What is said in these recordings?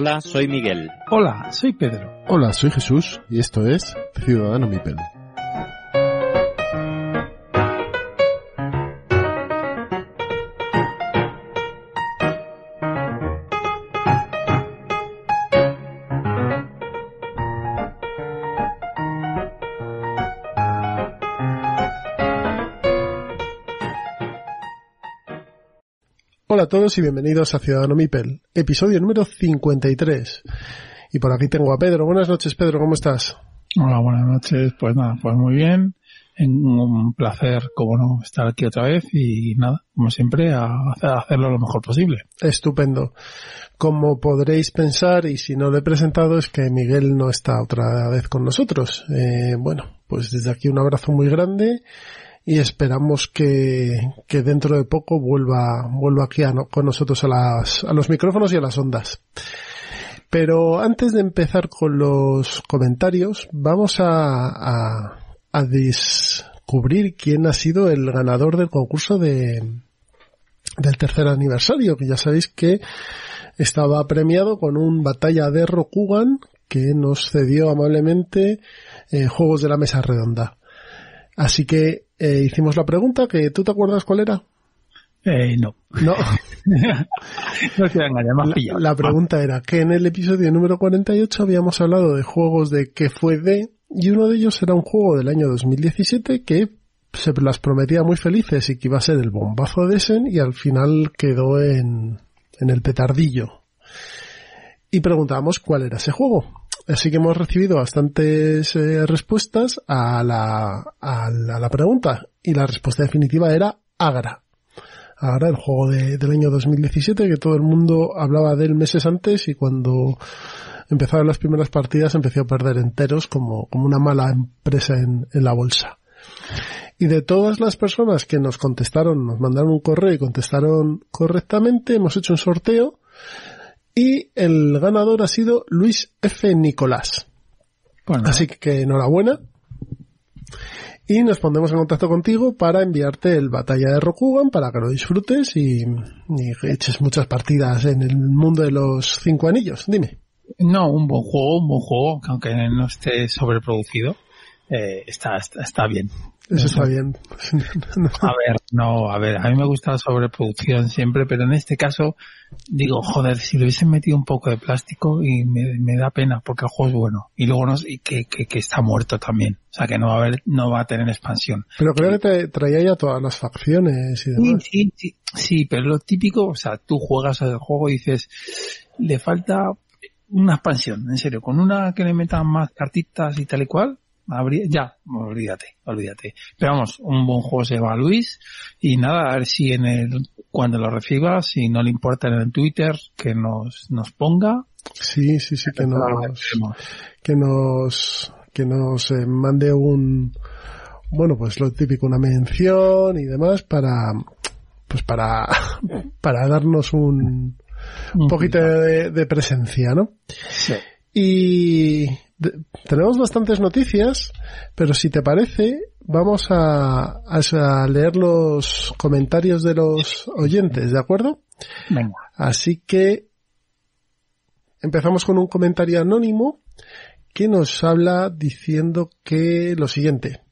Hola, soy Miguel. Hola, soy Pedro. Hola, soy Jesús y esto es Ciudadano Mipel. Todos y bienvenidos a Ciudadano Mipel, episodio número 53. Y por aquí tengo a Pedro. Buenas noches, Pedro, ¿cómo estás? Hola, buenas noches. Pues nada, pues muy bien. Un placer, como no, estar aquí otra vez y nada, como siempre, a hacerlo lo mejor posible. Estupendo. Como podréis pensar, y si no lo he presentado, es que Miguel no está otra vez con nosotros. Eh, bueno, pues desde aquí un abrazo muy grande y esperamos que, que dentro de poco vuelva, vuelva aquí a, con nosotros a, las, a los micrófonos y a las ondas. Pero antes de empezar con los comentarios, vamos a, a, descubrir quién ha sido el ganador del concurso de, del tercer aniversario, que ya sabéis que estaba premiado con un batalla de Rokugan que nos cedió amablemente eh, Juegos de la Mesa Redonda. Así que eh, hicimos la pregunta, que tú te acuerdas cuál era. Eh, no. No. no engañar, más la, la pregunta era que en el episodio número 48 habíamos hablado de juegos de que fue de, y uno de ellos era un juego del año 2017 que se las prometía muy felices y que iba a ser el bombazo de Essen y al final quedó en, en el petardillo. Y preguntábamos cuál era ese juego. Así que hemos recibido bastantes eh, respuestas a la, a, la, a la, pregunta y la respuesta definitiva era Agra. Agra, el juego de, del año 2017 que todo el mundo hablaba de él meses antes y cuando empezaron las primeras partidas empezó a perder enteros como, como una mala empresa en, en la bolsa. Y de todas las personas que nos contestaron, nos mandaron un correo y contestaron correctamente, hemos hecho un sorteo y el ganador ha sido Luis F. Nicolás. Bueno. Así que enhorabuena. Y nos pondremos en contacto contigo para enviarte el Batalla de Rokugan para que lo disfrutes y, y eches muchas partidas en el mundo de los cinco anillos. Dime. No, un buen juego, un buen juego, que aunque no esté sobreproducido, eh, está, está, está bien. Eso está bien. A ver, no, a ver, a mí me gusta la sobreproducción siempre, pero en este caso digo, joder, si le hubiesen metido un poco de plástico y me, me da pena porque el juego es bueno. Y luego no, y que, que, que, está muerto también. O sea que no va a haber, no va a tener expansión. Pero creo que te traía ya todas las facciones y demás. Sí, sí, sí, sí, pero lo típico, o sea, tú juegas al juego y dices, le falta una expansión, en serio, con una que le metan más cartitas y tal y cual, Habría, ya, olvídate, olvídate. Pero vamos, un buen juego se va a Luis y nada, a ver si en el, cuando lo reciba, si no le importa en el Twitter, que nos, nos ponga. Sí, sí, sí, que nos, que nos, que nos eh, mande un, bueno, pues lo típico, una mención y demás para, pues para, para darnos un, un poquito de, de presencia, ¿no? Sí. Y tenemos bastantes noticias, pero si te parece, vamos a, a, leer los comentarios de los oyentes, ¿de acuerdo? Venga. Así que empezamos con un comentario anónimo que nos habla diciendo que lo siguiente,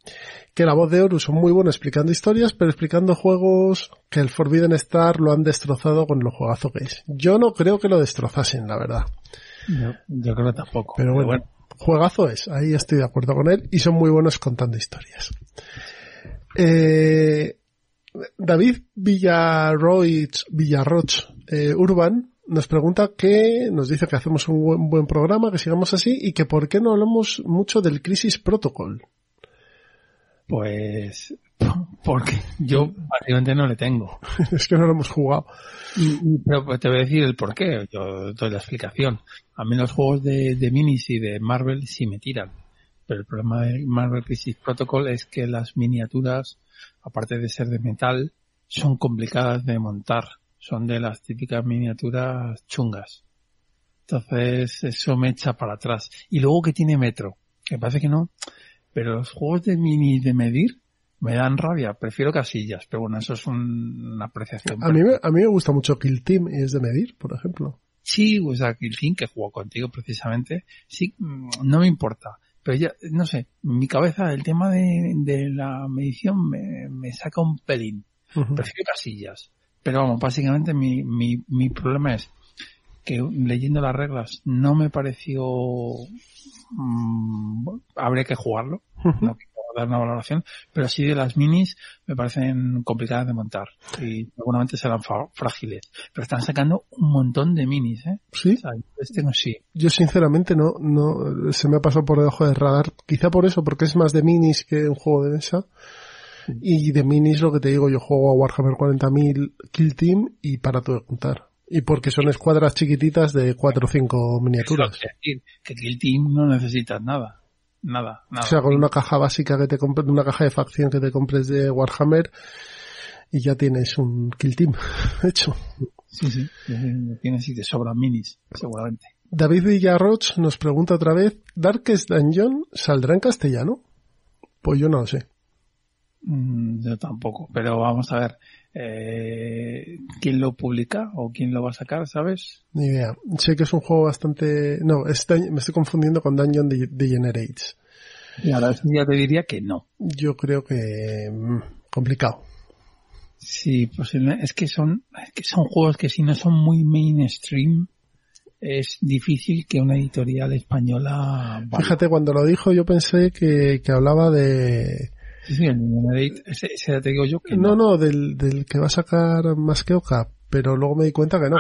que la voz de Horus son muy buena explicando historias, pero explicando juegos que el Forbidden Star lo han destrozado con lo juegazo que es. Yo no creo que lo destrozasen, la verdad. Yo, yo creo que tampoco. Pero bueno, pero bueno juegazo es, ahí estoy de acuerdo con él y son muy buenos contando historias. Eh, David Villarroch, Villarroch eh, Urban nos pregunta que nos dice que hacemos un buen, buen, programa, que sigamos así y que por qué no hablamos mucho del Crisis Protocol. Pues porque yo básicamente no le tengo. es que no lo hemos jugado. Y, pero te voy a decir el por qué, yo doy la explicación. A mí los juegos de, de minis y de Marvel sí me tiran. Pero el problema de Marvel Crisis Protocol es que las miniaturas, aparte de ser de metal, son complicadas de montar. Son de las típicas miniaturas chungas. Entonces, eso me echa para atrás. Y luego que tiene metro, que parece que no, pero los juegos de mini de medir me dan rabia. Prefiero casillas, pero bueno, eso es un- una apreciación. A mí, me, a mí me gusta mucho Kill Team y es de medir, por ejemplo. Sí, o sea, Kill Team, que jugó contigo precisamente, sí, mm, no me importa. Pero ya, no sé, en mi cabeza el tema de, de la medición me, me saca un pelín. Prefiero casillas. Pero vamos, básicamente mi, mi, mi problema es que leyendo las reglas no me pareció... mm, bueno, habría que jugarlo, no dar una valoración, pero sí de las minis me parecen complicadas de montar y seguramente serán frágiles. Pero están sacando un montón de minis, ¿eh? Sí, O sea, este no sí. yo sinceramente no, no, se me ha pasado por debajo del radar. Quizá por eso, porque es más de minis que un juego de mesa. Y de minis, lo que te digo, yo juego a Warhammer 40.000 Kill Team y para todo contar. Y porque son escuadras chiquititas de 4 o 5 miniaturas. Es decir, que Kill Team no necesitas nada. Nada, nada. O sea, con una caja básica que te compres, una caja de facción que te compres de Warhammer y ya tienes un Kill Team hecho. Sí, sí. Tienes y te sobran minis, seguramente. David Villarroch nos pregunta otra vez, ¿Darkest Dungeon saldrá en castellano? Pues yo no lo sé. Mm, Yo tampoco, pero vamos a ver, eh, ¿quién lo publica o quién lo va a sacar, sabes? Ni idea. Sé que es un juego bastante... No, es me estoy confundiendo con Dungeon De- Degenerates. Y ahora ya te diría que no. Yo creo que... mm, complicado. Sí, posible. Es que son, es que son juegos que si no son muy mainstream, es difícil que una editorial española valga. Fíjate, cuando lo dijo yo pensé que, que hablaba de... Sí, sí, el Numenate, ese, ese ya te digo yo que No, no, del, del que va a sacar más que pero luego me di cuenta que no,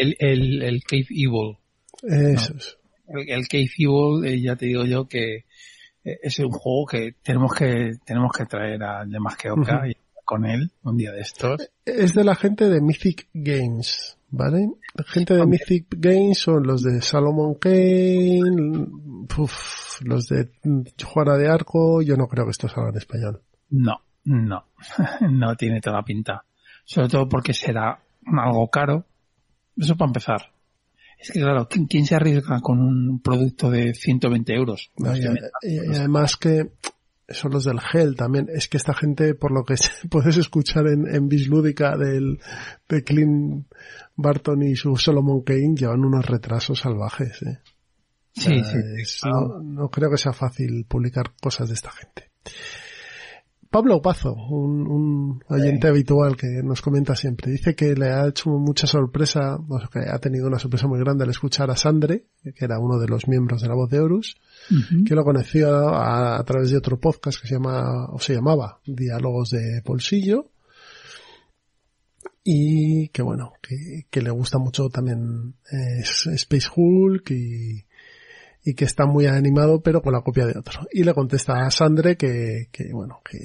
El, el, el Cave Evil. que no. Eso es. El, el Cave Evil, eh, ya te digo yo que eh, es un juego que tenemos que, tenemos que traer al de más que y con él un día de estos. Es de la gente de Mythic Games, ¿vale? La gente de Mythic Games son los de Salomon Kane, uf, los de Juana de Arco, yo no creo que esto salga en español. No, no, no tiene toda pinta. Sobre todo porque será algo caro. Eso para empezar. Es que claro, ¿quién, quién se arriesga con un producto de 120 euros? No, y, y- y además que son los del Hell también. Es que esta gente, por lo que puedes escuchar en, en Bislúdica del, de Clint Barton y su Solomon Kane, llevan unos retrasos salvajes, ¿eh? Sí, O sea, sí. es- no, no creo que sea fácil publicar cosas de esta gente. Pablo Pazo, un, un oyente habitual que nos comenta siempre, dice que le ha hecho mucha sorpresa, o sea, que ha tenido una sorpresa muy grande al escuchar a Sandre, que era uno de los miembros de la voz de Horus, que lo conoció a, a través de otro podcast que se llama, o se llamaba, Diálogos de Bolsillo, y que bueno, que, que le gusta mucho también eh, Space Hulk y, y que está muy animado pero con la copia de otro. Y le contesta a Sandre que, que bueno, que,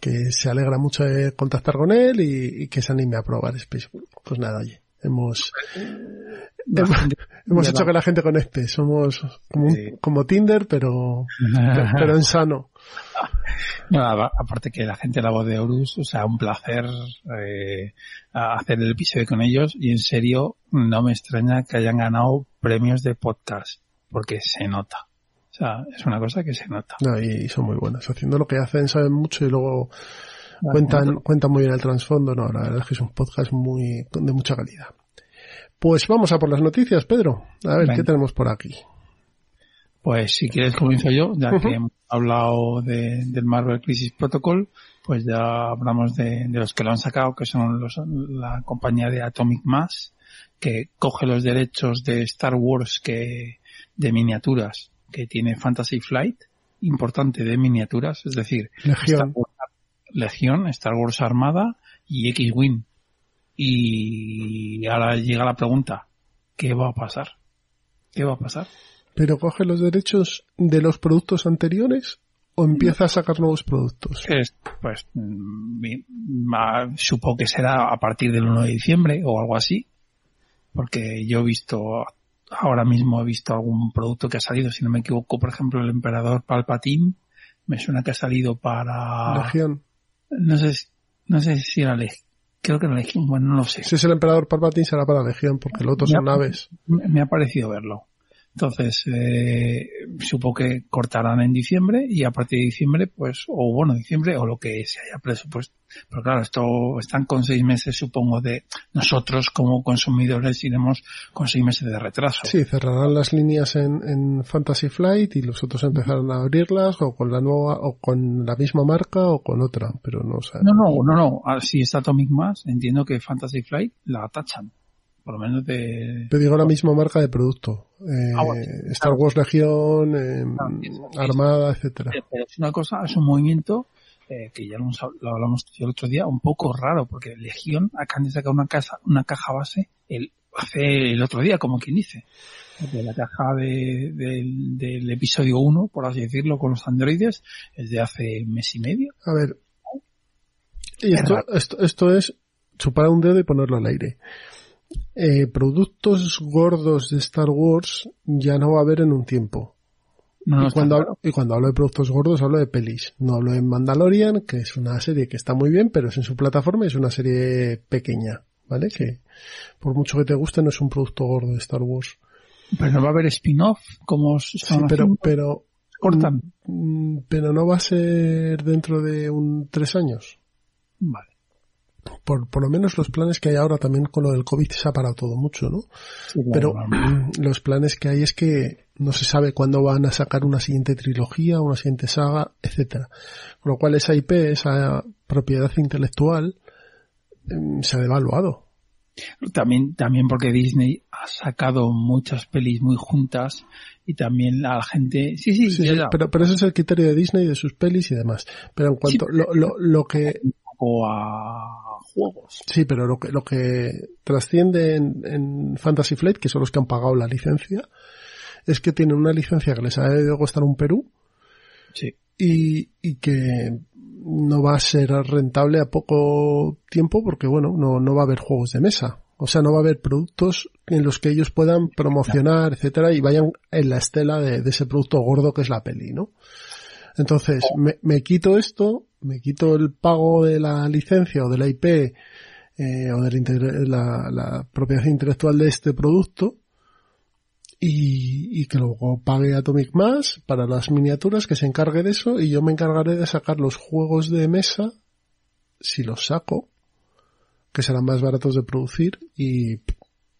que se alegra mucho de contactar con él y, y que se anime a probar Space Hulk. Pues nada, oye, hemos, hemos, hecho que la gente conecte. Somos como, un- Sí. como Tinder, pero, pero en sano. No, aparte que la gente de la voz de Horus, o sea, un placer eh, hacer el episodio con ellos y en serio no me extraña que hayan ganado premios de podcast porque se nota. O sea, es una cosa que se nota. No, y son muy buenos. Haciendo lo que hacen, saben mucho y luego cuentan, cuentan muy bien el trasfondo. No, la verdad es que es un podcast muy, de mucha calidad. Pues vamos a por las noticias, Pedro. A ver. ¿qué tenemos por aquí? Pues si quieres comienzo yo, ya que hemos hablado de, del Marvel Crisis Protocol, pues ya hablamos de, de los que lo han sacado, que son los, la compañía de Atomic Mass, que coge los derechos de Star Wars que, de miniaturas que tiene Fantasy Flight, importante de miniaturas, es decir, Star Legión. Wars Legión, Star Wars Armada y X-Wing. Y ahora llega la pregunta, ¿qué va a pasar? ¿Qué va a pasar? ¿Pero coge los derechos de los productos anteriores o empieza a sacar nuevos productos? Es, pues, supongo que será a partir del 1 de diciembre o algo así, porque yo he visto, ahora mismo he visto algún producto que ha salido, si no me equivoco, por ejemplo, el emperador Palpatine, me suena que ha salido para, Legión. no sé, si- no sé si era Leg- creo que la Legión, bueno, no lo sé. Si es el emperador Palpatine será para Legión, porque los otros son naves. Me ha parecido verlo. Entonces, eh, supo que cortarán en diciembre y a partir de diciembre, pues, o bueno, diciembre o lo que se haya presupuesto. Pero claro, esto están con seis meses, supongo, de nosotros como consumidores iremos con seis meses de retraso. Sí, cerrarán las líneas en, en Fantasy Flight y los otros empezarán a abrirlas o con la nueva, o con la misma marca o con otra, pero no sé. No, no, no, no. Ah, si está Atomic Mass, entiendo que Fantasy Flight la tachan por lo menos de... Te digo la misma marca de producto. Eh, Ah, bueno, Star Wars Legión, eh, Ah. Armada, etcétera. Pero es una cosa, es un movimiento eh, que ya lo, hemos- lo hablamos el otro día, un poco raro, porque Legión acaban de sacar una casa, una caja base el, hace el otro día, como quien dice. De la caja de- del, del episodio 1, por así decirlo, con los androides, es de hace mes y medio. A ver. Y Es esto, esto, esto es chupar un dedo y ponerlo al aire. Eh, productos gordos de Star Wars ya no va a haber en un tiempo. No, y, cuando, hablo- y cuando hablo de productos gordos hablo de pelis. No hablo de Mandalorian, que es una serie que está muy bien, pero es en su plataforma y es una serie pequeña. ¿Vale? Que por mucho que te guste no es un producto gordo de Star Wars. Pero no va a haber spin-off, como Sí, pero, haciendo, pero, cortan. mm, pero no va a ser dentro de un tres años. Vale. Por, por lo menos los planes que hay ahora también con lo del COVID se ha parado todo mucho, ¿no? Sí, claro, Pero claro. los planes que hay es que no se sabe cuándo van a sacar una siguiente trilogía, una siguiente saga, etcétera. Con lo cual esa IP, esa propiedad intelectual, em, se ha devaluado. También, también porque Disney ha sacado muchas pelis muy juntas y también la gente, sí, sí, Sí, pero, pero ese es el criterio de Disney, de sus pelis y demás. Pero en cuanto, lo, lo, lo que, poco a juegos. sí, pero lo que, lo que trasciende en, en Fantasy Flight, que son los que han pagado la licencia, es que tienen una licencia que les ha debido costar un Perú, Sí. y, y que no va a ser rentable a poco tiempo porque bueno, no, no va a haber juegos de mesa. O sea, no va a haber productos en los que ellos puedan promocionar, etcétera, y vayan en la estela de, de ese producto gordo que es la peli, ¿no? Entonces, me, me quito esto, me quito el pago de la licencia o de la IP, eh, o de la, la- propiedad intelectual de este producto, y, y que luego pague Atomic Mass para las miniaturas, que se encargue de eso, y yo me encargaré de sacar los juegos de mesa, si los saco, que serán más baratos de producir, y,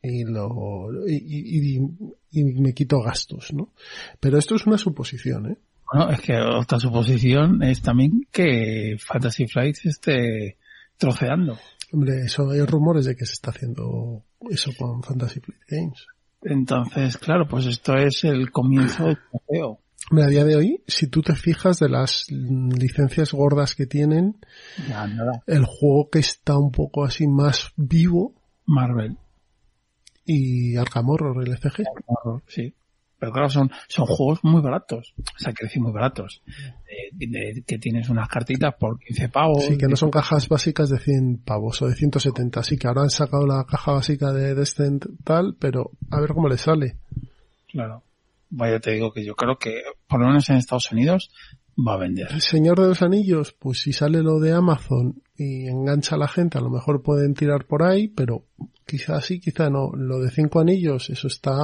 y lo, y- y- y me quito gastos, ¿no? Pero esto es una suposición, ¿eh? Bueno, es que otra suposición es también que Fantasy Flight se esté troceando. Hombre, eso hay rumores de que se está haciendo eso con Fantasy Flight Games. Entonces, claro, pues esto es el comienzo del trofeo. Hombre, a día de hoy, si tú te fijas de las licencias gordas que tienen, Ya, nada. el juego que está un poco así más vivo Marvel. y Arkham Horror, el FG. Horror, sí. Pero claro, son, son juegos muy baratos. O sea, que decir muy baratos. De- de- que tienes unas cartitas por 15 pavos. Sí, que no son cajas básicas de 100 pavos o de 170. Sí, que ahora han sacado la caja básica de Descent tal, pero a ver cómo le sale. Claro. Vaya, te digo que yo creo que, por lo menos en Estados Unidos, va a vender. El Señor de los Anillos, pues si sale lo de Amazon y engancha a la gente, a lo mejor pueden tirar por ahí, pero quizá sí, quizá no. Lo de cinco anillos, eso está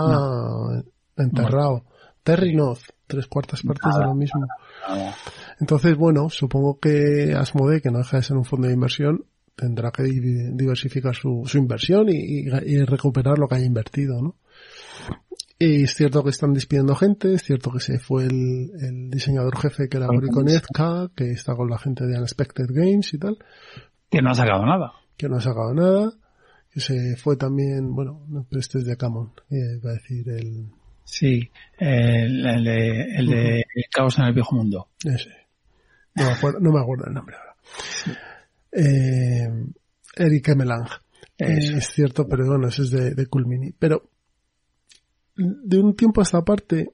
enterrado. Terry Noth, tres cuartas partes de lo mismo. Nada. Entonces, bueno, supongo que Asmodee, que no deja de ser un fondo de inversión, tendrá que di- diversificar su, su inversión y, y- y recuperar lo que haya invertido, ¿no? Y es cierto que están despidiendo gente, es cierto que se fue el, el diseñador jefe que era Gori Konezka, que está con la gente de Unexpected Games y tal, Que no ha sacado nada. que no ha sacado nada, que se fue también, bueno, no, pero este es de Camon, eh, va a decir el, Sí. El, el de, el de el caos en el viejo mundo. Ese. No me acuerdo, no me acuerdo el nombre ahora. Eh, Eric Emelang. Eh, Eso. es cierto, pero bueno, eso es de, de Cool Mini. Pero de un tiempo a esta parte,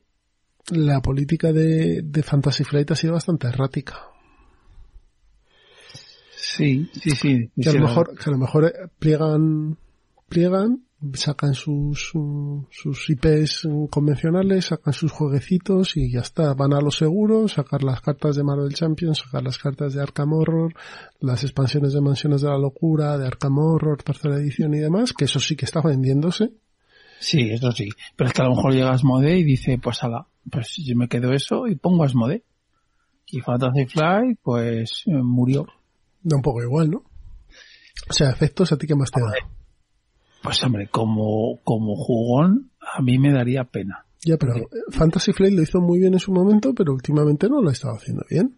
la política de, de Fantasy Flight ha sido bastante errática. Sí, sí, sí. Que a lo mejor, que a lo mejor eh, pliegan, pliegan, sacan sus, sus IPs convencionales, sacan sus jueguecitos y ya está. Van a lo seguro, sacar las cartas de Marvel Champions, sacar las cartas de Arkham Horror, las expansiones de Mansiones de la Locura, de Arkham Horror, tercera edición y demás, que eso sí que está vendiéndose. Sí, eso sí. Pero es que a lo mejor llega Asmode y dice, pues ala, pues yo me quedo eso y pongo Asmode. Y Fantasy Fly, pues eh, murió. Da un poco igual, ¿no? O sea, efectos a ti que más te da. Pues hombre, como, como jugón, a mí me daría pena. Ya, pero Fantasy Flight lo hizo muy bien en su momento, pero últimamente no lo ha estado haciendo bien.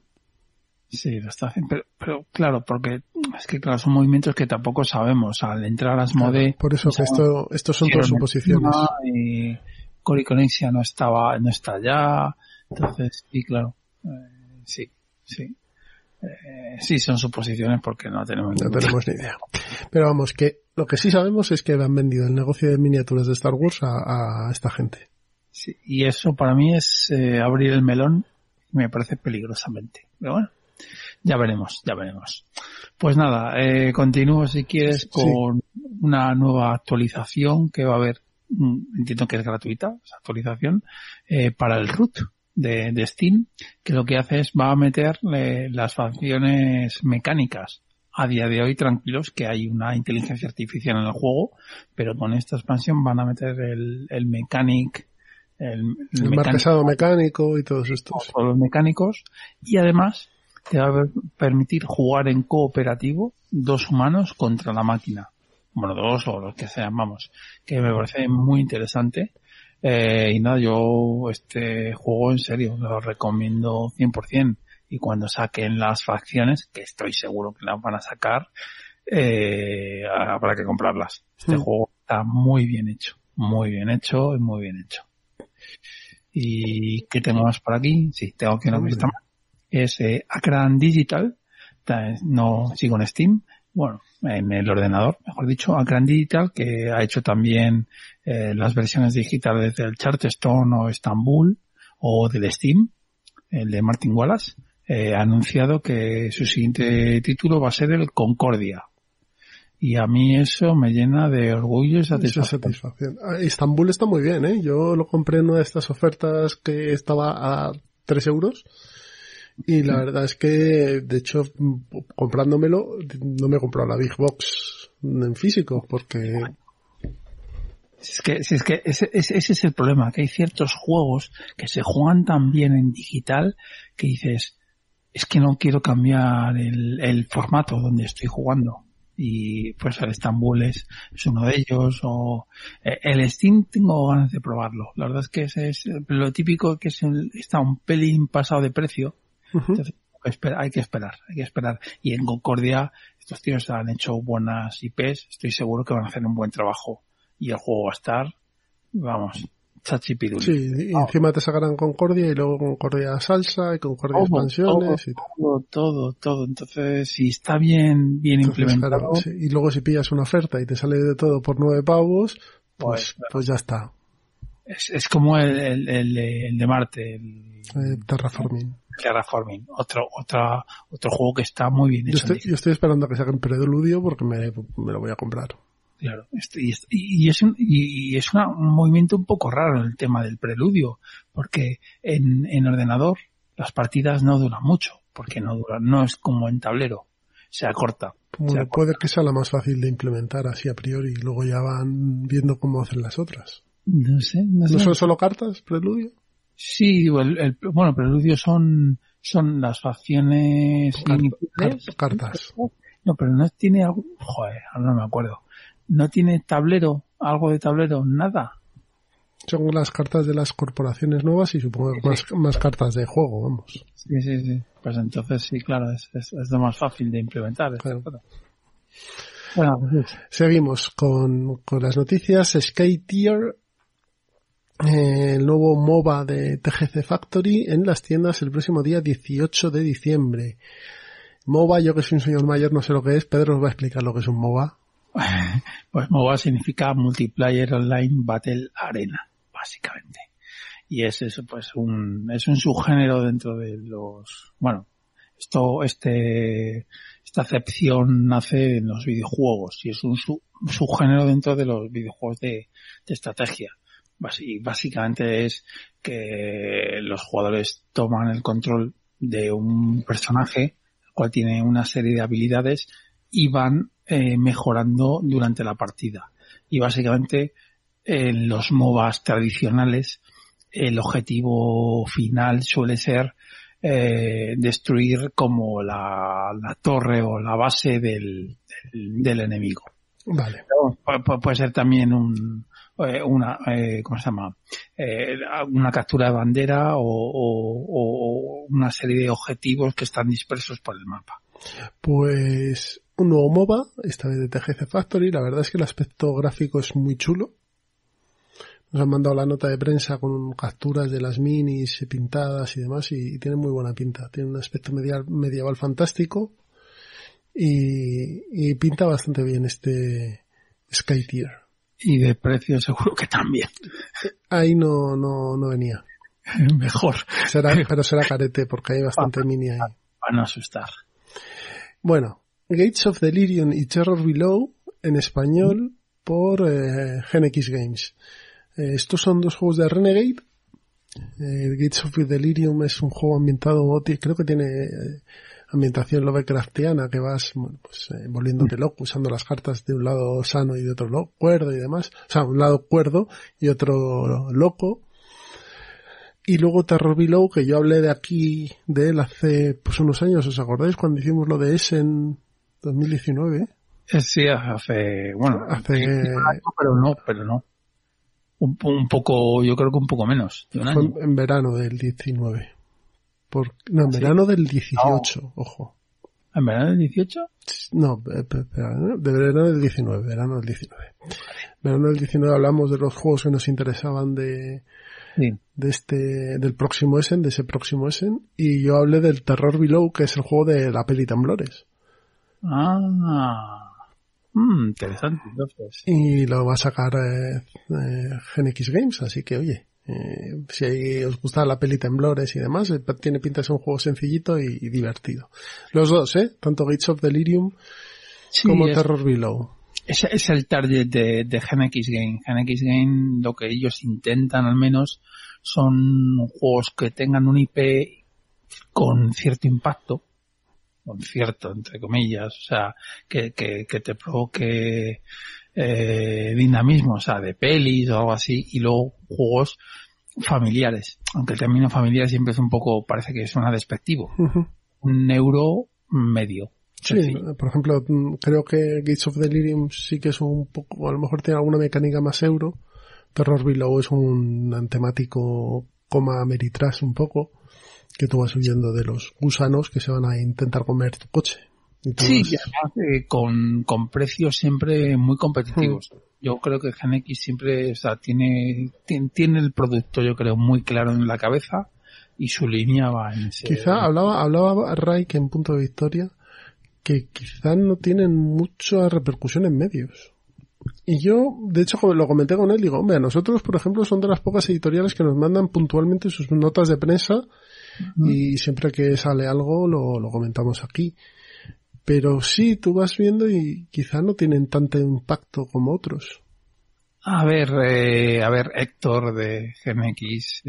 Sí, lo está haciendo, pero, claro, porque es que claro, son movimientos que tampoco sabemos. Al entrar a Asmode... por eso, esto, estos son todas suposiciones. Y Cory Conexia no estaba, no está allá. Entonces, sí, claro. Eh, sí, sí. Eh, sí, son suposiciones porque no tenemos, no tenemos ni idea. Pero vamos, que lo que sí sabemos es que han vendido el negocio de miniaturas de Star Wars a, esta gente. Sí, y eso para mí es eh, abrir el melón, me parece peligrosamente. Pero bueno, ya veremos, ya veremos. Pues nada, eh, continúo si quieres con una nueva actualización que va a haber, mm, entiendo que es gratuita, esa actualización, eh, para el root de, Steam, que lo que hace es va a meter las facciones mecánicas. A día de hoy, tranquilos, que hay una inteligencia artificial en el juego, pero con esta expansión van a meter el, el mechanic, el, el, mecánico, mecánico y todos estos. Todos los mecánicos. Y además, te va a permitir jugar en cooperativo dos humanos contra la máquina. Bueno, dos o los que sean, vamos. Que me parece muy interesante. Eh, y nada, yo este juego en serio lo recomiendo 100%. Y cuando saquen las facciones, que estoy seguro que las van a sacar, eh, habrá que comprarlas. Este juego está muy bien hecho. Muy bien hecho y muy bien hecho. ¿Y qué tengo más por aquí? Sí, tengo aquí una cosita más. Es eh, Acran Digital. No sigo en Steam. Bueno, en el ordenador, mejor dicho, Acran Digital, que ha hecho también eh, las versiones digitales del Charterstone o Estambul o del Steam, el de Martin Wallace, eh, ha anunciado que su siguiente título va a ser el Concordia. Y a mí eso me llena de orgullo y satisfacción. satisfacción. Ah, Estambul está muy bien, ¿eh? Yo lo compré en una de estas ofertas que estaba a 3 euros. Y la verdad es que, de hecho, comprándomelo, no me he comprado la Big Box en físico, porque es que, es que ese, ese, es el problema, que hay ciertos juegos que se juegan tan bien en digital que dices, es que no quiero cambiar el, el formato donde estoy jugando. Y pues el Estambul es, es uno de ellos, o eh, el Steam tengo ganas de probarlo. La verdad es que ese es lo típico que es está un pelín pasado de precio. Entonces, hay que esperar, hay que esperar. Y en Concordia, estos tíos han hecho buenas IPs, estoy seguro que van a hacer un buen trabajo y el juego va a estar, vamos, chachipiruli. Sí, y encima te sacarán Concordia y luego Concordia Salsa y Concordia Expansiones y todo. Todo, todo, Entonces, si está bien, bien implementado. Y luego si pillas una oferta y te sale de todo por nueve pavos, pues, pues, pues ya está. Es, es como el, el, el, de Marte. El, eh, Terraforming. Terraforming. Otro, otra, otro juego que está muy bien hecho. Yo estoy, yo estoy esperando a que saquen Preludio porque me, me lo voy a comprar. Claro, y, y, es, un, y es un movimiento un poco raro el tema del preludio, porque en, en ordenador las partidas no duran mucho, porque no duran, no es como en tablero, se acorta. puede que sea la más fácil de implementar así a priori, y luego ya van viendo cómo hacen las otras. No sé, no, son solo cartas, preludio? Sí, el, el, bueno, preludio son, son las facciones cartas. No, pero no tiene algo, joder, ahora no me acuerdo no tiene tablero, algo de tablero, nada. Son las cartas de las corporaciones nuevas y supongo más, más cartas de juego, vamos. Sí, sí, sí. Pues entonces sí, claro, es, es, lo más fácil de implementar. Bueno, pues Seguimos con, con las noticias. Skateer, eh, el nuevo MOBA de TGC Factory en las tiendas el próximo día 18 de diciembre. MOBA, yo que soy un señor mayor no sé lo que es, Pedro os va a explicar lo que es un MOBA. Pues MOBA significa Multiplayer Online Battle Arena, básicamente. Y es eso, pues un, es un subgénero dentro de los, bueno, esto, este, esta acepción nace en los videojuegos y es un subgénero dentro de los videojuegos de, estrategia. Y básicamente es que los jugadores toman el control de un personaje, el cual tiene una serie de habilidades y van eh, mejorando durante la partida. Y básicamente en los MOBAs tradicionales el objetivo final suele ser eh, destruir como la, torre o la base del, del, enemigo. Vale. puede ser también un, eh, una, eh, ¿cómo se llama? Eh, una captura de bandera o, una serie de objetivos que están dispersos por el mapa. Pues un nuevo MOBA, esta vez de TGC Factory, la verdad es que el aspecto gráfico es muy chulo. Nos han mandado la nota de prensa con capturas de las minis pintadas y demás y, tiene muy buena pinta. Tiene un aspecto medieval, fantástico y, pinta bastante bien este Sky Tier. Y de precio seguro que también. Ahí no, no, no venía. Mejor. Será, pero será carete porque hay bastante mini ahí. Para no asustar. Bueno, Gates of Delirium y Terror Below en español por eh, Games. Eh, estos son dos juegos de Renegade. Eh, Gates of Delirium es un juego ambientado, creo que tiene eh, ambientación Lovecraftiana, que vas pues, eh, volviéndote loco usando las cartas de un lado sano y de otro lo cuerdo y demás. O sea, un lado cuerdo y otro loco. Y luego Terror Below, que yo hablé de aquí, de él hace pues unos años, ¿os acordáis cuando hicimos lo de Essen 2019? Sí, hace, bueno, hace... Pero no, pero no un, un, poco, yo creo que un poco menos. en verano del 19. Por, no, en verano del 18, ojo. ¿En verano del 18? No, de verano del 19, verano del 19. Verano del 19 hablamos de los juegos que nos interesaban de, de este, del próximo Essen, de ese próximo Essen, y yo hablé del Terror Below, que es el juego de la peli Temblores. Ah. Mm, interesante, entonces. Y lo va a sacar eh, eh GenX Games, así que oye, eh, si os gusta la peli Temblores y demás, eh, tiene pinta de ser un juego sencillito y, divertido. Los dos, ¿eh? Tanto Gates of Delirium como Terror Below. Es, es, el target de, de GenX Game. GenX Game, lo que ellos intentan al menos, son juegos que tengan un IP con cierto impacto, concierto, entre comillas, o sea, que, que, que te provoque eh, dinamismo, o sea, de pelis o algo así, y luego juegos familiares, aunque el término familiar siempre es un poco, parece que suena despectivo. Un euro medio. Sí, por ejemplo, creo que Gates of Delirium sí que es un poco, a lo mejor tiene alguna mecánica más euro. Terror Below es un temático coma Meritras un poco que tú vas huyendo de los gusanos que se van a intentar comer tu coche. Sí, y además eh, con, con precios siempre muy competitivos. Hmm. Yo creo que GenX siempre, o sea, tiene, tiene, el producto, yo creo, muy claro en la cabeza y su línea va en ese... Quizá hablaba, hablaba Ray que en Punto de Victoria que quizás no tienen mucha repercusión en medios. Y yo, de hecho, lo comenté con él, digo, hombre, nosotros, por ejemplo, son de las pocas editoriales que nos mandan puntualmente sus notas de prensa y siempre que sale algo lo, lo comentamos aquí. Pero sí, tú vas viendo y quizá no tienen tanto impacto como otros. A ver, eh, a ver, Héctor de GMX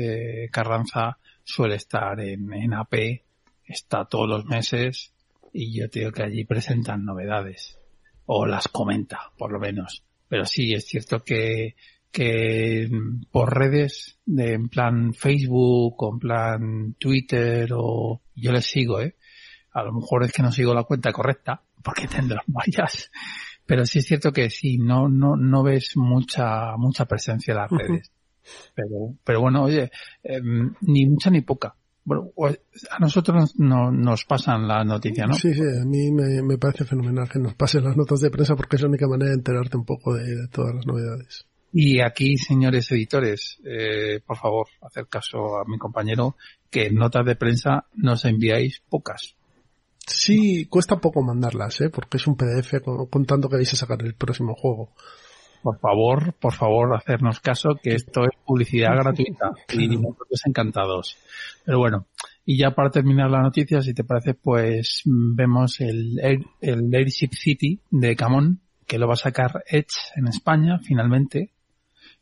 Carranza suele estar en, en AP, está todos los meses y yo te digo que allí presentan novedades o las comenta, por lo menos. Pero sí, es cierto que que por redes de en plan Facebook o en plan Twitter o yo les sigo, ¿eh? A lo mejor es que no sigo la cuenta correcta porque tendrán varias, pero sí es cierto que sí, no no no ves mucha mucha presencia en las redes. Pero pero bueno, oye, em, ni mucha ni poca. Bueno, a nosotros no, nos pasan la noticia, ¿no? Sí, sí, a mí me, me parece fenomenal que nos pasen las notas de prensa porque es la única manera de enterarte un poco de todas las novedades. Y aquí, señores editores, eh, por favor, hacer caso a mi compañero, que notas de prensa nos enviáis pocas. Sí, cuesta poco mandarlas, ¿eh? porque es un PDF contando que vais a sacar el próximo juego. Por favor, por favor, hacernos caso, que esto es publicidad gratuita y nosotros encantados. Pero bueno, Y ya para terminar la noticia, si te parece, pues vemos el, el, Airship City de Camón, que lo va a sacar Edge en España, finalmente.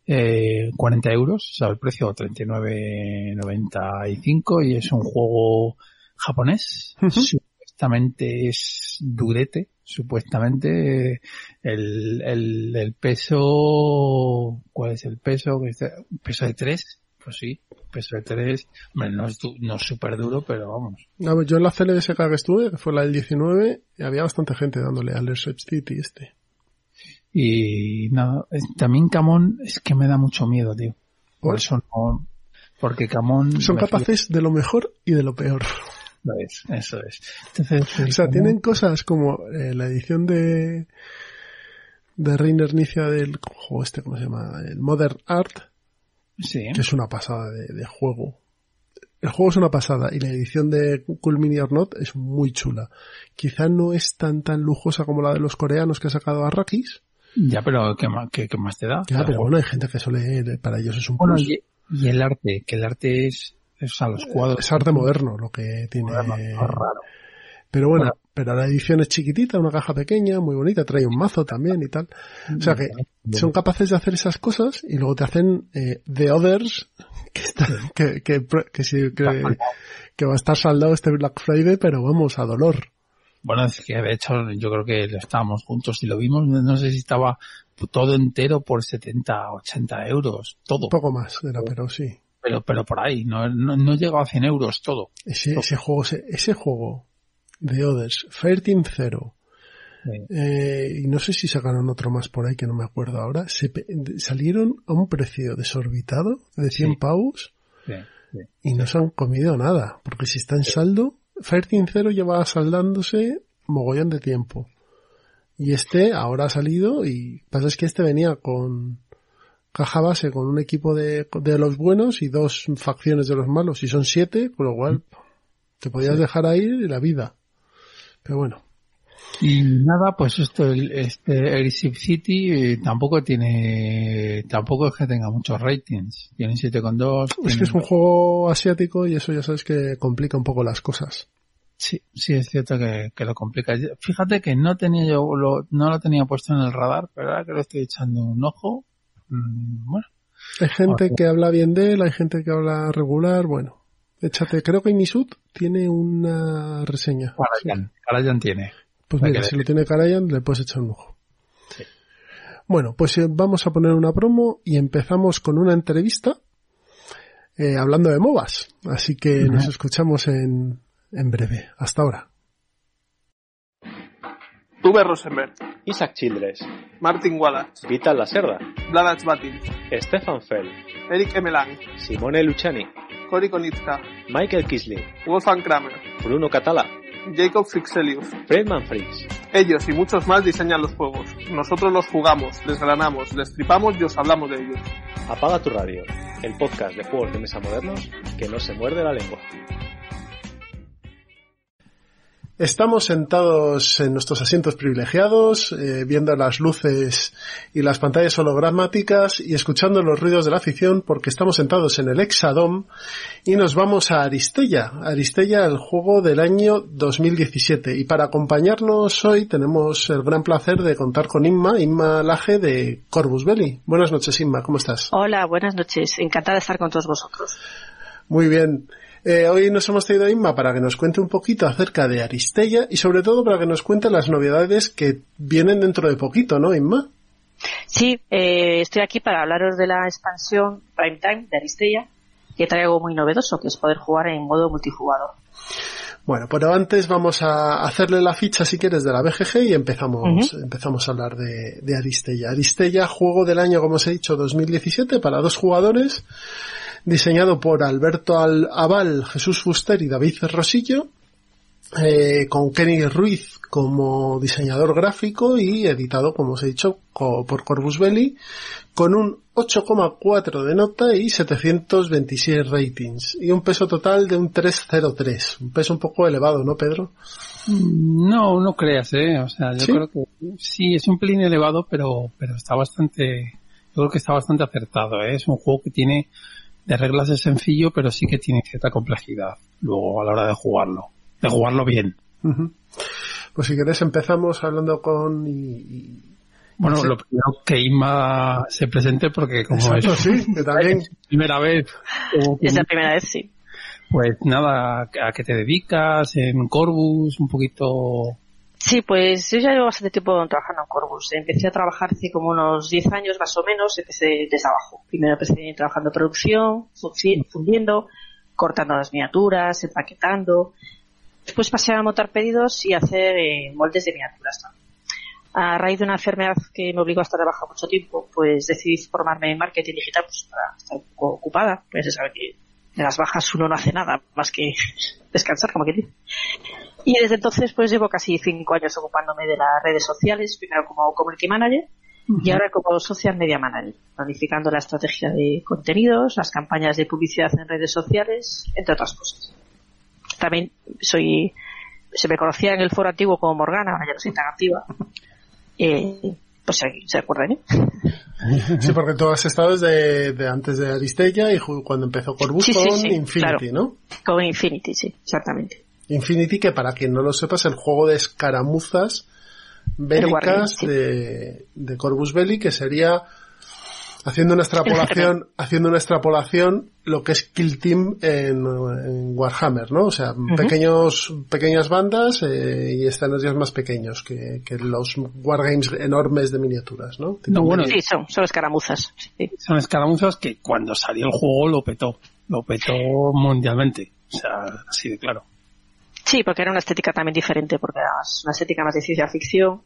Eh, 40 euros, o sea, el precio 39.95 y es un juego japonés. Supuestamente es durete, supuestamente el, el, el peso, ¿cuál es el peso? Peso de 3, pues sí, peso de 3, no es, no es súper duro, pero vamos. yo en la CLBSK que estuve, que fue la del 19, había bastante gente dándole al Airship City este. Y nada, también Camón es que me da mucho miedo, tío. Por eso no, porque Camón... Son capaces de lo mejor y de lo peor. Eso es, Entonces, o sea, tienen cosas como eh, la edición de de Reiner Nicia del juego este, ¿cómo se llama? El Modern Art. Sí. Que es una pasada de, juego. El juego es una pasada y la edición de Cool Mini or Not es muy chula. Quizá no es tan tan lujosa como la de los coreanos que ha sacado Arrakis. Ya, pero ¿qué más, qué, más te da? Ya, pero bueno, hay gente que suele, para ellos es un bueno, y, el arte, que el arte es es a los cuadros. Es arte moderno lo que tiene. raro. Pero bueno, pero la edición es chiquitita, una caja pequeña, muy bonita, trae un mazo también y tal. O sea que son capaces de hacer esas cosas y luego te hacen eh, The Others, que, que, que, sí, que, que va a estar saldado este Black Friday, pero vamos, a dolor. Bueno, es que de hecho yo creo que lo estábamos juntos y lo vimos, no sé si estaba todo entero por 70, 80 euros, todo. Un poco más era, pero sí. Pero, pero por ahí, no, no, no llegó a 100 euros todo. Ese, ese juego, ese, juego de Others, Fire Team Zero, eh, y no sé si sacaron otro más por ahí que no me acuerdo ahora, se, salieron a un precio desorbitado de 100 pavos y no se han comido nada, porque si está en saldo, Fire Team Zero lleva saldándose mogollón de tiempo. Y este ahora ha salido y pasa es que este venía con caja base con un equipo de, de los buenos y dos facciones de los malos, y son siete, con lo cual te podías dejar ahí la vida. Pero bueno. Y nada, pues esto, este Airship City eh, tampoco tiene, tampoco es que tenga muchos ratings. Tiene 7,2. Es que es un juego asiático y eso ya sabes que complica un poco las cosas. Sí, sí es cierto que, que lo complica. Fíjate que no tenía yo, lo, no lo tenía puesto en el radar, pero ahora que lo estoy echando un ojo, Mm, bueno. Hay gente que habla bien de él, hay gente que habla regular, bueno. Échate, creo que Inisud tiene una reseña. Karayan, tiene. Pues mira, si lo tiene Karayan, le puedes echar un ojo. Bueno, pues eh, vamos a poner una promo y empezamos con una entrevista eh, hablando de MOBAs. Así que nos escuchamos en, en breve. Hasta ahora. Tuve Rosenberg, Isaac Childress, Martin Wallace, Vital Lacerda, Vladac Batin, Stefan Fell, Eric Emelang, Simone Luciani, Cory Konitska, Michael Kisling, Wolfgang Kramer, Bruno Catala, Jacob Frixelius, Fredman Fricks. Ellos y muchos más diseñan los juegos. Nosotros los jugamos, les granamos, les tripamos y os hablamos de ellos. Apaga tu radio, el podcast de juegos de mesa modernos que no se muerde la lengua. Estamos sentados en nuestros asientos privilegiados, eh, viendo las luces y las pantallas hologramáticas y escuchando los ruidos de la afición porque estamos sentados en el Exadom y nos vamos a Aristella. Aristella, el juego del año 2017. Y para acompañarnos hoy tenemos el gran placer de contar con Inma, Inma Laje de Corvus Belli. Buenas noches, Inma, ¿cómo estás? Hola, buenas noches. Encantada de estar con todos vosotros. Muy bien. Eh, hoy nos hemos traído a Inma para que nos cuente un poquito acerca de Aristella y sobre todo para que nos cuente las novedades que vienen dentro de poquito, ¿no, Inma? Sí, eh, estoy aquí para hablaros de la expansión Prime Time de Aristella, que trae algo muy novedoso, que es poder jugar en modo multijugador. Bueno, pero antes vamos a hacerle la ficha, si quieres, de la BGG y empezamos, empezamos a hablar de, de Aristella. Aristella, juego del año, como os he dicho, 2017 para dos jugadores diseñado por Alberto Aval, Jesús Fuster y David Rosillo, eh, con Kenny Ruiz como diseñador gráfico y editado, como os he dicho, por Corvus Belli, con un 8,4 de nota y 726 ratings y un peso total de un 303. Un peso un poco elevado, ¿no, Pedro? Mm, no, no creas, ¿eh? O sea, yo creo que sí, es un pelín elevado, pero, pero está bastante, yo creo que está bastante acertado, ¿eh? Es un juego que tiene de reglas es sencillo, pero sí que tiene cierta complejidad luego a la hora de jugarlo, de jugarlo bien. Pues si querés empezamos hablando con... Y, y- Bueno, Sí. lo primero que Inma se presente porque como Exacto, es sí, que también... primera vez, que- Es la primera vez, sí. pues nada, ¿a qué te dedicas en Corbus? Un poquito... Sí, pues yo ya llevo bastante tiempo trabajando en Corbus. Empecé a trabajar hace como unos 10 años más o menos, empecé desde abajo. Primero empecé trabajando en producción, fundiendo, cortando las miniaturas, empaquetando. Después pasé a montar pedidos y hacer eh, moldes de miniaturas también. A raíz de una enfermedad que me obligó a estar de baja mucho tiempo, pues decidí formarme en marketing digital pues, para estar un poco ocupada. Pues se sabe que de las bajas uno no hace nada más que descansar, como que dice. Y desde entonces pues llevo casi cinco años ocupándome de las redes sociales, primero como community manager y ahora como social media manager, planificando la estrategia de contenidos, las campañas de publicidad en redes sociales, entre otras cosas. También soy, se me conocía en el foro antiguo como Morgana, ahora ya no soy tan activa. Eh, pues se, se acuerdan, ¿eh? Sí, porque tú has estado desde de antes de Aristella y cuando empezó Corbus Sí, sí, con sí, Infinity, ¿no? Con Infinity, sí, exactamente. Infinity, que para quien no lo sepa es el juego de escaramuzas bélicas sí. de, de Corvus Belli, que sería haciendo una extrapolación, haciendo una extrapolación lo que es Kill Team en, en Warhammer, ¿no? O sea, pequeños, pequeñas bandas eh, y escenarios más pequeños que, que los wargames enormes de miniaturas, ¿no? No, bueno, Sí, son, son escaramuzas. sí. son escaramuzas que cuando salió el juego lo petó, lo petó mundialmente. O sea, así de claro. Sí, porque era una estética también diferente, porque era una estética más de ciencia ficción,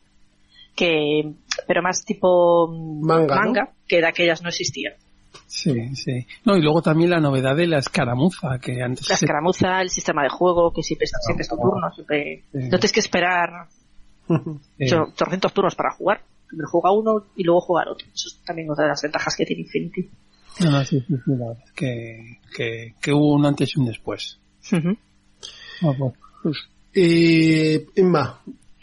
que, pero más tipo mm, Manga, ¿no? que de aquellas no existía. Sí, sí. No, y luego también la novedad de la escaramuza, que antes La se- escaramuza, el sistema de juego, que siempre, está, siempre es tu turno, siempre, Sí. no tienes que esperar 300 turnos para jugar. Primero juega uno y luego juega el otro. Eso es también otra de las ventajas que tiene Infinity. no, no, sí, sí, sí, la verdad es que, que, que hubo un antes y un después. Pues, pues, Y Inma,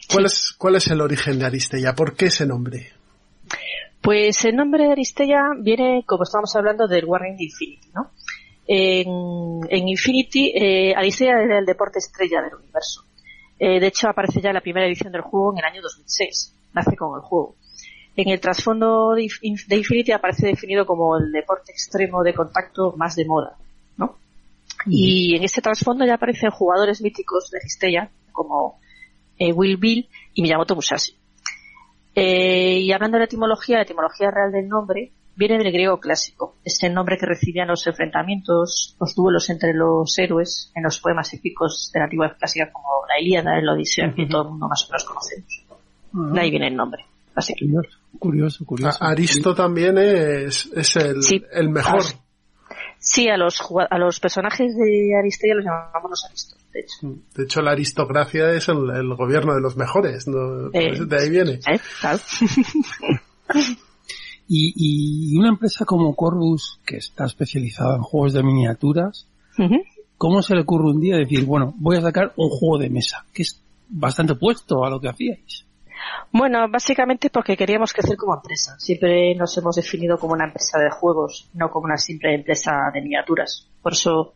¿cuál es, cuál es el origen de Aristella? ¿Por qué ese nombre? Pues el nombre de Aristella viene, como estábamos hablando, del Wargame de Infinity, ¿no? En, en Infinity, eh, Aristella era el deporte estrella del universo. Eh, de hecho, aparece ya en la primera edición del juego en el año 2006. Nace con el juego. En el trasfondo de Infinity aparece definido como el deporte extremo de contacto más de moda, ¿no? Y en este trasfondo ya aparecen jugadores míticos de Aristella, como eh, Will Bill y Miyamoto Musashi. Eh, y hablando de la etimología, la etimología real del nombre viene del griego clásico. Es el nombre que recibían los enfrentamientos, los duelos entre los héroes en los poemas épicos de la antigua clásica como la Ilíada, el Odisea, que todo el mundo más o menos conocemos. De ahí viene el nombre. Así. curioso, curioso, curioso. Aristo también es, es el, Sí. el mejor. Ah, Sí, a los, a los personajes de Aristella los llamamos los aristos, de hecho. De hecho, la aristocracia es el, el gobierno de los mejores. Eh, eso de ahí viene. ¿Eh? Claro. Y, y una empresa como Corbus, que está especializada en juegos de miniaturas. ¿cómo se le ocurre un día decir, bueno, voy a sacar un juego de mesa, que es bastante opuesto a lo que hacíais? Bueno, básicamente porque queríamos crecer como empresa. Siempre nos hemos definido como una empresa de juegos, no como una simple empresa de miniaturas. Por eso,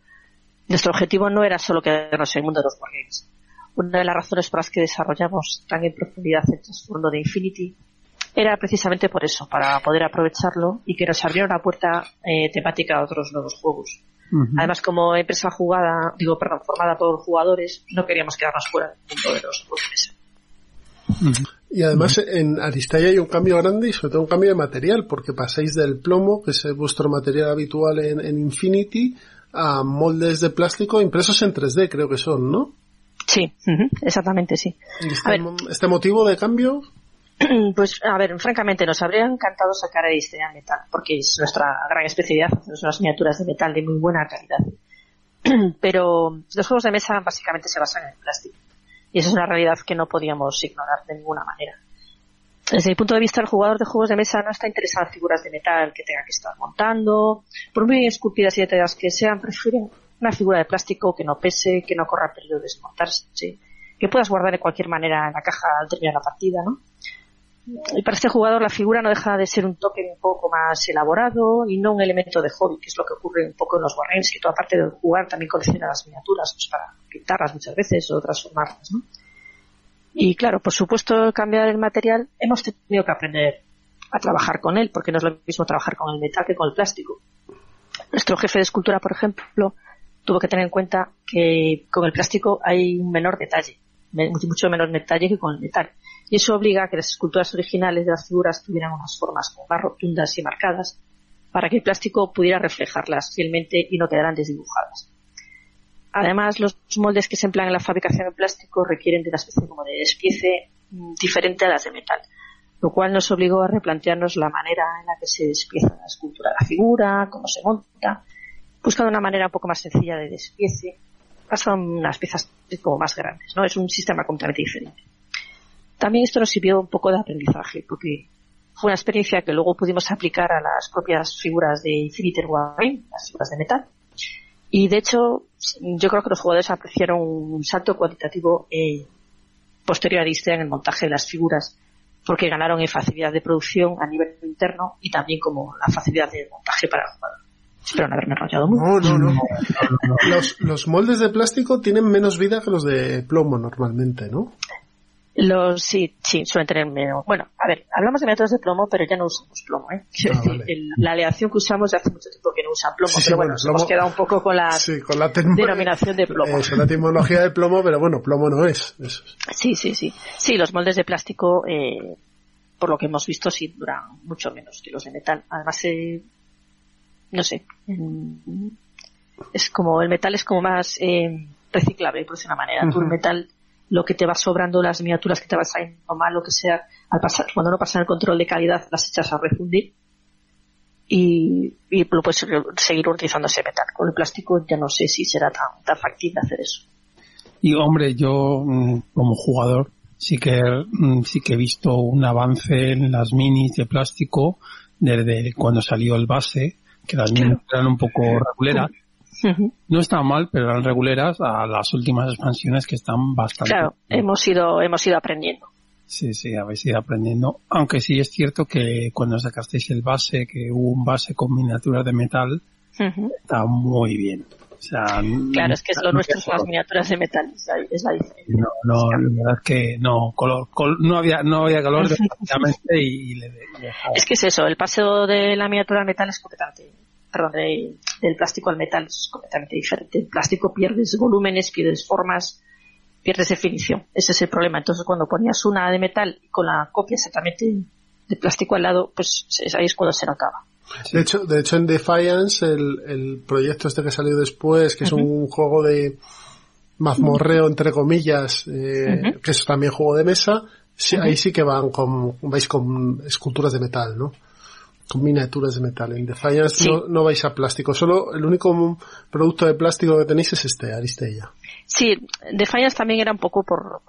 nuestro objetivo no era solo quedarnos en el mundo de los wargames. Una de las razones por las que desarrollamos tan en profundidad el trasfondo de Infinity era precisamente por eso, para poder aprovecharlo y que nos abriera una puerta eh, temática a otros nuevos juegos. Además, como empresa jugada, digo, perdón, formada por jugadores, no queríamos quedarnos fuera del mundo de los juegos Y además en Aristella hay un cambio grande y sobre todo un cambio de material, porque pasáis del plomo, que es vuestro material habitual en, en Infinity, a moldes de plástico impresos en 3D, creo que son, ¿no? Sí, ujú, exactamente, sí. Y A Este, ver. este motivo de cambio, Pues, a ver, francamente, nos habría encantado sacar a Aristella en metal, porque es nuestra gran especialidad, hacer unas miniaturas de metal de muy buena calidad. Pero los juegos de mesa básicamente se basan en el plástico. Y eso es una realidad que no podíamos ignorar de ninguna manera. Desde mi punto de vista, el jugador de juegos de mesa no está interesado en figuras de metal que tenga que estar montando. Por muy esculpidas y detalladas que sean, prefieren una figura de plástico que no pese, que no corra peligro de desmontarse, que puedas guardar de cualquier manera en la caja al terminar la partida, ¿no? Y para este jugador la figura no deja de ser un toque un poco más elaborado y no un elemento de hobby, que es lo que ocurre un poco en los Wargames, que toda parte de jugar también colecciona las miniaturas pues para pintarlas muchas veces o transformarlas. ¿no? Y claro, por supuesto, cambiar el material, hemos tenido que aprender a trabajar con él, porque no es lo mismo trabajar con el metal que con el plástico. Nuestro jefe de escultura, por ejemplo, tuvo que tener en cuenta que con el plástico hay un menor detalle, mucho menor detalle que con el metal. Y eso obliga a que las esculturas originales de las figuras tuvieran unas formas más rotundas y marcadas, para que el plástico pudiera reflejarlas fielmente y no quedaran desdibujadas. Además, los moldes que se emplean en la fabricación de plástico requieren de una especie como de despiece mm, diferente a las de metal, lo cual nos obligó a replantearnos la manera en la que se despieza la escultura de la figura, cómo se monta, buscando una manera un poco más sencilla de despiece, pasan unas piezas como más grandes, ¿no? Es un sistema completamente diferente. También esto nos sirvió un poco de aprendizaje, porque fue una experiencia que luego pudimos aplicar a las propias figuras de Infinite Warframe, las figuras de metal, y de hecho, yo creo que los jugadores apreciaron un salto cualitativo eh, posterior a Disney en el montaje de las figuras, porque ganaron en facilidad de producción a nivel interno y también como la facilidad de montaje para el jugador. Espero no haberme enrollado mucho. No, no, no. los, los moldes de plástico tienen menos vida que los de plomo normalmente, ¿no? Los, sí, sí, suelen tener menos. Bueno, a ver, hablamos de métodos de plomo, pero ya no usamos plomo, ¿eh? Ah, decir, la aleación que usamos hace mucho tiempo que no usan plomo, pero bueno, nos hemos quedado un poco con la, con la denominación de plomo. Es la etimología de plomo, pero bueno, plomo no es. Eso. Sí, sí, sí. Sí, los moldes de plástico, eh, por lo que hemos visto, sí duran mucho menos que los de metal. Además, eh, no sé, es como, el metal es como más eh, reciclable, por decir una manera. Tú el metal lo que te va sobrando, las miniaturas que te vas saliendo mal, lo que sea, al pasar, cuando no pasan el control de calidad, las echas a refundir y, y lo puedes seguir utilizando ese metal. Con el plástico ya no sé si será tan, tan factible hacer eso. Y hombre, yo mm, como jugador sí que mm, sí que he visto un avance en las minis de plástico desde cuando salió el base, que las minis eran un poco reguleras no están mal, pero eran reguleras a las últimas expansiones que están bastante. Claro, hemos ido, hemos ido aprendiendo. Sí, sí, habéis ido aprendiendo. Aunque sí es cierto que cuando sacasteis el base, que hubo un base con miniaturas de metal, está muy bien. O sea, claro, es que es lo nuestro son las miniaturas de metal, es la, diferencia. No, no, la verdad es que no, color, no había, no había calor y, y Es que es eso, el paseo de la miniatura de metal es completamente perdón, del plástico al metal es completamente diferente. El plástico pierdes volúmenes, pierdes formas, pierdes definición. Ese es el problema. Entonces, cuando ponías una de metal con la copia exactamente de plástico al lado, pues ahí es cuando se notaba. De hecho, de hecho en Defiance, el, el proyecto este que salió después, que es un juego de mazmorreo entre comillas, eh, que es también juego de mesa, ahí sí que van con, vais con esculturas de metal, ¿no? Con miniaturas de metal. En Defiance no, vais a plástico, solo el único producto de plástico que tenéis es este, Aristella. Sí, Defiance también era un poco por,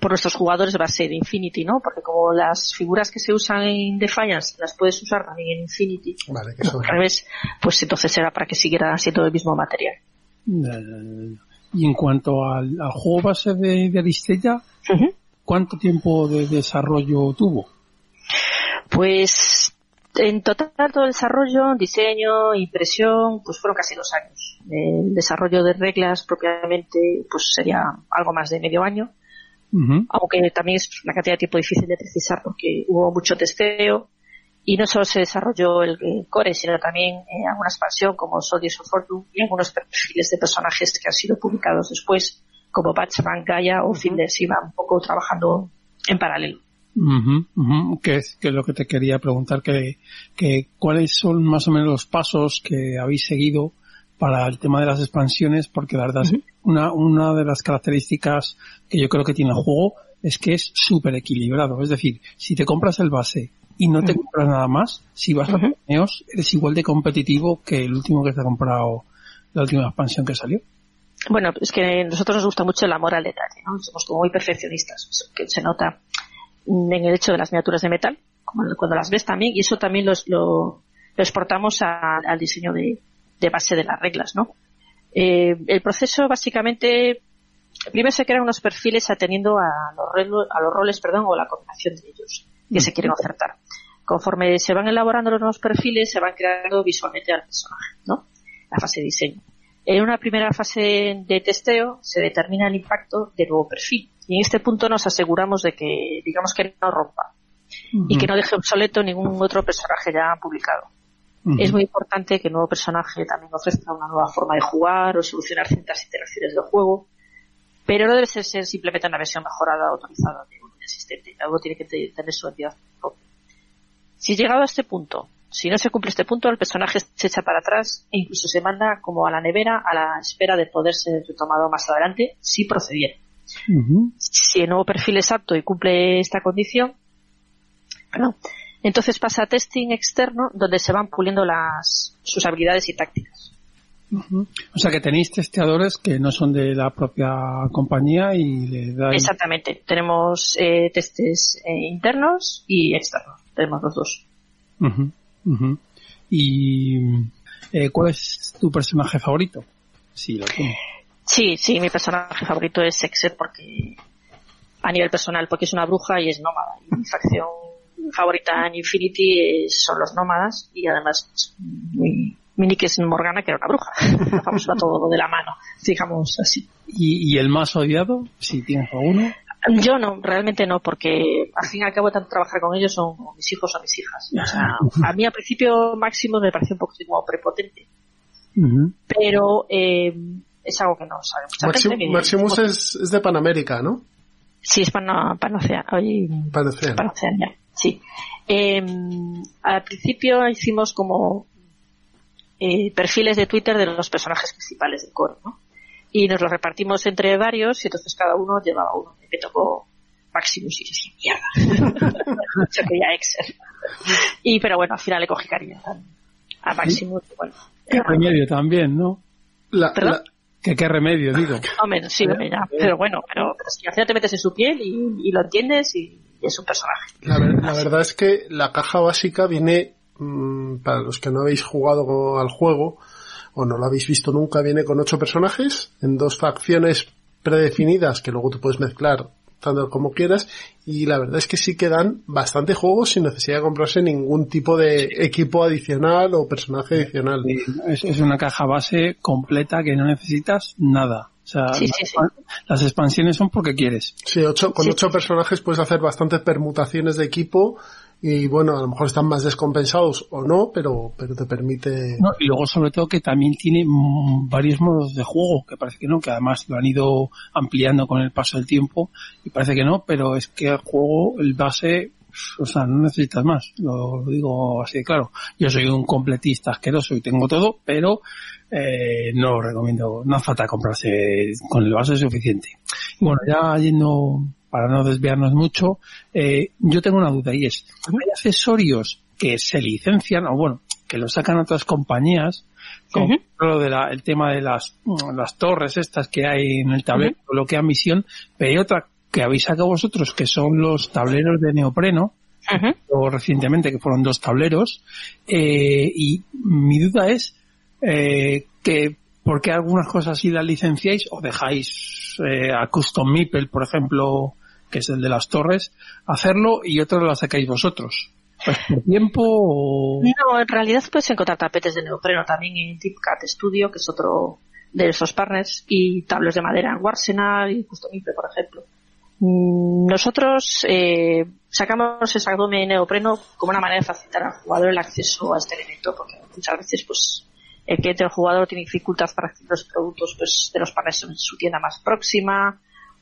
por, nuestros jugadores base de Infinity, ¿no? Porque como las figuras que se usan en Defiance las puedes usar también en Infinity, vale, que al revés, pues entonces era para que siguiera siendo el mismo material. Y en cuanto al, juego base de, Aristella, ¿cuánto tiempo de desarrollo tuvo? Pues en total todo el desarrollo, diseño, impresión, pues fueron casi dos años. El desarrollo de reglas propiamente, pues sería algo más de medio año. Aunque también es una cantidad de tiempo difícil de precisar porque hubo mucho testeo y no solo se desarrolló el, core, sino también eh, alguna expansión como Soldiers of Fortune y algunos perfiles de personajes que han sido publicados después, como Batman, Gaia o Finders, iban un poco trabajando en paralelo. Que, es, que lo que te quería preguntar, que, que cuáles son más o menos los pasos que habéis seguido para el tema de las expansiones, porque la verdad una, una de las características que yo creo que tiene el juego es que es súper equilibrado. Es decir, si te compras el base y no te compras nada más, si vas a torneos, eres igual de competitivo que el último que te ha comprado la última expansión que salió. Bueno, es que a nosotros nos gusta mucho el amor al detalle, ¿no? Somos como muy perfeccionistas, que se nota en el hecho de las miniaturas de metal, cuando las ves también, y eso también los, lo, exportamos al diseño de, base de las reglas, ¿no? Eh, el proceso básicamente primero se crean unos perfiles atendiendo a los, a los roles perdón, o la combinación de ellos que se quieren ofertar. Conforme se van elaborando los nuevos perfiles, se van creando visualmente al personaje, ¿no? La fase de diseño. En una primera fase de testeo se determina el impacto del nuevo perfil. Y en este punto nos aseguramos de que, digamos que no rompa y que no deje obsoleto ningún otro personaje ya publicado. Es muy importante que el nuevo personaje también ofrezca una nueva forma de jugar o solucionar ciertas interacciones del juego, pero no debe ser, simplemente una versión mejorada o autorizada de un existente. Algo tiene que tener su entidad propia. Si llegado a este punto, si no se cumple este punto, el personaje se echa para atrás e incluso se manda como a la nevera a la espera de poder ser retomado más adelante si procediera. Si el nuevo perfil es apto y cumple esta condición, entonces pasa a testing externo donde se van puliendo las, sus habilidades y tácticas. O sea que tenéis testeadores que no son de la propia compañía y le dais... Exactamente. Tenemos eh, testes eh, internos y externos. Tenemos los dos. ¿Y eh, cuál es tu personaje favorito? Sí, lo Sí, sí, mi personaje favorito es Exer porque a nivel personal, porque es una bruja y es nómada. Y mi facción favorita en Infinity son los nómadas y además mi, nick es Morgana, que era una bruja. Vamos a todo de la mano, digamos así. ¿Y, el más odiado, si tienes alguno? Yo no, realmente no, porque al fin y al cabo tanto trabajar con ellos son mis hijos o mis hijas. O sea, a mí al principio Máximo me pareció un poco como prepotente. Pero eh, es algo que no sabe mucha Maximus es, de Panamérica, ¿no? Sí, es Panocea. Panocea. Sí. Em, al principio hicimos como eh, perfiles de Twitter de los personajes principales del coro, ¿no? Y nos los repartimos entre varios y entonces cada uno llevaba uno. Me tocó Maximus y dije, mierda. Yo quería Excel. Y pero bueno, al final le cogí cariño a Maximus. Bueno, Qué remedio también, ¿no? La, ¿Qué, qué remedio, digo. menos, sí, pero bueno, pero, si al final te metes en su piel y, lo entiendes y, es un personaje. La, verdad es que la caja básica viene, mm, para los que no habéis jugado al juego o no lo habéis visto nunca, viene con ocho personajes en dos facciones predefinidas que luego tú puedes mezclar tanto como quieras y la verdad es que sí que dan bastante juegos sin necesidad de comprarse ningún tipo de equipo adicional o personaje adicional. es, una caja base completa que no necesitas nada. O sea, las, expansiones son porque quieres. Sí, ocho, con ocho personajes puedes hacer bastantes permutaciones de equipo y bueno, a lo mejor están más descompensados o no, pero, pero te permite... y luego sobre todo que también tiene varios modos de juego, que parece que no, que además lo han ido ampliando con el paso del tiempo y parece que no, pero es que el juego, el base, o sea, no necesitas más, lo, digo así de claro. Yo soy un completista asqueroso y tengo todo, pero eh, no recomiendo, no hace falta comprarse con el base suficiente. Y bueno, ya yendo, para no desviarnos mucho, eh, yo tengo una duda y es, ¿hay accesorios que se licencian o bueno, que lo sacan otras compañías, como lo de el tema de las, las torres estas que hay en el tablero, lo que misión, pero hay otra que habéis sacado vosotros que son los tableros de neopreno, o recientemente que fueron dos tableros, eh, y mi duda es, eh, que por qué algunas cosas sí las licenciáis o dejáis eh, a Custom Meeple, por ejemplo, que es el de las torres, hacerlo y otras las sacáis vosotros. Pues por tiempo o... No, en realidad puedes encontrar tapetes de neopreno también en TipCat Studio, que es otro de esos partners, y tablos de madera en Warsenal y Custom Meeple, por ejemplo. Mm, nosotros eh, sacamos ese abdomen neopreno como una manera de facilitar al jugador el acceso a este elemento, porque muchas veces pues el cliente el jugador tiene dificultad para adquirir los productos pues, de los partners en su tienda más próxima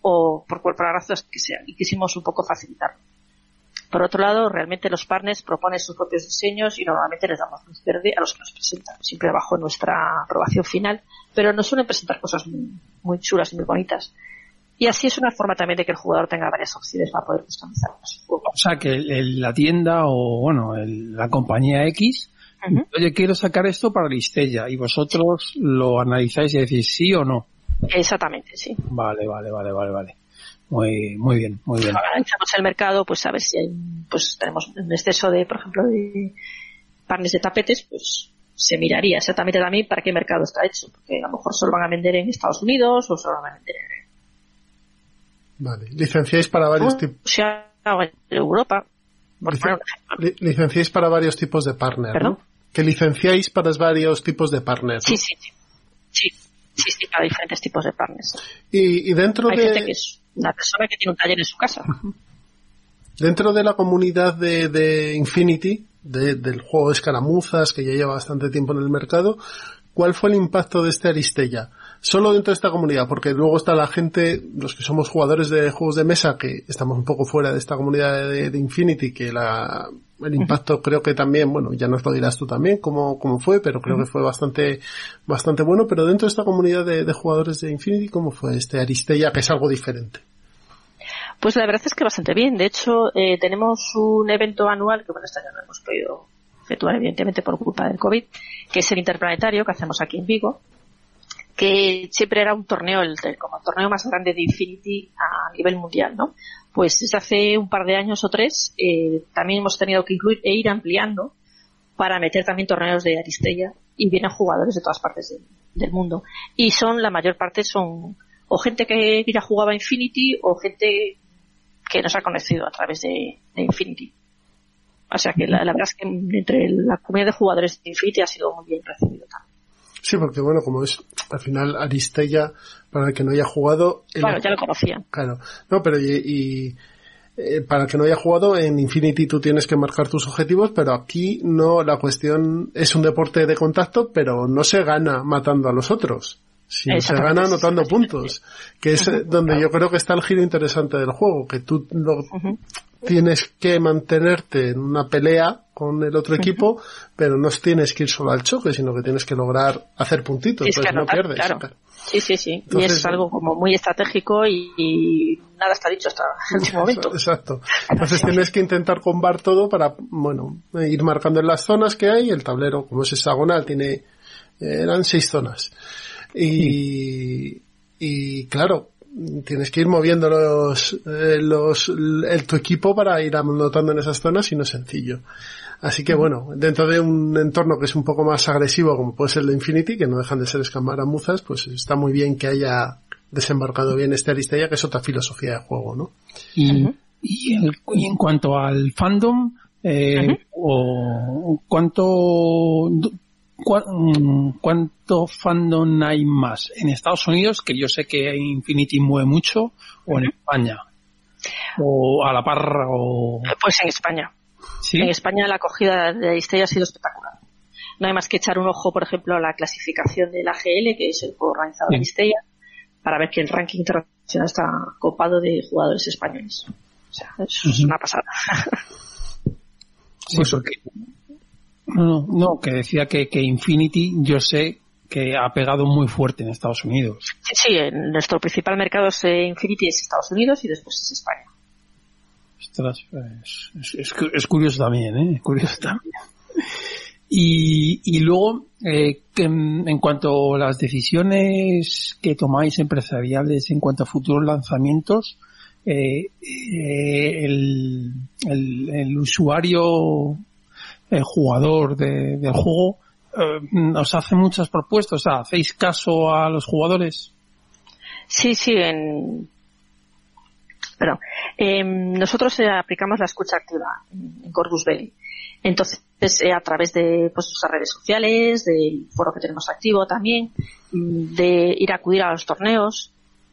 o por cualquier razón que sea y quisimos un poco facilitarlo. Por otro lado, realmente los partners proponen sus propios diseños y normalmente les damos luz verde a los que nos presentan, siempre bajo nuestra aprobación final, pero nos suelen presentar cosas muy, chulas y muy bonitas. Y así es una forma también de que el jugador tenga varias opciones para poder customizar. O sea, que la tienda o, bueno, la compañía X Oye, quiero sacar esto para Listella y vosotros lo analizáis y decís sí o no. Exactamente, sí. Vale, vale, vale, vale, vale. Muy, muy bien, muy bien. Analizamos el mercado, pues a ver si hay, pues tenemos un exceso de, por ejemplo, de panes de tapetes, pues se miraría exactamente también para qué mercado está hecho, porque a lo mejor solo van a vender en Estados Unidos o solo van a vender Vale. ¿Licenciáis para varios tipos? O sea, Europa. Por Licen- poner un ejemplo. li- licenciáis para varios tipos de partner, ¿Perdón? ¿no? Que licenciáis para varios tipos de partner. Sí, sí, sí. Sí, sí, sí, para diferentes tipos de partners. Y, y dentro Hay de gente que es una persona que tiene un taller en su casa. dentro de la comunidad de, de Infinity, de- del juego de escaramuzas, que ya lleva bastante tiempo en el mercado, ¿cuál fue el impacto de este Aristella? Solo dentro de esta comunidad, porque luego está la gente, los que somos jugadores de juegos de mesa, que estamos un poco fuera de esta comunidad de, de Infinity, que la, el impacto creo que también, bueno, ya nos lo dirás tú también cómo, cómo fue, pero creo que fue bastante, bastante bueno, pero dentro de esta comunidad de, jugadores de Infinity, ¿cómo fue este Aristella, que es algo diferente? Pues la verdad es que bastante bien. De hecho, eh, tenemos un evento anual que, bueno, este año no hemos podido efectuar, evidentemente, por culpa del COVID, que es el interplanetario que hacemos aquí en Vigo, que siempre era un torneo, el, el- como el torneo más grande de Infinity a nivel mundial, ¿no? Pues desde hace un par de años o tres, eh, también hemos tenido que incluir e ir ampliando para meter también torneos de Aristella y vienen jugadores de todas partes del, mundo. Y son, la mayor parte son o gente que ya jugaba Infinity o gente que nos ha conocido a través de, de Infinity. O sea que la, la verdad es que entre la comunidad de jugadores de Infinity ha sido muy bien recibido también. Sí, porque bueno, como es al final Aristella, para el que no haya jugado, el- Claro, ya lo conocían. claro, no, pero y, y, eh, para el que no haya jugado en Infinity tú tienes que marcar tus objetivos, pero aquí no, la cuestión es un deporte de contacto, pero no se gana matando a los otros. sino se gana anotando puntos, que es eh, donde yo creo que está el giro interesante del juego, que tú lo. Tienes que mantenerte en una pelea con el otro equipo, pero no tienes que ir solo al choque, sino que tienes que lograr hacer puntitos, pues no pierdes. claro. Sí, sí, sí. y es algo como muy estratégico y, y nada está dicho hasta el último momento. Exacto. Entonces tienes que intentar combar todo para, bueno, ir marcando en las zonas que hay. El tablero, como es hexagonal, tiene, eh, eran seis zonas. Y, y claro, tienes que ir moviendo los, eh, los, el, tu equipo para ir anotando en esas zonas y no es sencillo. Así que bueno, dentro de un entorno que es un poco más agresivo como puede ser el de Infinity, que no dejan de ser escamaramuzas, pues está muy bien que haya desembarcado bien este Aristella, que es otra filosofía de juego, ¿no? Y, y, en, y en cuanto al fandom, eh, o cuánto cuánto fandom hay más en Estados Unidos, que yo sé que Infinity mueve mucho, o en España, o a la par, o Pues en España. sí, En España la acogida de Aristella ha sido espectacular. No hay más que echar un ojo, por ejemplo, a la clasificación del AGL, que es el juego organizado de Sí. Aristella, para ver que el ranking internacional está copado de jugadores españoles. O sea, eso es Ujú. una pasada. Sí, porque no, no, que decía que, que Infinity yo sé que ha pegado muy fuerte en Estados Unidos. Sí, en nuestro principal mercado es eh, Infinity es Estados Unidos y después es España. Ostras, pues, es, es cu- es curioso también, ¿eh? Es curioso también. Y, y luego, eh, que en, en cuanto a las decisiones que tomáis empresariales en cuanto a futuros lanzamientos, eh, eh, el, el, el usuario, el jugador de- del juego, eh, os hace muchas propuestas, ¿hacéis caso a los jugadores? Sí, sí, en... Perdón. Em, nosotros eh, aplicamos la escucha activa en, Corvus Belli. Entonces, eh, a través de pues, nuestras redes sociales, del foro que tenemos activo también, de ir a acudir a los torneos,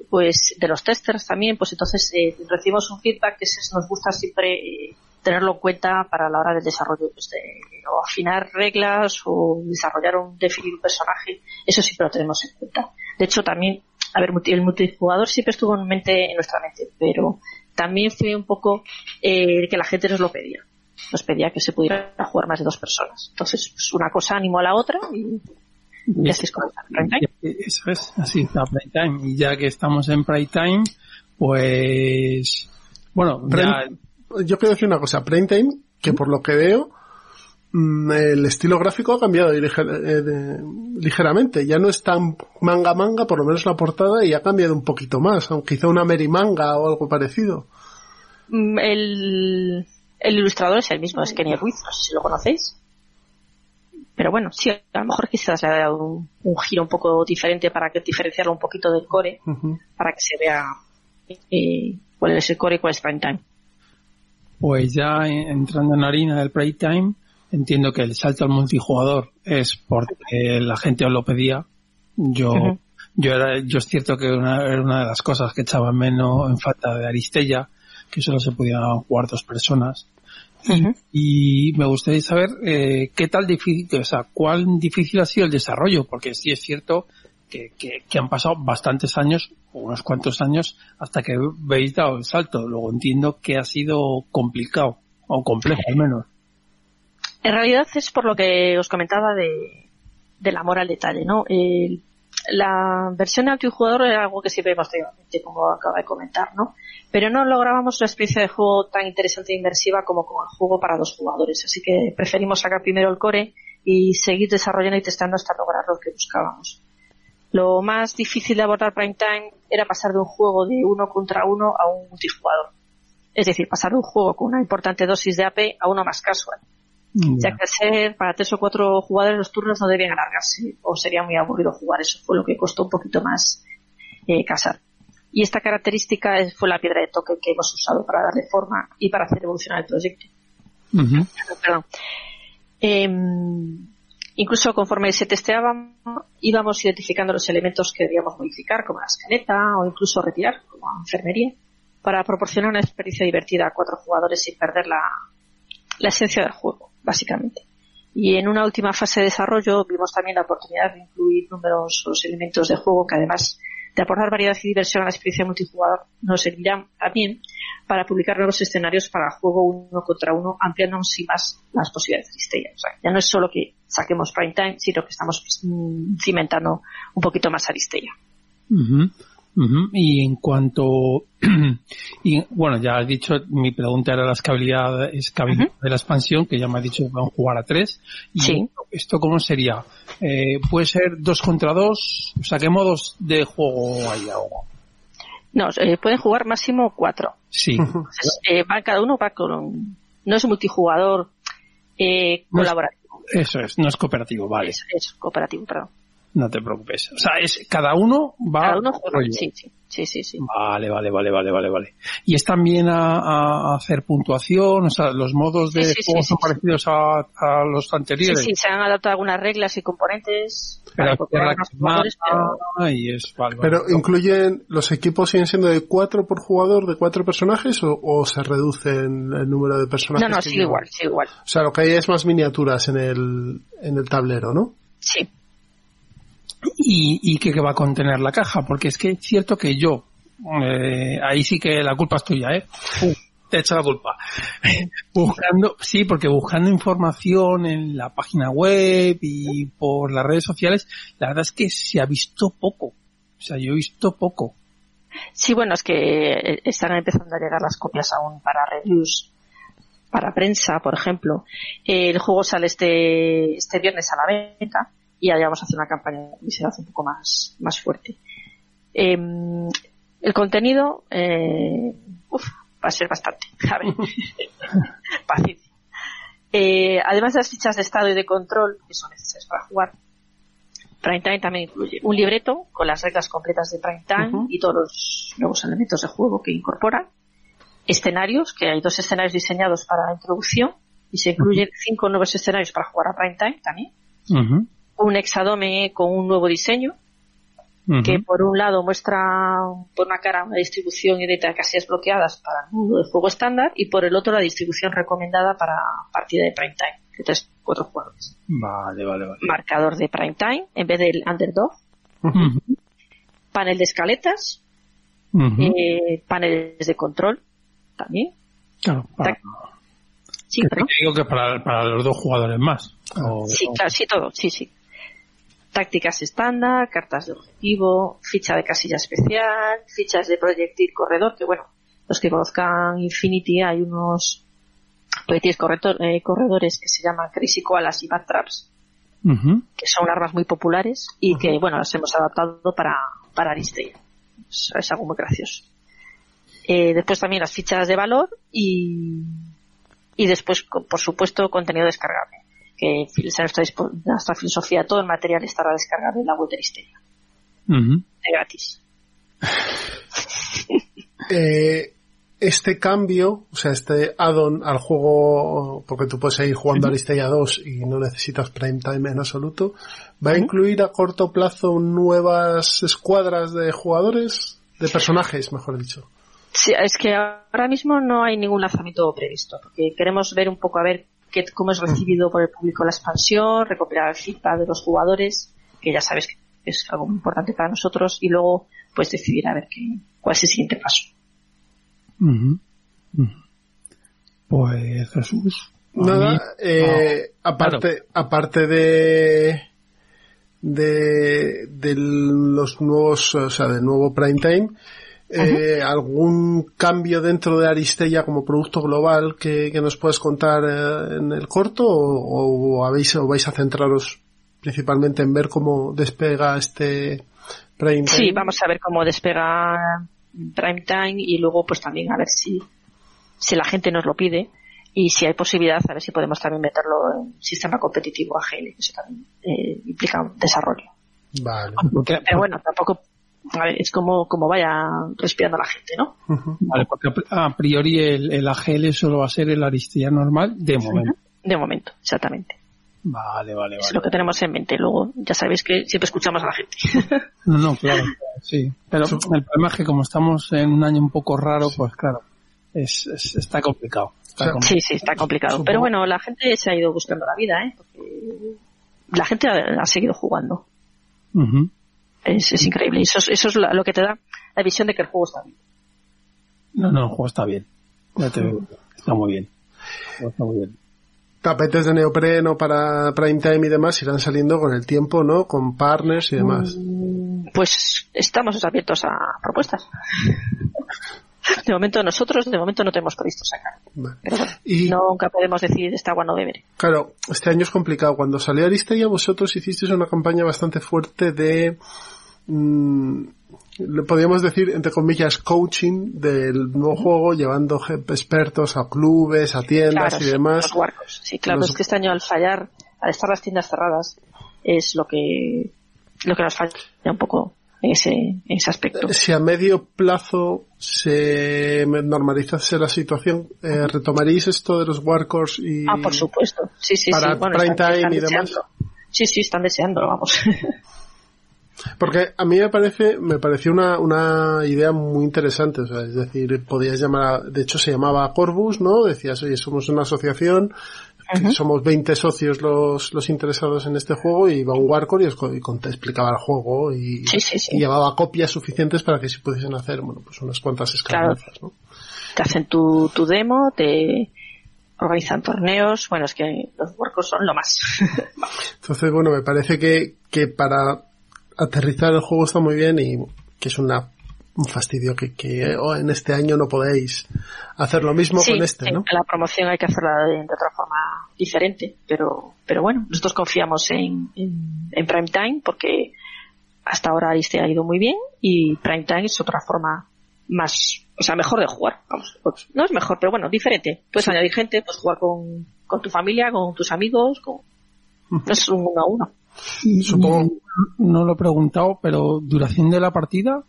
pues de los testers también, pues entonces eh, recibimos un feedback que se- nos gusta siempre eh, tenerlo en cuenta para la hora del desarrollo pues, de o afinar reglas o desarrollar un definir un personaje, eso siempre lo tenemos en cuenta. De hecho, también, a ver, multi- el multijugador siempre estuvo en mente, en nuestra mente, pero también fue un poco eh, que la gente nos lo pedía. Nos pedía que se pudiera jugar más de dos personas. Entonces, pues, una cosa animó a la otra y, y así es como está. Prime Time. Eso es, así, la Playtime. Y ya que estamos en Playtime, pues, bueno, ya, yo quiero decir una cosa, Prime Time, que por lo que veo, mm, el estilo gráfico ha cambiado eh, de- ligeramente. Ya no es tan manga manga, por lo menos la portada, y ha cambiado un poquito más, aunque quizá una Mary manga o algo parecido. Mm, El, el ilustrador es el mismo, es Kenny Ruiz, no sé si lo conocéis. Pero bueno, sí, a lo mejor quizás le ha dado un, un giro un poco diferente para que diferenciarlo un poquito del core, para que se vea eh, cuál es el core y cuál es prime time. Pues ya entrando en la harina del prime time, entiendo que el salto al multijugador es porque la gente os lo pedía. Yo, yo era, yo es cierto que una, era una de las cosas que echaba menos en falta de Aristella, que solo se podían jugar dos personas. Y me gustaría saber eh, qué tal difícil, o sea, cuán difícil ha sido el desarrollo, porque sí es cierto que, han pasado bastantes años, unos cuantos años, hasta que veis dado el salto. Luego entiendo que ha sido complicado, o complejo al menos. En realidad es por lo que os comentaba de, del amor al detalle, ¿no? la versión de multijugador era algo que siempre tenido, como acaba de comentar, ¿no? Pero no lográbamos una experiencia de juego tan interesante e inmersiva como con el juego para dos jugadores. Así que preferimos sacar primero el core y seguir desarrollando y testando hasta lograr lo que buscábamos. Lo más difícil de abordar Prime Time era pasar de un juego de uno contra uno a un multijugador. Es decir, pasar de un juego con una importante dosis de AP a uno más casual. Ya que ser para tres o cuatro jugadores los turnos no debían alargarse o sería muy aburrido jugar. Eso fue lo que costó un poquito más eh, casar. Y esta característica fue la piedra de toque que hemos usado para darle forma y para hacer evolucionar el proyecto. Perdón. Em, incluso conforme se testeaba, íbamos identificando los elementos que debíamos modificar, como la escaleta o incluso retirar, como la enfermería, para proporcionar una experiencia divertida a cuatro jugadores sin perder la, la esencia del juego, básicamente. Y en una última fase de desarrollo vimos también la oportunidad de incluir numerosos elementos de juego que además de aportar variedad y diversión a la experiencia multijugador nos servirán también para publicar nuevos escenarios para juego uno contra uno, ampliando aún más las posibilidades de Aristella. O sea, ya no es solo que saquemos Prime Time, sino que estamos mm, cimentando un poquito más Aristella. Y en cuanto, y bueno, ya has dicho, mi pregunta era la escalabilidad, de la expansión, que ya me has dicho que van a jugar a tres. Y sí. ¿Esto cómo sería? Eh, ¿Puede ser dos contra dos? O sea, ¿qué modos de juego hay ahora? No, eh, pueden jugar máximo cuatro. Sí. eh, va, cada uno va con, no es multijugador eh, colaborativo. eso es, no es cooperativo, vale. Es, es cooperativo, perdón. No te preocupes. O sea, es cada uno va cada uno juega, sí, sí, sí, sí, sí. Vale, vale, vale, vale, vale, vale. Y es también a, a hacer puntuación, o sea, los modos de Sí, sí, juego sí, son sí, parecidos a, a los Sí, anteriores. sí, se han adaptado algunas reglas y componentes Pero para más jugadores, pero y es, vale, vale. Pero incluyen, ¿los equipos siguen siendo de cuatro por jugador, de cuatro personajes, o, o se reduce el número de personajes? no, no, sigue igual, sigue igual. O sea, lo que hay es más miniaturas en el, en el tablero, ¿no? Sí. Y, y qué va a contener la caja, porque es que es cierto que yo, eh, ahí sí que la culpa es tuya, ¿eh? Te echo la culpa. buscando, sí, porque buscando información en la página web y por las redes sociales, la verdad es que se ha visto poco. O sea, yo he visto poco. Sí, bueno, es que eh, están empezando a llegar las copias aún para reviews, para prensa, por ejemplo. El juego sale este, este viernes a la venta y ya vamos a hacer una campaña de publicidad un poco más, más fuerte. Eh, el contenido, eh, uf, va a ser bastante, a ver. Paciencia. Eh, además de las fichas de estado y de control que son necesarias para jugar, Prime Time también incluye un libreto con las reglas completas de Prime Time y todos los nuevos elementos de juego que incorpora. Escenarios, que hay dos escenarios diseñados para la introducción y se incluyen cinco nuevos escenarios para jugar a Prime Time también. Un hexadome con un nuevo diseño que por un lado muestra por una cara una distribución y de casillas bloqueadas para el modo de juego estándar y por el otro la distribución recomendada para partida de Prime Time de tres cuatro jugadores. Vale, vale, vale. Marcador de Prime Time en vez del underdog Ujú, panel de escaletas, eh, paneles de control también. Claro, para- Sí, que perdón. te digo que para, para los dos jugadores más. O- Sí, claro, sí, todo, sí, sí. Tácticas estándar, cartas de objetivo, ficha de casilla especial, fichas de proyectil corredor, que bueno, los que conozcan Infinity hay unos proyectiles eh, corredores que se llaman Crazy Koalas y Bad Traps, Ujú. que son armas muy populares y que, bueno, las hemos adaptado para, para Aristella. Es, es algo muy gracioso. Eh, después también las fichas de valor y, y después, por supuesto, contenido descargable. Que es nuestra, nuestra filosofía, todo el material estará descargable en la web de Aristella. Ujú. De gratis. eh, este cambio, o sea, este add-on al juego, porque tú puedes seguir jugando Aristella 2 y no necesitas prime time en absoluto, ¿va a incluir a corto plazo nuevas escuadras de jugadores? De personajes, mejor dicho. Sí, es que ahora mismo no hay ningún lanzamiento previsto, porque queremos ver un poco a ver qué, cómo es recibido por el público la expansión, recopilar el feedback de los jugadores, que ya sabes que es algo muy importante para nosotros, y luego pues decidir a ver qué, cuál es el siguiente paso. Pues Jesús. Nada, mí- eh, aparte, aparte de, de, de los nuevos, o sea, del nuevo prime time, eh, algún cambio dentro de Aristella como producto global que, que nos puedes contar eh, en el corto o, o habéis, o vais a centraros principalmente en ver cómo despega este prime time? Sí, vamos a ver cómo despega Prime Time y luego pues también a ver si, si la gente nos lo pide y si hay posibilidad a ver si podemos también meterlo en sistema competitivo AGL, que eso también eh, implica un desarrollo. Vale. Pero bueno, tampoco a ver, es como, como vaya respirando la gente, ¿no? Vale, porque a priori el, el AGL solo va a ser el Aristilla normal de momento. De momento, exactamente. Vale, vale, Es vale. lo que tenemos en mente. Luego, ya sabéis que siempre escuchamos a la gente. No, no, claro, sí. Pero el problema es que como estamos en un año un poco raro, pues claro, es, es- está complicado. Está O sea, complicado. Sí, sí, está complicado. Supongo- Pero bueno, la gente se ha ido buscando la vida, ¿eh? Porque la gente ha, ha seguido jugando. Ujú. Es, es increíble. Eso, es- eso es lo que te da la visión de que el juego está bien. No, no, el juego está bien. Ya te está muy bien. Está muy bien. Tapetes de neopreno para prime time y demás irán saliendo con el tiempo, ¿no? Con partners y demás. Pues estamos abiertos a propuestas. De momento nosotros, de momento no tenemos previsto sacar. Vale. Pero bueno, Y nunca podemos decir esta agua no beberé. claro, este año es complicado. Cuando salió Aristella, vosotros hicisteis una campaña bastante fuerte de, mm, le podríamos decir, entre comillas, coaching del nuevo juego, llevando expertos a clubes, a tiendas Claro, y sí, demás. los huarcos. Sí, claro, Los- es que este año al fallar, al estar las tiendas cerradas, es lo que lo que nos falla un poco en ese, ese aspecto. Si a medio plazo se normalizase la situación, eh, ¿retomaréis esto de los workers y Ah, por supuesto. Sí, sí, para sí. Bueno, prime están- time están y demás? Sí, sí, están deseándolo, vamos. Porque a mí me parece, me pareció una, una idea muy interesante, o sea, es decir, podías llamar, a- de hecho se llamaba Corbus, ¿no? Decías, oye, somos una asociación, somos 20 socios los, los interesados en este juego y iba un Warcore y, os co- y con- te explicaba el juego y, Sí, sí, sí. y llevaba copias suficientes para que se pudiesen hacer, bueno, pues unas cuantas escalanzas, ¿no? te hacen tu, tu demo, te organizan torneos. Bueno, es que los workers son lo más. Entonces, bueno, me parece que, que para aterrizar el juego está muy bien y que es una, un fastidio que, que oh, en este año no podéis hacer lo mismo sí, con este, ¿no? la promoción hay que hacerla de, de otra forma diferente, pero, pero bueno, nosotros confiamos en, en, en Prime Time porque hasta ahora este ha ido muy bien y Prime Time es otra forma más, o sea, mejor de jugar. Vamos, pues, no es mejor, pero bueno, diferente. Puedes añadir gente, puedes jugar con, con tu familia, con tus amigos, con, no es un uno a uno. Supongo. No lo he preguntado, pero duración de la partida,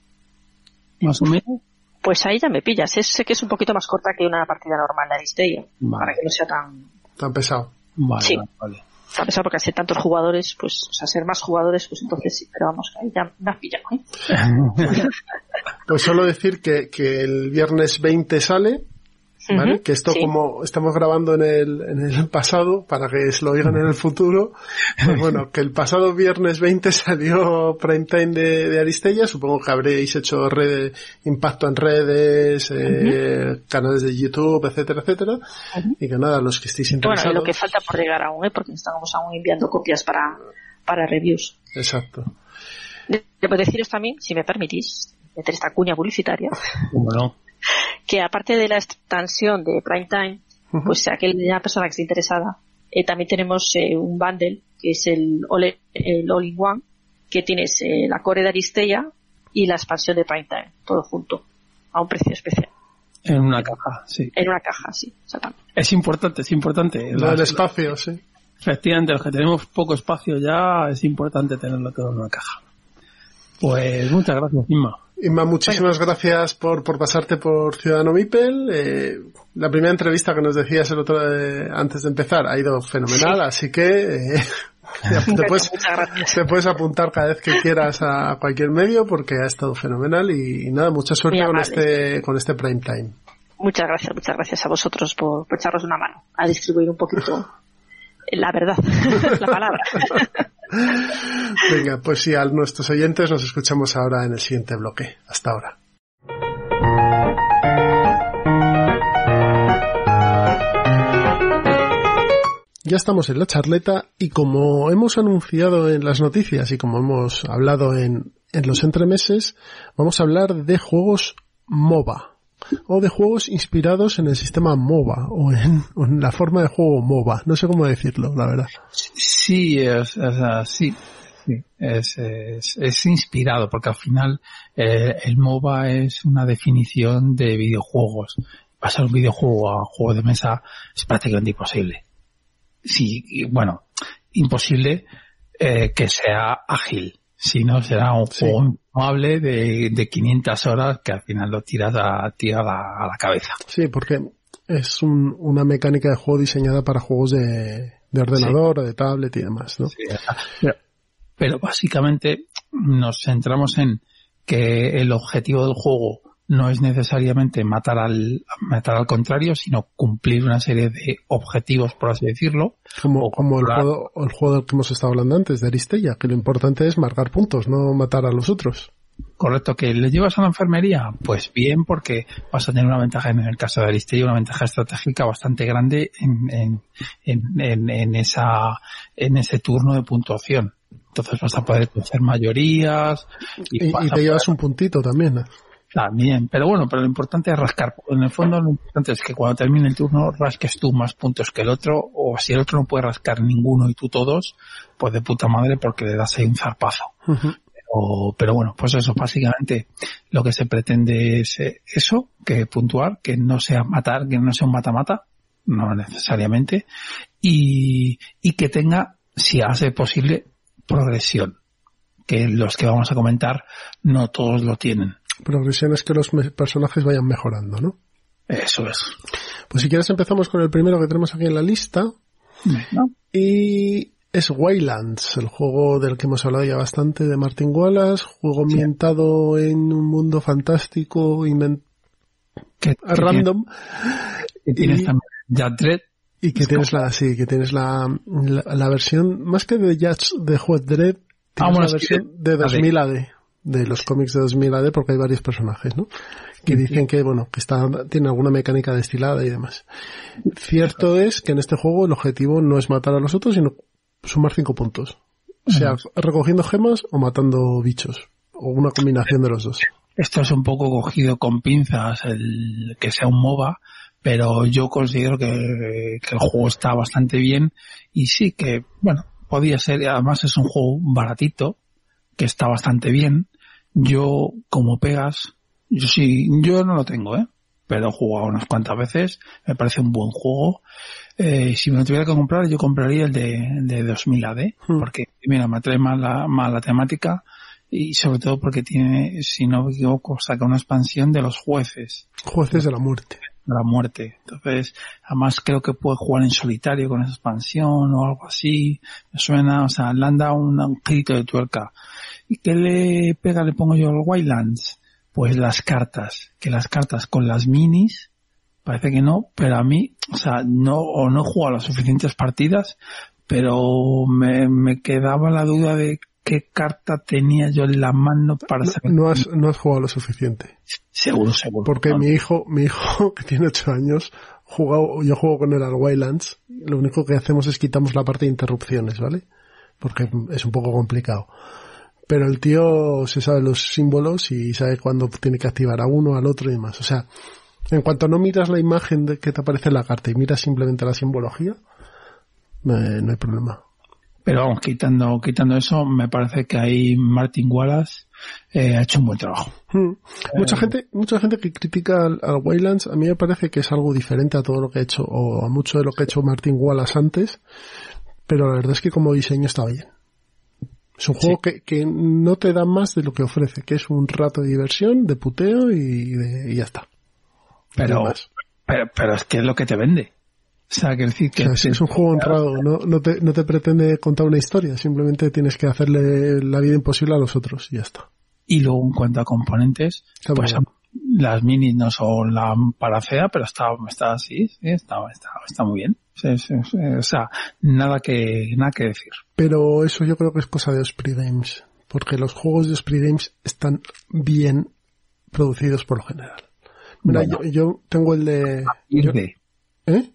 más o menos. Pues ahí ya me pillas. Es, sé que es un poquito más corta que una partida normal de Aristella, Vale. para que no sea tan, Tan pesado. Vale, Sí. vale, vale. a pesar porque al ser tantos jugadores, pues, o sea, ser más jugadores, pues entonces sí, pero vamos, ahí ya me has pillado, ¿eh? Pues solo decir que, que el viernes 20 sale, ¿vale? Ujú, Que esto sí. como estamos grabando en el, en el pasado, para que se lo oigan en el futuro, pues bueno, que el pasado viernes 20 salió Prime Time de, de Aristella, supongo que habréis hecho red, impacto en redes, eh, canales de YouTube, etcétera, etcétera, Ujú. y que nada, los que estéis Bueno, y interesados. lo que falta por llegar aún, ¿eh? Porque estamos aún enviando copias para, para reviews. Exacto. Debo deciros también, si me permitís, meter esta cuña publicitaria, ¿Cómo no? que aparte de la expansión de Prime Time, pues aquella persona que esté interesada, eh, también tenemos eh, un bundle que es el All, el All in One, que tienes eh, la core de Aristella y la expansión de Prime Time, todo junto, a un precio especial. En una caja, sí. En una caja, sí, exactamente. Es importante, es importante. Lo del espacio, sí. Efectivamente, los que tenemos poco espacio ya es importante tenerlo todo en una caja. Pues muchas gracias, Inma. Inma, muchísimas gracias por, por pasarte por Ciudadano Mipel. Eh, la primera entrevista que nos decías el otro eh, antes de empezar ha ido fenomenal, así que eh, te, puedes, te puedes apuntar cada vez que quieras a cualquier medio porque ha estado fenomenal y, nada, mucha suerte con este, con este prime time. Muchas gracias, muchas gracias a vosotros por, por echarnos una mano a distribuir un poquito la verdad, la palabra. Venga, pues sí, a nuestros oyentes nos escuchamos ahora en el siguiente bloque. Hasta ahora. Ya estamos en la charleta y como hemos anunciado en las noticias y como hemos hablado en, en los entremeses, vamos a hablar de juegos MOBA o de juegos inspirados en el sistema MOBA o en, la forma de juego MOBA. No sé cómo decirlo, la verdad. Sí, es, sí, es, es, inspirado porque al final eh, el MOBA es una definición de videojuegos. Pasar un videojuego a un juego de mesa es prácticamente imposible. Sí, bueno, imposible eh, que sea ágil si no, será un juego amable de, de 500 horas que al final lo tiras a, tira a, la, cabeza. Sí, porque es un, una mecánica de juego diseñada para juegos de, de ordenador, de tablet y demás, ¿no? pero básicamente nos centramos en que el objetivo del juego no es necesariamente matar al, matar al contrario, sino cumplir una serie de objetivos, por así decirlo. Como, como el, juego, el juego del que hemos estado hablando antes, de Aristella, que lo importante es marcar puntos, no matar a los otros. Correcto, que le llevas a la enfermería, pues bien, porque vas a tener una ventaja en el caso de Aristella, una ventaja estratégica bastante grande en, en, en, en, esa, en ese turno de puntuación. Entonces vas a poder hacer mayorías. Y, y, te llevas un puntito también. También, pero bueno, pero lo importante es rascar. En el fondo lo importante es que cuando termine el turno rasques tú más puntos que el otro, o si el otro no puede rascar ninguno y tú todos, pues de puta madre porque le das ahí un zarpazo. pero, bueno, pues eso, básicamente lo que se pretende es eh, eso, que puntuar, que no sea matar, que no sea un mata-mata, no necesariamente, y, y que tenga, si hace posible, progresión, que los que vamos a comentar no todos lo tienen progresión es que los personajes vayan mejorando, ¿no? Eso es. Pues si quieres empezamos con el primero que tenemos aquí en la lista. Y es Waylands, el juego del que hemos hablado ya bastante de Martin Wallace, juego ambientado en un mundo fantástico, invent... random. y tienes también Dread. Y que tienes la, sí, que tienes la, la, versión, más que de Judge de Juez Dread, ah, tienes la versión de 2000 AD de los cómics de 2000 AD porque hay varios personajes, ¿no? Que dicen que, bueno, que está, tiene alguna mecánica destilada y demás. Cierto es que en este juego el objetivo no es matar a los otros, sino sumar cinco puntos. O sea, recogiendo gemas o matando bichos. O una combinación de los dos. Esto es un poco cogido con pinzas, el que sea un MOBA, pero yo considero que, que el juego está bastante bien y sí que, bueno, podía ser, además es un juego baratito, que está bastante bien, yo, como pegas, yo sí, yo no lo tengo, ¿eh? Pero he jugado unas cuantas veces, me parece un buen juego. Eh, si me lo tuviera que comprar, yo compraría el de, de 2000 AD, hmm. porque, mira, me atrae más la, más la temática y sobre todo porque tiene, si no me equivoco, saca una expansión de los jueces. Jueces de la muerte. De la muerte. Entonces, además creo que puede jugar en solitario con esa expansión o algo así. Me suena, o sea, le han dado un, un de tuerca. ¿Y qué le pega, le pongo yo al Wildlands? Pues las cartas, que las cartas con las minis, parece que no, pero a mí, o sea, no, o no he jugado las suficientes partidas, pero me, me quedaba la duda de qué carta tenía yo en la mano para saber. No, has, no has jugado lo suficiente. Seguro, seguro. Porque mi hijo, mi hijo, que tiene ocho años, jugado, yo juego con él al Wildlands, lo único que hacemos es quitamos la parte de interrupciones, ¿vale? Porque es un poco complicado. Pero el tío se sabe los símbolos y sabe cuándo tiene que activar a uno, al otro y demás. O sea, en cuanto no miras la imagen de que te aparece en la carta y miras simplemente la simbología, eh, no hay problema. Pero vamos, quitando, quitando eso, me parece que ahí Martin Wallace eh, ha hecho un buen trabajo. Hmm. Mucha gente, mucha gente que critica al, al, Waylands, a mí me parece que es algo diferente a todo lo que ha hecho, o a mucho de lo que ha hecho Martin Wallace antes, pero la verdad es que como diseño está bien. Es un juego que, que no te da más de lo que ofrece, que es un rato de diversión, de puteo y, de, y ya está. Pero, pero, pero es que es lo que te vende. O sea, que decir que... es un juego honrado, no, no, te, no te pretende contar una historia, simplemente tienes que hacerle la vida imposible a los otros y ya está. Y luego en cuanto a componentes, pues las minis no son la paracea, pero está, está así, sí, está, está, está muy bien. O sea, nada que, nada que decir. Pero eso yo creo que es cosa de Osprey Games, porque los juegos de Osprey Games están bien producidos por lo general. Mira, yo, yo, tengo el de... ¿Eh?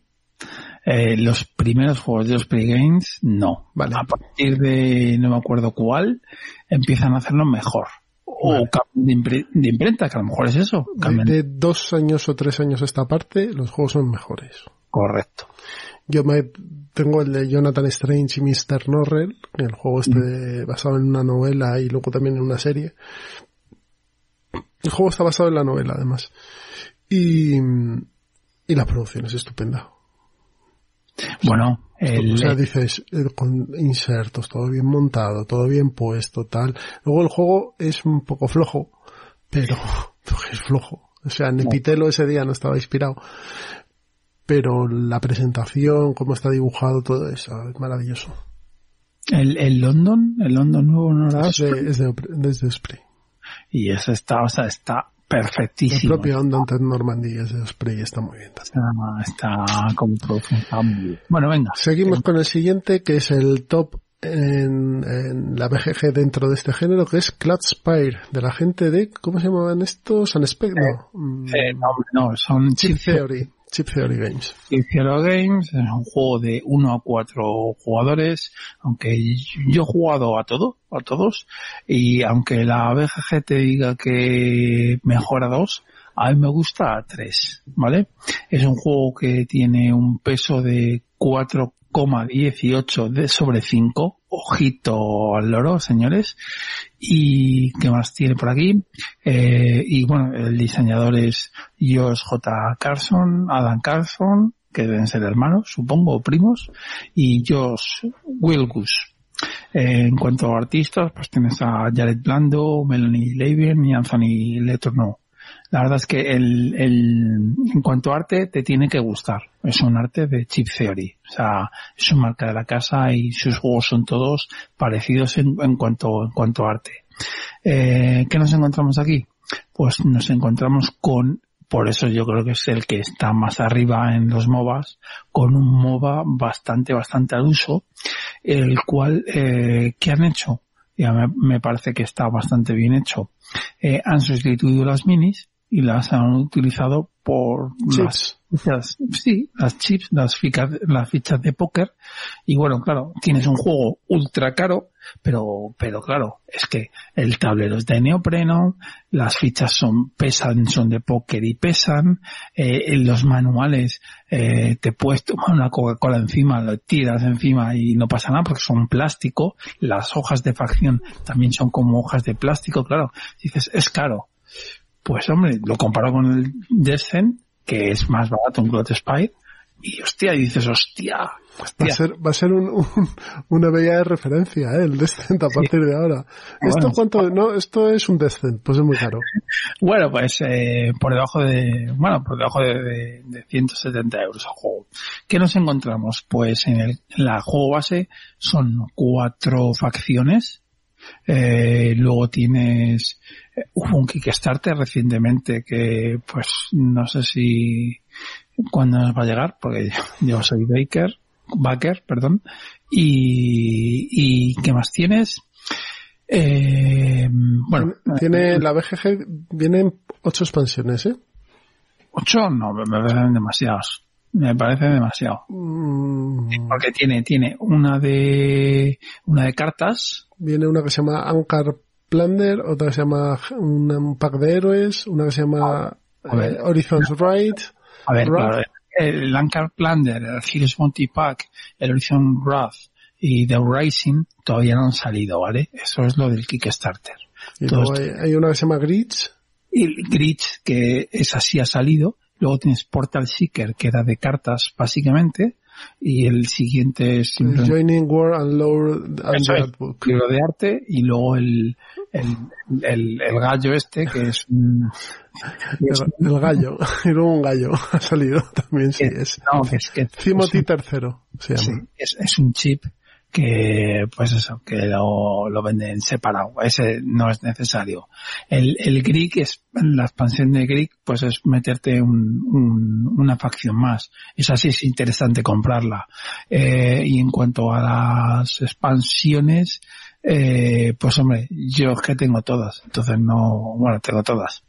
Eh, los primeros juegos de los pre-games, no. Vale. A partir de no me acuerdo cuál, empiezan a hacerlo mejor. O de, imprenta, que a lo mejor es eso. De, dos años o tres años esta parte, los juegos son mejores. Correcto. Yo me tengo el de Jonathan Strange y Mr. Norrell, el juego este mm. basado en una novela y luego también en una serie. El juego está basado en la novela, además. Y, y la producción es estupenda. Bueno, el... O sea, dices, eh, con insertos, todo bien montado, todo bien puesto, tal. Luego el juego es un poco flojo, pero es flojo. O sea, Nepitelo ese día no estaba inspirado. Pero la presentación, cómo está dibujado, todo eso, es maravilloso. ¿El, el London? ¿El London nuevo no era? Es de, es de, Spray. Y eso está, o sea, está perfectísimo. El propio Onda Normandía es de Osprey está muy bien. Está, está como producción Bueno, venga. Seguimos con el siguiente, que es el top en, en, la BGG dentro de este género, que es Spire, de la gente de, ¿cómo se llamaban estos? Sunspec, no. Eh, no, no, son Chip Theory. Chip Theory Games. Chip Theory Games es un juego de 1 a 4 jugadores, aunque yo he jugado a todo, a todos, y aunque la BGG te diga que mejora a 2, a mí me gusta a 3, ¿vale? Es un juego que tiene un peso de 4,18 de sobre 5, ojito al loro, señores. Y qué más tiene por aquí. Eh, y bueno, el diseñador es Josh J. Carson, Adam Carson, que deben ser hermanos, supongo, o primos, y Josh Wilgus. Eh, en cuanto a artistas, pues tienes a Jared Blando, Melanie Levin y Anthony Letourneau. La verdad es que el, el, en cuanto a arte te tiene que gustar. Es un arte de chip theory. O sea, es un marca de la casa y sus juegos son todos parecidos en, en cuanto, en cuanto a arte. Eh, ¿Qué nos encontramos aquí? Pues nos encontramos con por eso yo creo que es el que está más arriba en los MOBAs, con un MOBA bastante, bastante al uso, el cual, eh, ¿qué han hecho? Ya me, me, parece que está bastante bien hecho. Eh, han sustituido las minis y las han utilizado por chips. Las, sí, las chips, las fichas, las fichas de póker. Y bueno, claro, tienes un juego ultra caro, pero, pero claro, es que el tablero es de neopreno, las fichas son, pesan, son de póker y pesan, eh, en los manuales, eh, te puedes tomar una Coca-Cola encima, lo tiras encima y no pasa nada porque son plástico, las hojas de facción también son como hojas de plástico, claro, dices, es caro pues hombre, lo comparo con el Descent, que es más barato un Cloud Spy, y hostia, y dices, hostia, Va a ser, va a ser un, una bella de referencia, ¿eh? el Descent a partir de ahora. ¿Esto cuánto? No, esto es un Descent, pues es muy caro. Bueno, pues eh, por debajo de, bueno, por debajo de, de, 170 euros al juego. ¿Qué nos encontramos? Pues en, el, en la juego base son cuatro facciones, eh, luego tienes, hubo un Kickstarter recientemente que pues no sé si cuándo nos va a llegar porque yo, soy Baker, Baker, perdón. Y, y ¿qué más tienes? Eh, bueno, tiene la BGG vienen ocho expansiones, ¿eh? Ocho no, me parecen demasiados. Me parece demasiado. Mm. Porque tiene, tiene una de, una de cartas, viene una que se llama Anchor Plunder, otra que se llama un pack de héroes, una que se llama eh, Horizons Ride. A ver, el Anchor Plunder, el Heroes Monty Pack, el Horizon Wrath y The Rising todavía no han salido, ¿vale? Eso es lo del Kickstarter. Y luego hay, una que se llama Grids. Y Grids, que es así ha salido. Luego tienes Portal Seeker, que era de cartas, básicamente. Y el siguiente es El Joining War and Lore and Eso es, Book. libro de arte y luego el, el, el, el gallo este que es un, El, el gallo. Y luego un gallo ha salido también, sí, es. no, que es que Timothy es un- III se sí, llama. es, es un chip que pues eso que lo, lo venden separado. Ese no es necesario. El, el Greek es la expansión de Greek pues es meterte un, un- una facción más. Esa sí es interesante comprarla. Eh, y en cuanto a las expansiones eh, pues hombre yo es que tengo todas. Entonces no bueno tengo todas.